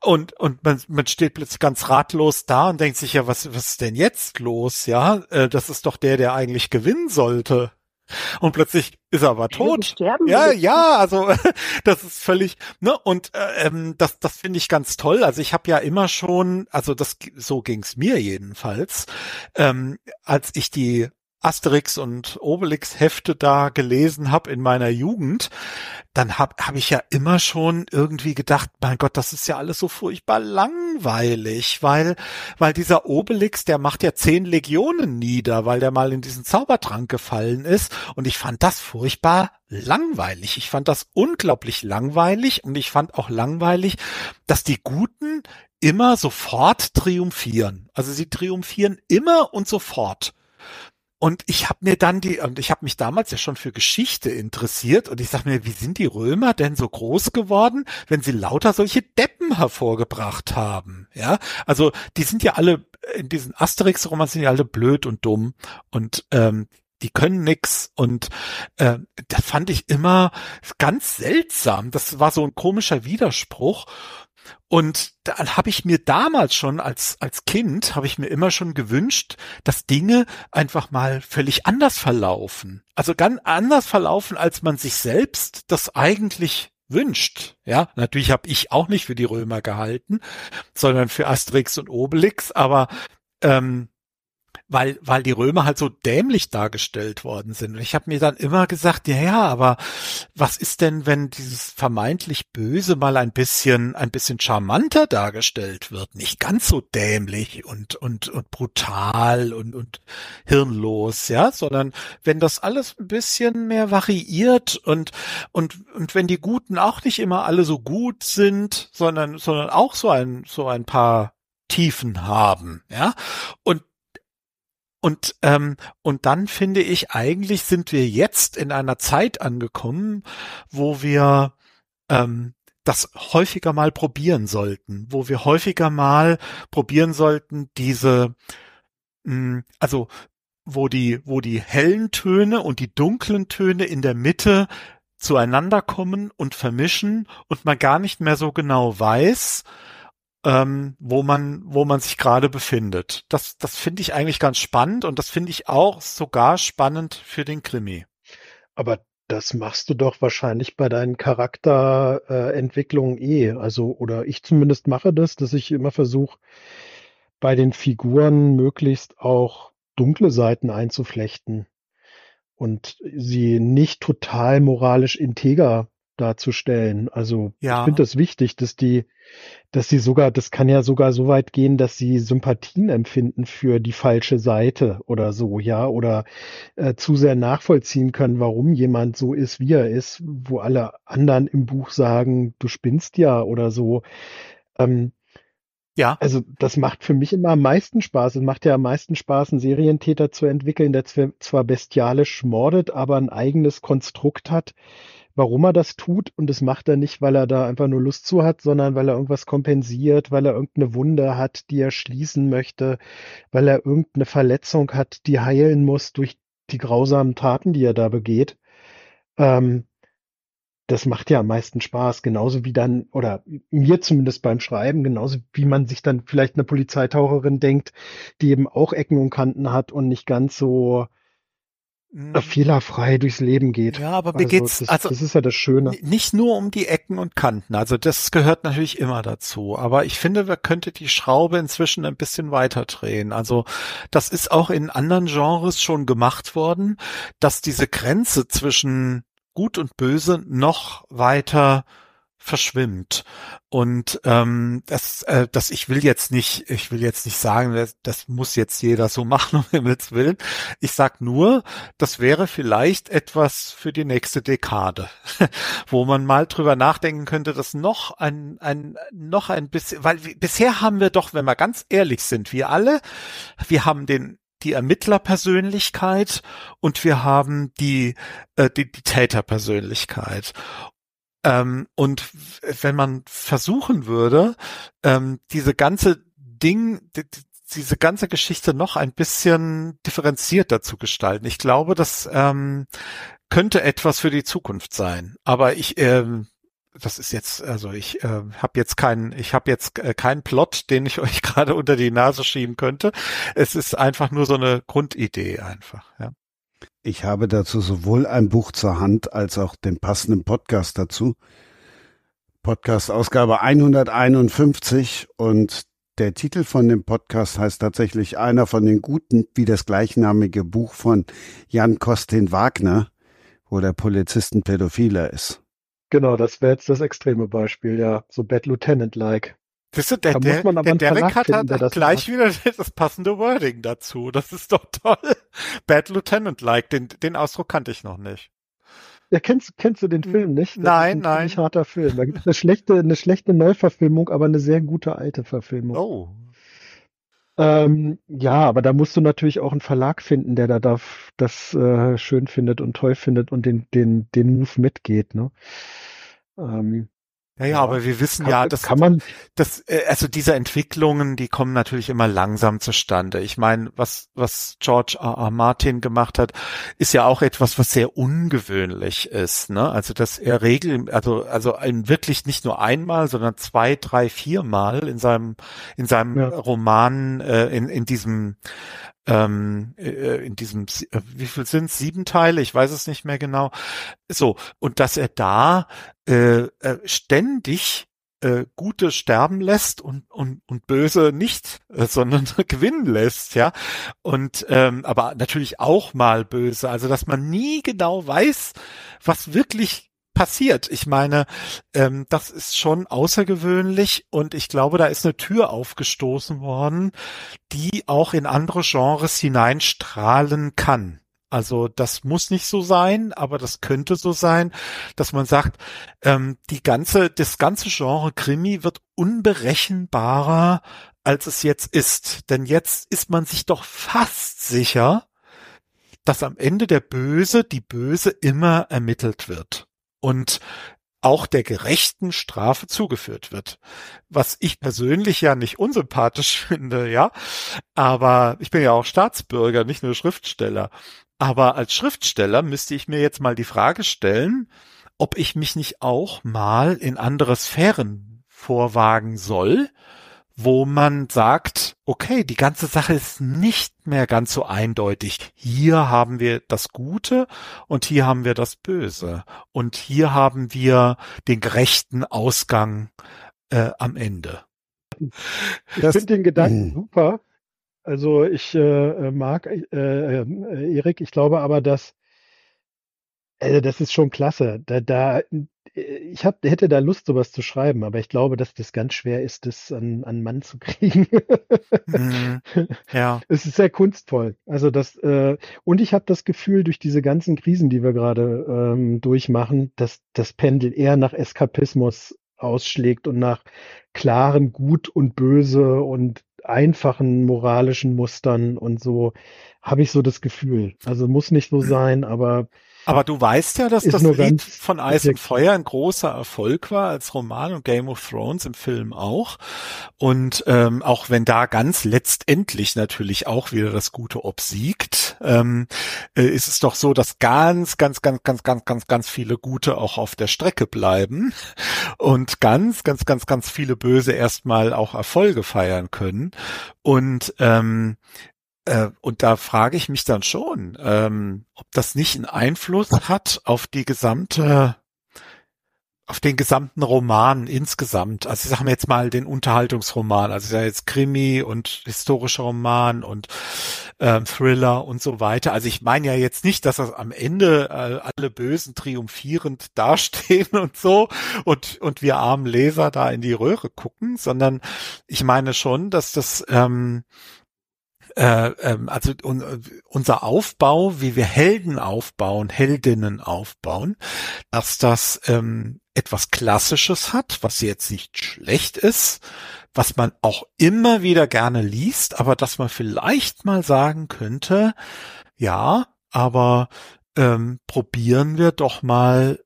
und, und man, man steht plötzlich ganz ratlos da und denkt sich ja, was, was ist denn jetzt los? Ja, äh, das ist doch der, der eigentlich gewinnen sollte. Und plötzlich ist er aber tot. sterben Ja, ja, also das ist völlig, ne, und äh, ähm, das, das finde ich ganz toll. Also ich habe ja immer schon, also das so ging's mir jedenfalls, ähm, als ich die Asterix und Obelix Hefte da gelesen habe in meiner Jugend, dann habe hab ich ja immer schon irgendwie gedacht, mein Gott, das ist ja alles so furchtbar langweilig, weil weil dieser Obelix, der macht ja zehn Legionen nieder, weil der mal in diesen Zaubertrank gefallen ist und ich fand das furchtbar langweilig. Ich fand das unglaublich langweilig und ich fand auch langweilig, dass die Guten immer sofort triumphieren. Also sie triumphieren immer und sofort. Und ich habe mir dann die, und ich habe mich damals ja schon für Geschichte interessiert und ich sag mir, wie sind die Römer denn so groß geworden, wenn sie lauter solche Deppen hervorgebracht haben? Ja, also die sind ja alle in diesen Asterix-Romanen sind ja alle blöd und dumm und ähm, die können nix und äh, das fand ich immer ganz seltsam. Das war so ein komischer Widerspruch. Und dann habe ich mir damals schon als als Kind habe ich mir immer schon gewünscht, dass Dinge einfach mal völlig anders verlaufen. Also ganz anders verlaufen, als man sich selbst das eigentlich wünscht. Ja, natürlich habe ich auch nicht für die Römer gehalten, sondern für Asterix und Obelix, aber ähm, weil, weil die Römer halt so dämlich dargestellt worden sind. Und ich habe mir dann immer gesagt, ja, ja, aber was ist denn, wenn dieses vermeintlich Böse mal ein bisschen, ein bisschen charmanter dargestellt wird? Nicht ganz so dämlich und, und, und brutal und, und hirnlos, ja, sondern wenn das alles ein bisschen mehr variiert und, und, und wenn die Guten auch nicht immer alle so gut sind, sondern, sondern auch so ein, so ein paar Tiefen haben, ja. Und und, ähm, und dann finde ich, eigentlich sind wir jetzt in einer Zeit angekommen, wo wir ähm, das häufiger mal probieren sollten, wo wir häufiger mal probieren sollten, diese, mh, hm, also wo die, wo die hellen Töne und die dunklen Töne in der Mitte zueinander kommen und vermischen und man gar nicht mehr so genau weiß, ähm, wo man, wo man sich gerade befindet. Das, das finde ich eigentlich ganz spannend und das finde ich auch sogar spannend für den Krimi. Aber das machst du doch wahrscheinlich bei deinen Charakterentwicklungen äh, eh. Also, oder ich zumindest mache das, dass ich immer versuche, bei den Figuren möglichst auch dunkle Seiten einzuflechten und sie nicht total moralisch integer darzustellen. Also ja. ich finde das wichtig, dass die, dass sie sogar, das kann ja sogar so weit gehen, dass sie Sympathien empfinden für die falsche Seite oder so, ja, oder äh, zu sehr nachvollziehen können, warum jemand so ist, wie er ist, wo alle anderen im Buch sagen, du spinnst ja oder so. Ähm, ja. Also das macht für mich immer am meisten Spaß. Es macht ja am meisten Spaß, einen Serientäter zu entwickeln, der zwar bestialisch mordet, aber ein eigenes Konstrukt hat, warum er das tut. Und das macht er nicht, weil er da einfach nur Lust zu hat, sondern weil er irgendwas kompensiert, weil er irgendeine Wunde hat, die er schließen möchte, weil er irgendeine Verletzung hat, die heilen muss durch die grausamen Taten, die er da begeht. Ähm, das macht ja am meisten Spaß, genauso wie dann, oder mir zumindest beim Schreiben, genauso wie man sich dann vielleicht eine Polizeitaucherin denkt, die eben auch Ecken und Kanten hat und nicht ganz so. Fehlerfrei durchs Leben geht. Ja, aber mir also, geht's, das, also das ist ja das Schöne. Nicht nur um die Ecken und Kanten. Also das gehört natürlich immer dazu. Aber ich finde, man könnte die Schraube inzwischen ein bisschen weiter drehen. Also das ist auch in anderen Genres schon gemacht worden, dass diese Grenze zwischen Gut und Böse noch weiter verschwimmt. Und ähm, das, äh, das, ich will jetzt nicht, ich will jetzt nicht sagen, das, das muss jetzt jeder so machen, um Himmels Willen. Ich sag nur, das wäre vielleicht etwas für die nächste Dekade, wo man mal drüber nachdenken könnte, dass noch ein, ein, noch ein bisschen, weil bisher haben wir doch, wenn wir ganz ehrlich sind, wir alle, wir haben den die Ermittlerpersönlichkeit und wir haben die, äh, die, die Täterpersönlichkeit. Ähm, und wenn man versuchen würde, ähm, diese ganze Ding, die, diese ganze Geschichte noch ein bisschen differenzierter zu gestalten. Ich glaube, das ähm, könnte etwas für die Zukunft sein. Aber ich, ähm, das ist jetzt, also ich äh, habe jetzt keinen, ich habe jetzt äh, keinen Plot, den ich euch gerade unter die Nase schieben könnte. Es ist einfach nur so eine Grundidee einfach. Ja. Ich habe dazu sowohl ein Buch zur Hand als auch den passenden Podcast dazu. Podcast Ausgabe 151 und der Titel von dem Podcast heißt tatsächlich einer von den guten, wie das gleichnamige Buch von Jan Kostin Wagner, wo der Polizist ein Pädophiler ist. Genau, das wäre jetzt das extreme Beispiel, ja, so Bad Lieutenant-like. Siehst du, der, da der, der Derek hat, finden, hat gleich macht. wieder das passende Wording dazu. Das ist doch toll. Bad Lieutenant-like, den, den Ausdruck kannte ich noch nicht. Ja, kennst, kennst du den Film nicht? Das nein, ist ein nein. harter Film. Da gibt es eine schlechte, eine schlechte Neuverfilmung, aber eine sehr gute alte Verfilmung. Oh. Ähm, ja, aber da musst du natürlich auch einen Verlag finden, der da darf, das äh, schön findet und toll findet und den, den, den Move mitgeht. Ne? Ähm, Ja, ja, aber wir wissen Kann, ja, dass kann man, das, äh, also diese Entwicklungen, die kommen natürlich immer langsam zustande. Ich meine, was, was George R. R. Martin gemacht hat, ist ja auch etwas, was sehr ungewöhnlich ist, ne? Also, dass er regel, also, also ein, wirklich nicht nur einmal, sondern zwei, drei, viermal in seinem, in seinem Ja. Roman, äh, in, in diesem, ähm, äh, in diesem, äh, wie viel sind Sieben Teile? Ich weiß es nicht mehr genau. So. Und dass er da, äh, äh, ständig äh, Gute sterben lässt und, und, und Böse nicht, äh, sondern gewinnen lässt, ja. Und ähm, aber natürlich auch mal böse. Also dass man nie genau weiß, was wirklich passiert. Ich meine, ähm, das ist schon außergewöhnlich und ich glaube, da ist eine Tür aufgestoßen worden, die auch in andere Genres hineinstrahlen kann. Also das muss nicht so sein, aber das könnte so sein, dass man sagt, ähm, die ganze, das ganze Genre Krimi wird unberechenbarer, als es jetzt ist. Denn jetzt ist man sich doch fast sicher, dass am Ende der Böse, die Böse immer ermittelt wird. Und auch der gerechten Strafe zugeführt wird. Was ich persönlich ja nicht unsympathisch finde, ja. Aber ich bin ja auch Staatsbürger, nicht nur Schriftsteller. Aber als Schriftsteller müsste ich mir jetzt mal die Frage stellen, ob ich mich nicht auch mal in andere Sphären vorwagen soll, wo man sagt, okay, die ganze Sache ist nicht mehr ganz so eindeutig. Hier haben wir das Gute und hier haben wir das Böse. Und hier haben wir den gerechten Ausgang äh, am Ende. ich Das- finde den Gedanken Hm. super. Also ich äh, mag äh, äh, Erik, ich glaube aber, dass äh, das ist schon klasse. Da, da, äh, ich hab, hätte da Lust, sowas zu schreiben, aber ich glaube, dass das ganz schwer ist, das an, an Mann zu kriegen. Mhm. Ja. Es ist sehr kunstvoll. Also das äh, und ich habe das Gefühl, durch diese ganzen Krisen, die wir gerade ähm, durchmachen, dass das Pendel eher nach Eskapismus ausschlägt und nach klaren Gut und Böse und einfachen moralischen Mustern und so habe ich so das Gefühl. Also muss nicht so sein, aber Aber du weißt ja, dass das Lied von Eis und. Feuer ein großer Erfolg war als Roman und Game of Thrones im Film auch. Und ähm, auch wenn da ganz letztendlich natürlich auch wieder das Gute obsiegt, ähm, äh, ist es doch so, dass ganz, ganz, ganz, ganz, ganz, ganz, ganz viele Gute auch auf der Strecke bleiben und ganz, ganz, ganz, ganz viele Böse erstmal auch Erfolge feiern können. Und ähm, äh, und da frage ich mich dann schon, ähm, ob das nicht einen Einfluss hat auf die gesamte, auf den gesamten Roman insgesamt. Also ich sage mir jetzt mal den Unterhaltungsroman, also ja jetzt Krimi und historischer Roman und ähm, Thriller und so weiter. Also ich meine ja jetzt nicht, dass das am Ende äh, alle Bösen triumphierend dastehen und so und und wir armen Leser da in die Röhre gucken, sondern ich meine schon, dass das ähm, äh, ähm, also un, unser Aufbau, wie wir Helden aufbauen, Heldinnen aufbauen, dass das ähm, etwas Klassisches hat, was jetzt nicht schlecht ist, was man auch immer wieder gerne liest, aber dass man vielleicht mal sagen könnte, ja, aber ähm, probieren wir doch mal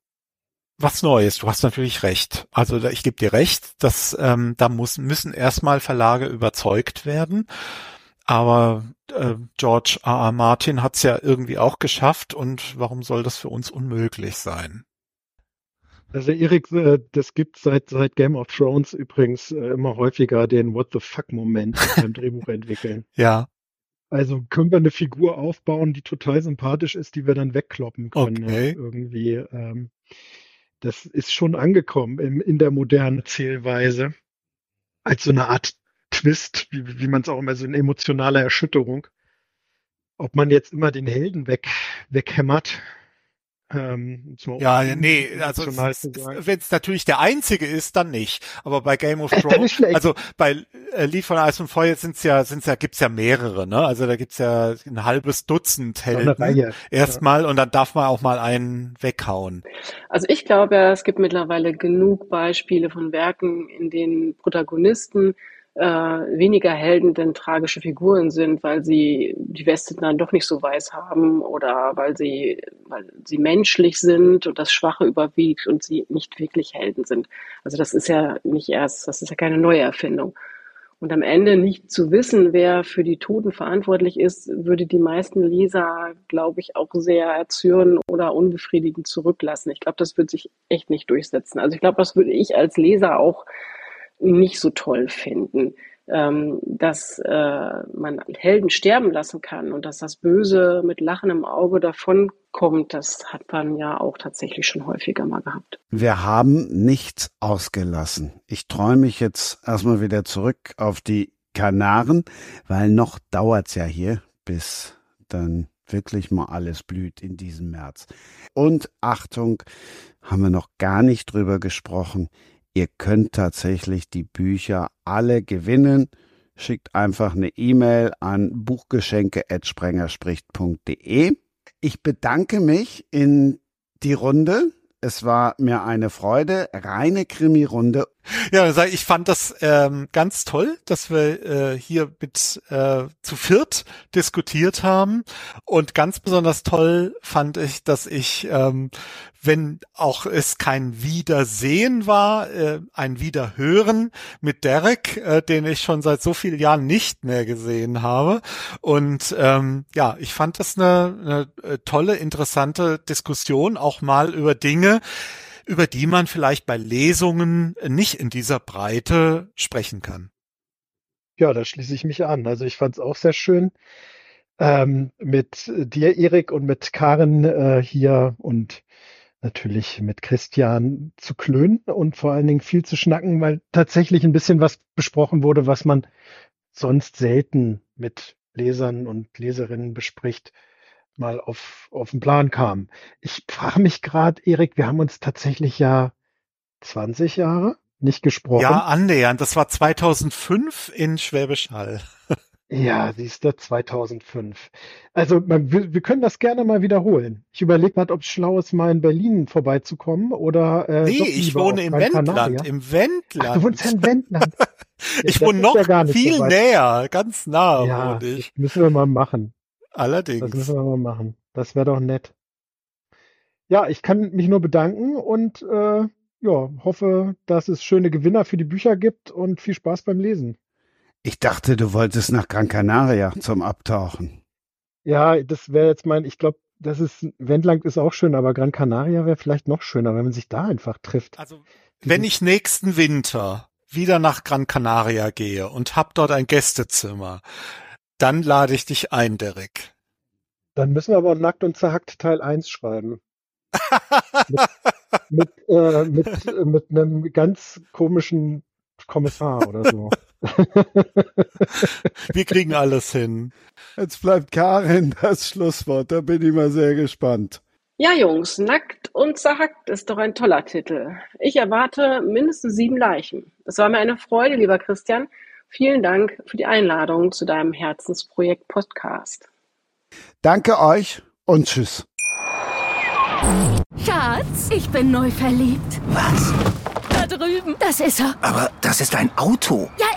was Neues. Du hast natürlich recht. Also ich gebe dir recht, dass ähm, da muss, müssen erstmal Verlage überzeugt werden. Aber äh, George R. R. Martin hat es ja irgendwie auch geschafft und warum soll das für uns unmöglich sein? Also Erik, äh, das gibt seit seit Game of Thrones übrigens äh, immer häufiger den What the fuck Moment beim Drehbuch entwickeln. Ja, Also können wir eine Figur aufbauen, die total sympathisch ist, die wir dann wegkloppen können. Okay. Irgendwie. Ähm, das ist schon angekommen in, in der modernen Erzählweise. Als so eine Art Twist, wie, wie man es auch immer so eine emotionale Erschütterung. Ob man jetzt immer den Helden weg, weghämmert. Ähm, mal ja, nee, also wenn es natürlich der einzige ist, dann nicht. Aber bei Game of ja Thrones, also bei äh, Lied von Eis und Feuer sind's ja, sind's ja, gibt's ja mehrere, ne? Also da gibt's ja ein halbes Dutzend Helden erstmal und dann darf man auch mal einen weghauen. Also ich glaube, es gibt mittlerweile genug Beispiele von Werken, in denen Protagonisten äh, weniger Helden denn tragische Figuren sind, weil sie die Weste dann doch nicht so weiß haben oder weil sie, weil sie menschlich sind und das Schwache überwiegt und sie nicht wirklich Helden sind. Also das ist ja nicht erst, das ist ja keine neue Erfindung. Und am Ende nicht zu wissen, wer für die Toten verantwortlich ist, würde die meisten Leser, glaube ich, auch sehr erzürnen oder unbefriedigend zurücklassen. Ich glaube, das wird sich echt nicht durchsetzen. Also ich glaube, das würde ich als Leser auch nicht so toll finden, ähm, dass äh, man Helden sterben lassen kann und dass das Böse mit lachendem Auge davonkommt, das hat man ja auch tatsächlich schon häufiger mal gehabt. Wir haben nichts ausgelassen. Ich träume mich jetzt erstmal wieder zurück auf die Kanaren, weil noch dauert's ja hier, bis dann wirklich mal alles blüht in diesem März. Und Achtung, haben wir noch gar nicht drüber gesprochen. Ihr könnt tatsächlich die Bücher alle gewinnen. Schickt einfach eine E-Mail an buchgeschenke.sprengerspricht.de. Ich bedanke mich in die Runde. Es war mir eine Freude, reine Krimi-Runde. Ja, ich fand das ähm, ganz toll, dass wir äh, hier mit äh, zu viert diskutiert haben. Und ganz besonders toll fand ich, dass ich, ähm, wenn auch es kein Wiedersehen war, äh, ein Wiederhören mit Derek, äh, den ich schon seit so vielen Jahren nicht mehr gesehen habe. Und ähm, ja, ich fand das eine, eine äh, tolle, interessante Diskussion, auch mal über Dinge, über die man vielleicht bei Lesungen nicht in dieser Breite sprechen kann. Ja, da schließe ich mich an. Also ich fand es auch sehr schön, ähm, mit dir, Erik, und mit Karen äh, hier und natürlich mit Christian zu klönen und vor allen Dingen viel zu schnacken, weil tatsächlich ein bisschen was besprochen wurde, was man sonst selten mit Lesern und Leserinnen bespricht mal auf, auf den Plan kam. Ich frage mich gerade, Erik, wir haben uns tatsächlich ja 20 Jahre nicht gesprochen. Ja, annähernd. Das war 2005 in Schwäbisch Hall. Ja, siehst du, 2005. Also man, wir, wir können das gerne mal wiederholen. Ich überlege gerade, ob es schlau ist, mal in Berlin vorbeizukommen oder äh, Nee, ich wohne im Wendland, im Wendland. Ach, du wohnst ja im Wendland. ich wohne noch ja viel so näher, ganz nah ja, ich. Müssen wir mal machen. Allerdings. Das müssen wir mal machen. Das wäre doch nett. Ja, ich kann mich nur bedanken und äh, ja, hoffe, dass es schöne Gewinner für die Bücher gibt und viel Spaß beim Lesen. Ich dachte, du wolltest nach Gran Canaria zum Abtauchen. Ja, das wäre jetzt mein, ich glaube, das ist, Wendland ist auch schön, aber Gran Canaria wäre vielleicht noch schöner, wenn man sich da einfach trifft. Also, wenn ich nächsten Winter wieder nach Gran Canaria gehe und hab dort ein Gästezimmer, dann lade ich dich ein, Derek. Dann müssen wir aber nackt und zerhackt Teil 1 schreiben. mit, mit, äh, mit, mit einem ganz komischen Kommissar oder so. Wir kriegen alles hin. Jetzt bleibt Karin das Schlusswort. Da bin ich mal sehr gespannt. Ja, Jungs, nackt und zerhackt ist doch ein toller Titel. Ich erwarte mindestens sieben Leichen. Es war mir eine Freude, lieber Christian, Vielen Dank für die Einladung zu deinem Herzensprojekt Podcast. Danke euch und tschüss. Schatz, ich bin neu verliebt. Was? Da drüben. Das ist er. Aber das ist ein Auto. Ja,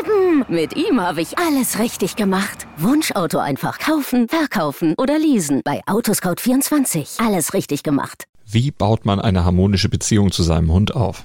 eben. Mit ihm habe ich alles richtig gemacht. Wunschauto einfach kaufen, verkaufen oder leasen. Bei Autoscout24. Alles richtig gemacht. Wie baut man eine harmonische Beziehung zu seinem Hund auf?